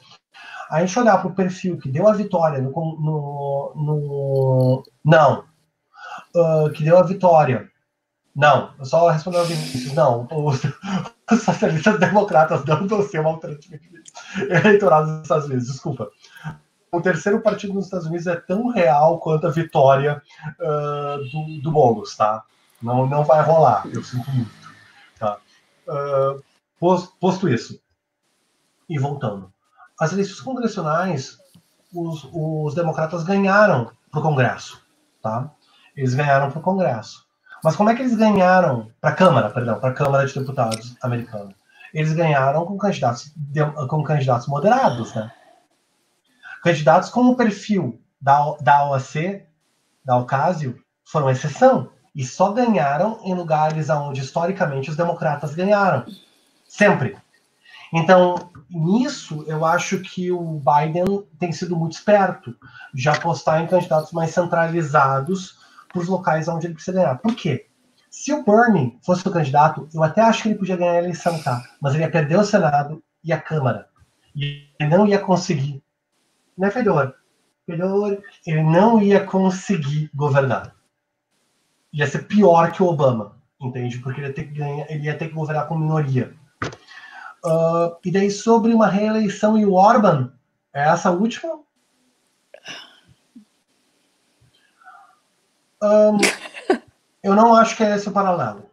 S3: a gente olhar para o perfil que deu a vitória no. no, no não. Uh, que deu a vitória. Não, eu só respondeu ao Vinícius. Não, os, os socialistas democratas não vão ser uma alternativa eleitoral nos Estados Unidos, desculpa o terceiro partido nos Estados Unidos é tão real quanto a vitória uh, do, do tá? Não, não vai rolar, eu sinto muito. Tá? Uh, posto, posto isso, e voltando. As eleições congressionais, os, os democratas ganharam para o Congresso, tá? Eles ganharam para o Congresso. Mas como é que eles ganharam para a Câmara, perdão, para a Câmara de Deputados americana? Eles ganharam com candidatos, com candidatos moderados, né? Candidatos com o perfil da, da OAC, da Ocasio, foram exceção e só ganharam em lugares onde historicamente os democratas ganharam. Sempre. Então, nisso, eu acho que o Biden tem sido muito esperto de apostar em candidatos mais centralizados para os locais onde ele precisa ganhar. Por quê? Se o Bernie fosse o candidato, eu até acho que ele podia ganhar a eleição, tá? Mas ele ia perder o Senado e a Câmara. E ele não ia conseguir não é Fedor. Fedor, ele não ia conseguir governar. Ia ser pior que o Obama, entende? Porque ele ia ter que, ganhar, ele ia ter que governar com minoria. Uh, e daí, sobre uma reeleição e o Orban, é essa última? Um, eu não acho que é esse o paralelo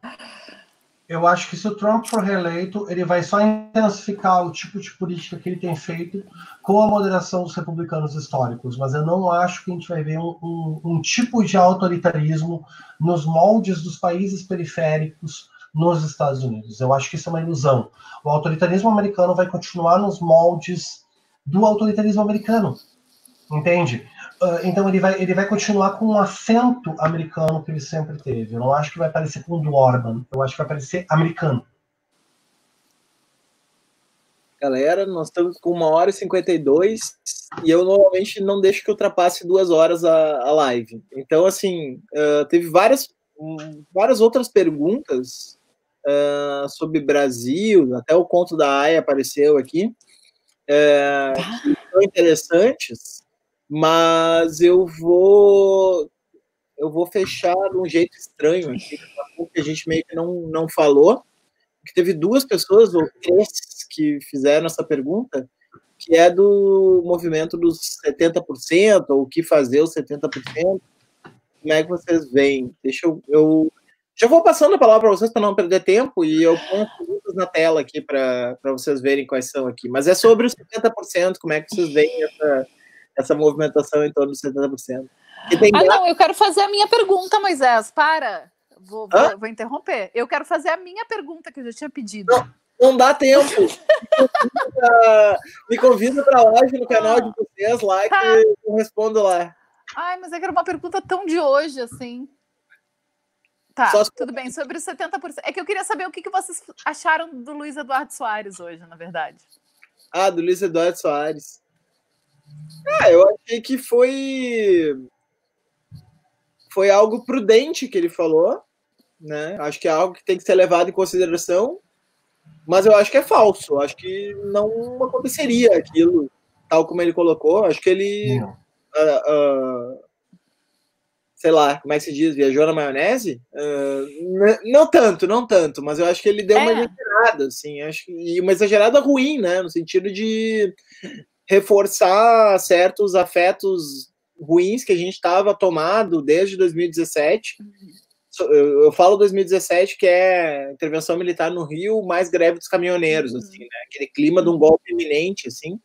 S3: eu acho que se o Trump for reeleito, ele vai só intensificar o tipo de política que ele tem feito com a moderação dos republicanos históricos, mas eu não acho que a gente vai ver um, um, um tipo de autoritarismo nos moldes dos países periféricos nos Estados Unidos. Eu acho que isso é uma ilusão. O autoritarismo americano vai continuar nos moldes do autoritarismo americano, entende? Uh, então ele vai, ele vai continuar com um acento americano que ele sempre teve. Eu não acho que vai parecer com o do Orban. Eu acho que vai parecer americano.
S1: Galera, nós estamos com uma hora e 52 e eu normalmente não deixo que ultrapasse duas horas a, a live. Então, assim, uh, teve várias, um, várias outras perguntas uh, sobre Brasil, até o conto da Aya apareceu aqui, uh, que são interessantes mas eu vou eu vou fechar de um jeito estranho aqui, que a gente meio que não, não falou, que teve duas pessoas ou três que fizeram essa pergunta, que é do movimento dos 70%, ou o que fazer os 70%. Como é que vocês veem? Deixa eu, eu já vou passando a palavra para vocês para não perder tempo e eu ponho as perguntas na tela aqui para vocês verem quais são aqui. Mas é sobre os 70%, como é que vocês veem essa, essa movimentação em torno de 70%.
S4: ah, não, eu quero fazer a minha pergunta, Moisés. Para. Vou, vou, vou, interromper. Eu quero fazer a minha pergunta que eu já tinha pedido.
S1: Não, não dá tempo. Me convida para live no canal de vocês lá que eu respondo lá.
S4: Ai, mas é que era uma pergunta tão de hoje, assim. Tá, Só... tudo bem. Sobre os 70%. É que eu queria saber o que, que vocês acharam do Luiz Eduardo Soares hoje, na verdade.
S1: Ah, do Luiz Eduardo Soares. É, eu achei que foi foi algo prudente que ele falou, né? Acho que é algo que tem que ser levado em consideração, mas eu acho que é falso. Acho que não aconteceria aquilo, tal como ele colocou. Acho que ele uh, uh, sei lá, como é que se diz, viajou na maionese? Uh, não tanto, não tanto, mas eu acho que ele deu é. uma exagerada, assim, acho que, e uma exagerada ruim, né, no sentido de reforçar certos afetos ruins que a gente estava tomado desde 2017. Eu, eu, falo 2017 que é intervenção militar no Rio mais greve dos caminhoneiros, assim, né, aquele clima de um golpe iminente, assim,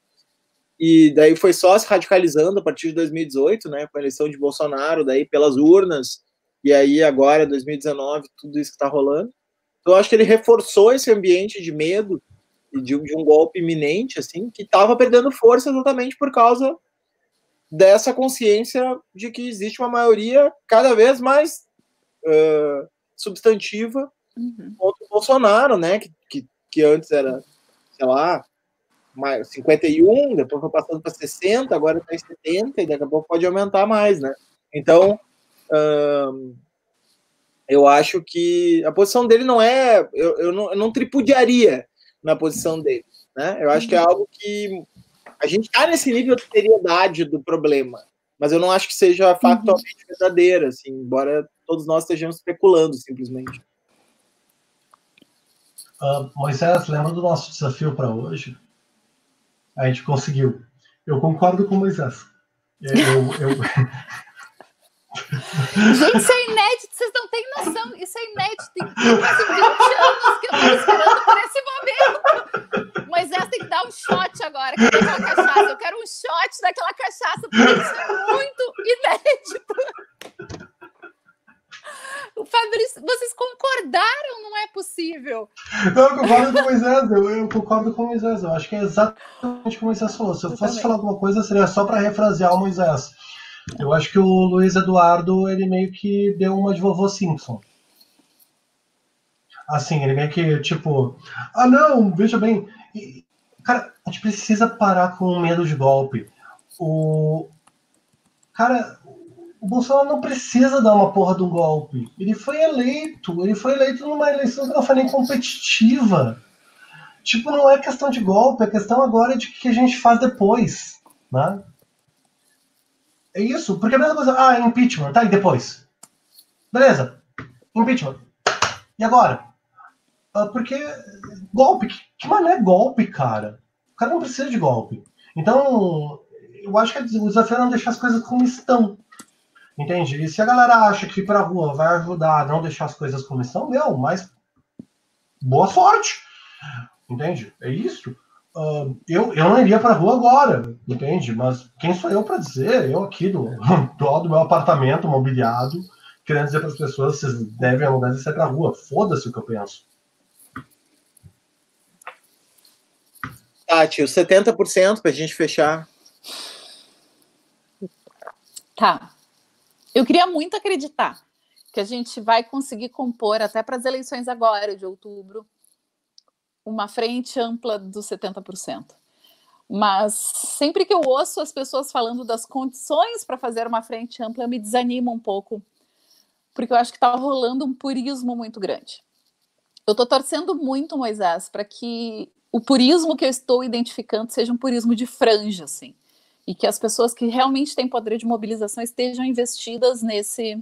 S1: e daí foi só se radicalizando a partir de 2018, né, com a eleição de Bolsonaro, daí pelas urnas, e aí agora, 2019, tudo isso que está rolando. Então, eu acho que ele reforçou esse ambiente de medo de, de um golpe iminente, assim, que estava perdendo força exatamente por causa dessa consciência de que existe uma maioria cada vez mais uh, substantiva uhum. contra o Bolsonaro, né, que, que, que antes era, sei lá, 51, depois foi passando para 60, agora está em 70, e daqui a pouco pode aumentar mais, né? Então, hum, eu acho que a posição dele não é. Eu, eu, não, eu não tripudiaria na posição dele, né? Eu acho que é uhum. algo que. A gente está nesse nível de seriedade do problema, mas eu não acho que seja uhum. factualmente uhum. verdadeira, assim, embora todos nós estejamos especulando simplesmente.
S3: Uh, Moisés, lembra do nosso desafio para hoje? A gente conseguiu. Eu concordo com o Moisés. Eu, eu...
S4: Gente, isso é inédito, vocês não têm noção. Isso é inédito. Tem quase 20 anos que eu estou esperando por esse momento. Moisés tem que dar um shot agora aquela cachaça. Eu quero um shot daquela cachaça, porque isso é muito inédito. O Fabrício, vocês concordaram, não é possível.
S3: Não, eu concordo com o Moisés, eu, eu, concordo com o Moisés. Eu acho que é exatamente como o Moisés falou. Se eu, eu fosse também. falar alguma coisa, seria só para refrasear o Moisés. Eu acho que o Luiz Eduardo, ele meio que deu uma de vovô Simpson. Assim, ele meio que, tipo, ah, não, veja bem. E, cara, a gente precisa parar com o medo de golpe. O. Cara, o Bolsonaro não precisa dar uma porra de um golpe. Ele foi eleito. Ele foi eleito numa eleição que não foi nem competitiva. Tipo, não é questão de golpe, é questão agora de o que a gente faz depois. Né? É isso, porque a mesma coisa. Ah, impeachment, tá? E depois? Beleza. Impeachment. E agora? Ah, porque golpe, que, que mané golpe, cara? O cara não precisa de golpe. Então, eu acho que o desafio é não deixar as coisas como estão. Entende? E se a galera acha que ir pra rua vai ajudar a não deixar as coisas como estão, meu, mas boa sorte. Entende? É isso. Uh, eu, eu não iria pra rua agora, entende? Mas quem sou eu para dizer? Eu aqui do, do, do meu apartamento mobiliado, querendo dizer para as pessoas vocês devem não devem sair pra rua. Foda-se o que eu penso.
S1: Tati, os 70% para a gente fechar.
S4: Tá. Eu queria muito acreditar que a gente vai conseguir compor até para as eleições agora de outubro uma frente ampla dos 70%. Mas sempre que eu ouço as pessoas falando das condições para fazer uma frente ampla, eu me desanimo um pouco, porque eu acho que está rolando um purismo muito grande. Eu estou torcendo muito, Moisés, para que o purismo que eu estou identificando seja um purismo de franja, assim e que as pessoas que realmente têm poder de mobilização estejam investidas nesse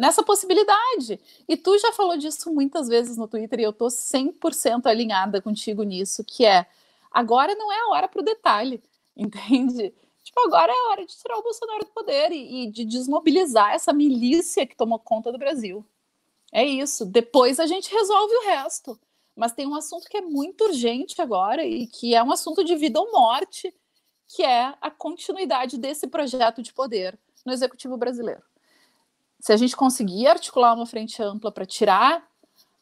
S4: nessa possibilidade. E tu já falou disso muitas vezes no Twitter e eu tô 100% alinhada contigo nisso, que é agora não é a hora para o detalhe, entende? Tipo, agora é a hora de tirar o Bolsonaro do poder e, e de desmobilizar essa milícia que tomou conta do Brasil. É isso. Depois a gente resolve o resto. Mas tem um assunto que é muito urgente agora e que é um assunto de vida ou morte que é a continuidade desse projeto de poder no executivo brasileiro. Se a gente conseguir articular uma frente ampla para tirar,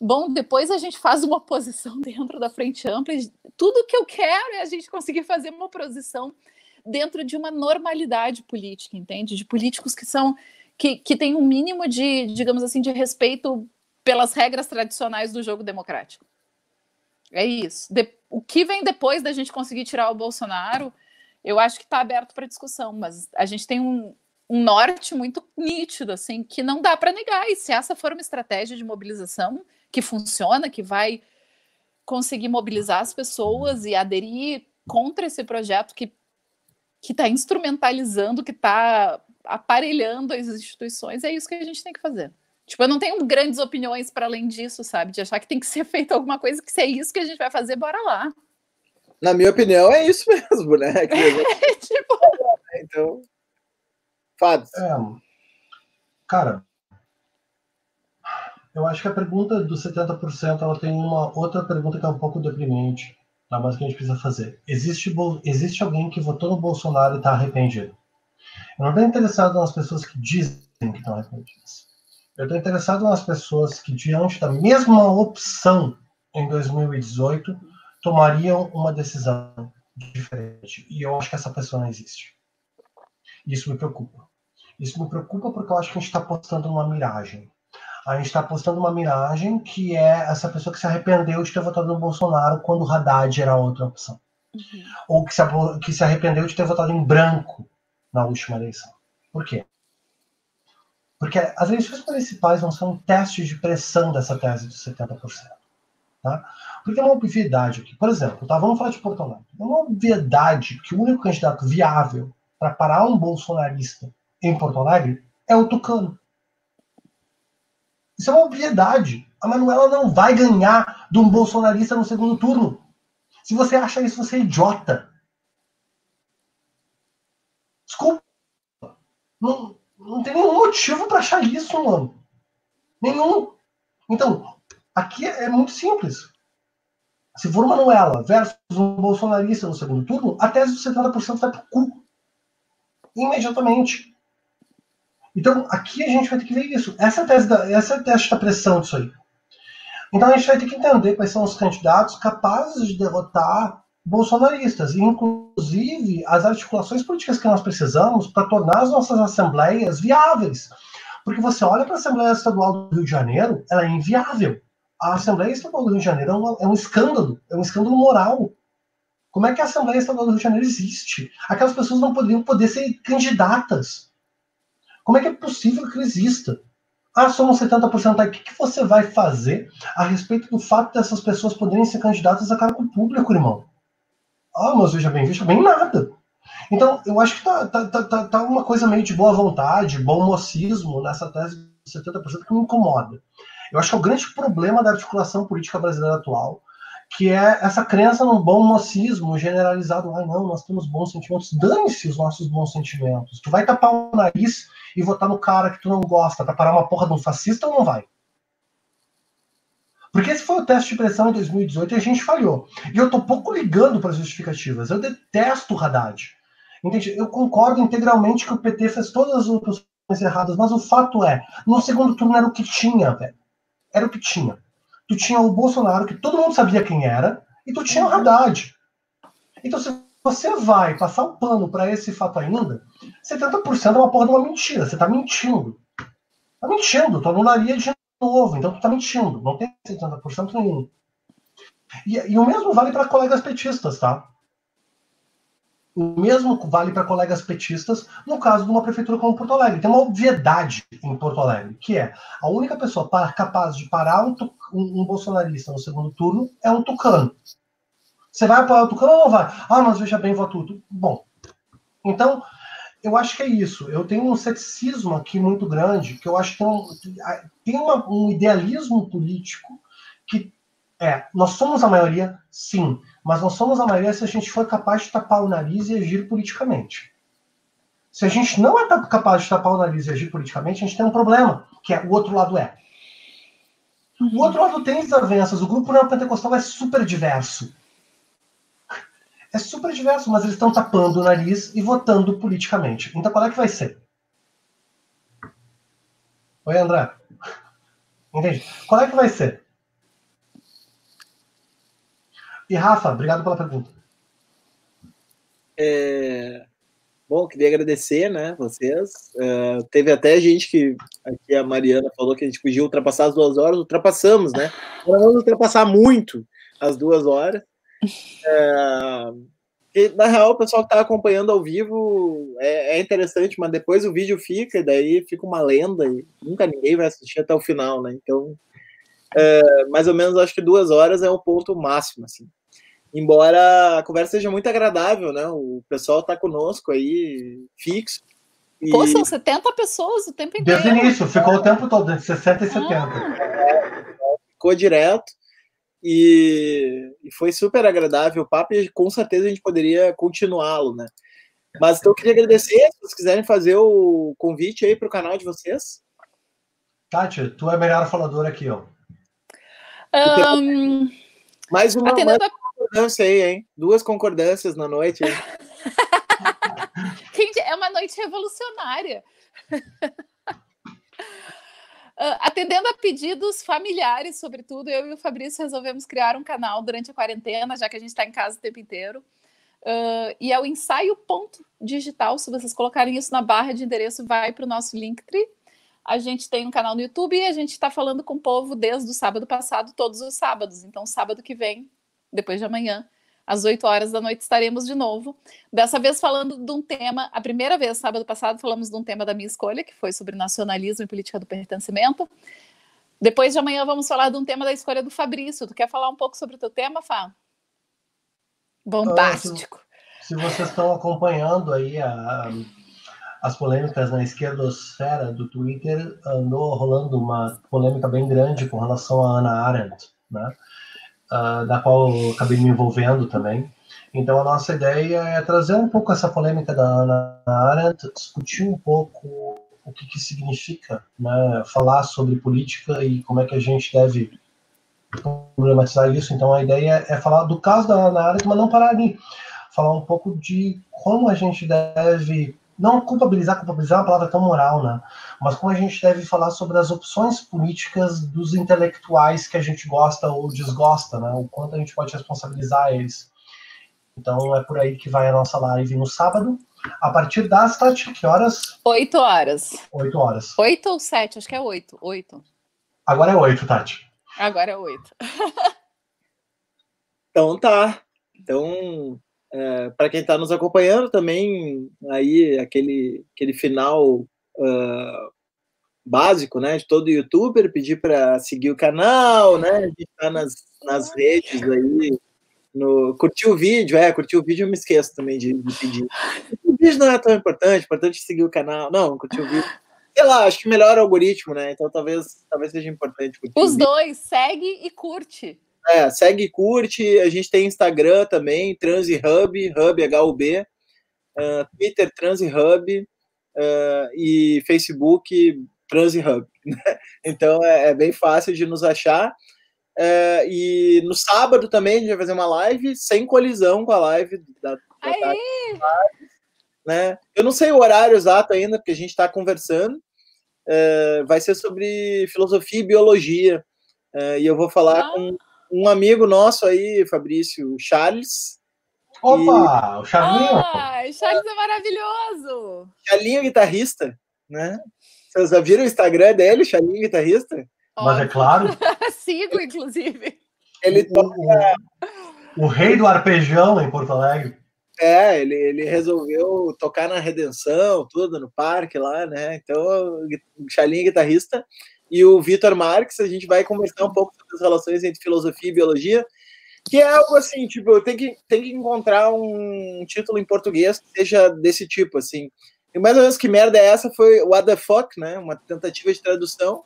S4: bom, depois a gente faz uma oposição dentro da frente ampla. Tudo que eu quero é a gente conseguir fazer uma oposição dentro de uma normalidade política, entende? De políticos que são que, que têm um mínimo de, digamos assim, de respeito pelas regras tradicionais do jogo democrático. É isso. De, o que vem depois da gente conseguir tirar o Bolsonaro eu acho que está aberto para discussão, mas a gente tem um, um norte muito nítido, assim, que não dá para negar. E se essa for uma estratégia de mobilização que funciona, que vai conseguir mobilizar as pessoas e aderir contra esse projeto que que está instrumentalizando, que está aparelhando as instituições, é isso que a gente tem que fazer. Tipo, eu não tenho grandes opiniões para além disso, sabe? De achar que tem que ser feito alguma coisa que se é isso que a gente vai fazer, bora lá.
S1: Na minha opinião, é isso mesmo, né? Que gente... tipo... Então, Fábio.
S3: É, cara, eu acho que a pergunta dos 70% ela tem uma outra pergunta que é um pouco deprimente, tá? mas que a gente precisa fazer. Existe, existe alguém que votou no Bolsonaro e está arrependido? Eu não estou interessado nas pessoas que dizem que estão arrependidas. Eu estou interessado nas pessoas que, diante da mesma opção em 2018, tomariam uma decisão diferente. E eu acho que essa pessoa não existe. Isso me preocupa. Isso me preocupa porque eu acho que a gente está apostando numa miragem. A gente está apostando uma miragem que é essa pessoa que se arrependeu de ter votado no Bolsonaro quando o Haddad era outra opção. Uhum. Ou que se, que se arrependeu de ter votado em branco na última eleição. Por quê? Porque as eleições municipais não são um teste de pressão dessa tese de 70%. Tá? Porque é uma obviedade aqui. Por exemplo, tá, vamos falar de Porto Alegre. É uma obviedade que o único candidato viável para parar um bolsonarista em Porto Alegre é o Tucano. Isso é uma obviedade. A Manuela não vai ganhar de um bolsonarista no segundo turno. Se você acha isso, você é idiota. Desculpa. Não, não tem nenhum motivo para achar isso, mano. Nenhum. Então, aqui é, muito simples. Se for Manuela versus um bolsonarista no segundo turno, a tese dos 70% vai pro cu. Imediatamente. Então, aqui a gente vai ter que ver isso. Essa é a tese da, teste da pressão disso aí. Então, a gente vai ter que entender quais são os candidatos capazes de derrotar bolsonaristas, inclusive as articulações políticas que nós precisamos para tornar as nossas assembleias viáveis. Porque você olha para a Assembleia Estadual do Rio de Janeiro, ela é inviável. A Assembleia Estadual do Rio de Janeiro é um, é um escândalo, é um escândalo moral. Como é que a Assembleia Estadual do Rio de Janeiro existe? Aquelas pessoas não poderiam poder ser candidatas. Como é que é possível que exista? Ah, somos 70% aí. O que, que você vai fazer a respeito do fato dessas pessoas poderem ser candidatas a cargo público, irmão? Ah, mas veja bem, veja bem, nada. Então, eu acho que tá, tá, tá, tá, uma coisa meio de boa vontade, bom mocismo nessa tese de 70% que me incomoda. Eu acho que é o grande problema da articulação política brasileira atual, que é essa crença no bom mocismo generalizado. Ah, não, nós temos bons sentimentos. Dane-se os nossos bons sentimentos. Tu vai tapar o nariz e votar no cara que tu não gosta para parar uma porra de um fascista ou não vai? Porque esse foi o teste de pressão em 2018 e a gente falhou. E eu tô pouco ligando para as justificativas. Eu detesto o Haddad. Entende? Eu concordo integralmente que o PT fez todas as opções erradas, mas o fato é, no segundo turno era o que tinha, velho. Era o que tinha. Tu tinha o Bolsonaro, que todo mundo sabia quem era, e tu tinha o Haddad. Então, se você vai passar o pano para esse fato ainda, 70% é uma porra de uma mentira. Você tá mentindo. Tá mentindo. Tu anularia de novo, então tu tá mentindo, não tem 70% nenhum. E, e o mesmo vale para colegas petistas, tá? O mesmo vale para colegas petistas no caso de uma prefeitura como Porto Alegre. Tem uma obviedade em Porto Alegre, que é a única pessoa capaz de parar um, um, bolsonarista no segundo turno é um tucano. Você vai apoiar o tucano ou não vai? Ah, mas veja bem, voto tudo. Bom, então eu acho que é isso. Eu tenho um ceticismo aqui muito grande, que eu acho que tem um, tem uma, um idealismo político que é, nós somos a maioria, sim, mas nós somos a maioria se a gente for capaz de tapar o nariz e agir politicamente. Se a gente não é capaz de tapar o nariz e agir politicamente, a gente tem um problema, que é o outro lado é. O outro lado tem desavenças. O grupo neopentecostal é super diverso é super diverso, mas eles estão tapando o nariz e votando politicamente. Então qual é que vai ser? Oi, André. Entende? Qual é que vai ser? E Rafa, obrigado pela pergunta.
S1: É... Bom, queria agradecer, né, vocês. Uh, teve até gente que, aqui a Mariana falou que a gente podia ultrapassar as duas horas, ultrapassamos, né? Vamos ultrapassar muito as duas horas. É, e, na real, o pessoal que está acompanhando ao vivo é, é, interessante, mas depois o vídeo fica, e daí fica uma lenda, e nunca ninguém vai assistir até o final, né? Então, é, mais ou menos, acho que duas horas é o ponto máximo, assim. Embora a conversa seja muito agradável, né? O pessoal está conosco aí, fixo,
S4: E... Pô, são 70 pessoas o tempo inteiro.
S3: Desde o início, ficou o tempo todo, entre 60 e 70.
S1: Ah. Ficou direto. E, e, foi super agradável o papo e com certeza a gente poderia continuá-lo, né? Mas então eu queria agradecer, se vocês quiserem fazer o convite aí para o canal de vocês.
S3: Tati, tu é a melhor faladora aqui, ó.
S4: Um,
S1: mais uma, mais uma concordância aí, hein? Duas concordâncias na noite.
S4: é uma noite revolucionária. Uh, atendendo a pedidos familiares, sobretudo, eu e o Fabrício resolvemos criar um canal durante a quarentena, já que a gente está em casa o tempo inteiro. Uh, e é o ensaio ponto digital. Se vocês colocarem isso na barra de endereço, vai para o nosso Linktree. A gente tem um canal no YouTube e a gente está falando com o povo desde o sábado passado, todos os sábados. Então, sábado que vem, depois de amanhã, às 8 horas da noite estaremos de novo. Dessa vez falando de um tema, a primeira vez, sábado passado, falamos de um tema da minha escolha, que foi sobre nacionalismo e política do pertencimento. Depois de amanhã vamos falar de um tema da escolha do Fabrício. Tu quer falar um pouco sobre o teu tema, Fá? Bombástico.
S3: Se, se, vocês estão acompanhando aí a, as polêmicas na esquerdosfera do Twitter, andou rolando uma polêmica bem grande com relação a Ana Arendt, né? Uh, da qual eu acabei me envolvendo também. Então, a nossa ideia é trazer um pouco essa polêmica da Ana Arendt, discutir um pouco o que, que significa né, falar sobre política e como é que a gente deve problematizar isso. Então, a ideia é falar do caso da Ana Arendt, mas não parar ali. Falar um pouco de como a gente deve não culpabilizar, culpabilizar é uma palavra tão moral, né? Mas como a gente deve falar sobre as opções políticas dos intelectuais que a gente gosta ou desgosta, né? O quanto a gente pode responsabilizar eles. Então é por aí que vai a nossa live no sábado. A partir das, Tati, que horas?
S4: Oito horas.
S3: Oito horas.
S4: Oito ou sete? Acho que é oito. Oito.
S3: Agora é oito, Tati.
S4: Agora é oito.
S1: então tá. Então, é, para quem está nos acompanhando também, aí aquele, aquele final uh, básico, né, de todo youtuber, pedir para seguir o canal, né, a gente está nas, nas redes aí, no, curtir o vídeo, é, curtir o vídeo eu me esqueço também de, de pedir. O vídeo não é tão importante, é importante seguir o canal, não, curtir o vídeo sei lá, acho que melhora o algoritmo, né? Então talvez, talvez seja importante.
S4: Os dois, segue e curte.
S1: É, segue e curte. A gente tem Instagram também, TransHub, Hub HUB, uh, Twitter TransHub uh, e Facebook TransHub. Né? Então é, é, bem fácil de nos achar. Uh, e no sábado também a gente vai fazer uma live sem colisão com a live da, da né? Eu não sei o horário exato ainda, porque a gente está conversando. Uh, vai ser sobre filosofia e biologia. Uh, e eu vou falar ah. com um amigo nosso aí, Fabrício, Charles.
S3: Opa, e... o Charlinho!
S4: Ah, o Charles é maravilhoso!
S1: Charlinho guitarrista, né? Vocês já viram o Instagram dele, Charlinho guitarrista?
S3: Mas é claro.
S4: Sigo, inclusive.
S1: Ele toca...
S3: O, o rei do arpejão em Porto Alegre.
S1: É, ele, ele resolveu tocar na Redenção, tudo, no parque lá, né? Então, o Charlinho guitarrista e o Vitor Marques, a gente vai conversar um pouco sobre as relações entre filosofia e biologia, que é algo assim, tipo, tem que, tem que encontrar um título em português que seja desse tipo, assim. E mais ou menos que merda é essa foi What the Fuck, né? Uma tentativa de tradução.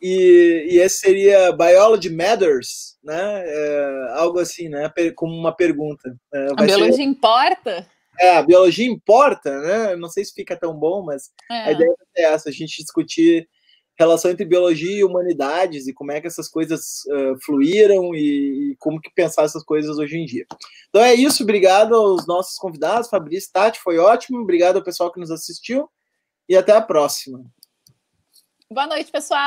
S1: E, e esse seria Biology Matters, né? É, algo assim, né? Como uma pergunta.
S4: É, a biologia ser... importa?
S1: É, a biologia importa, né? Não sei se fica tão bom, mas é. a ideia é essa, a gente discutir relação entre biologia e humanidades e como é que essas coisas uh, fluíram e, e, como que pensar essas coisas hoje em dia. Então é isso, obrigado aos nossos convidados, Fabrício Tati, foi ótimo, obrigado ao pessoal que nos assistiu e até a próxima.
S4: Boa noite, pessoal.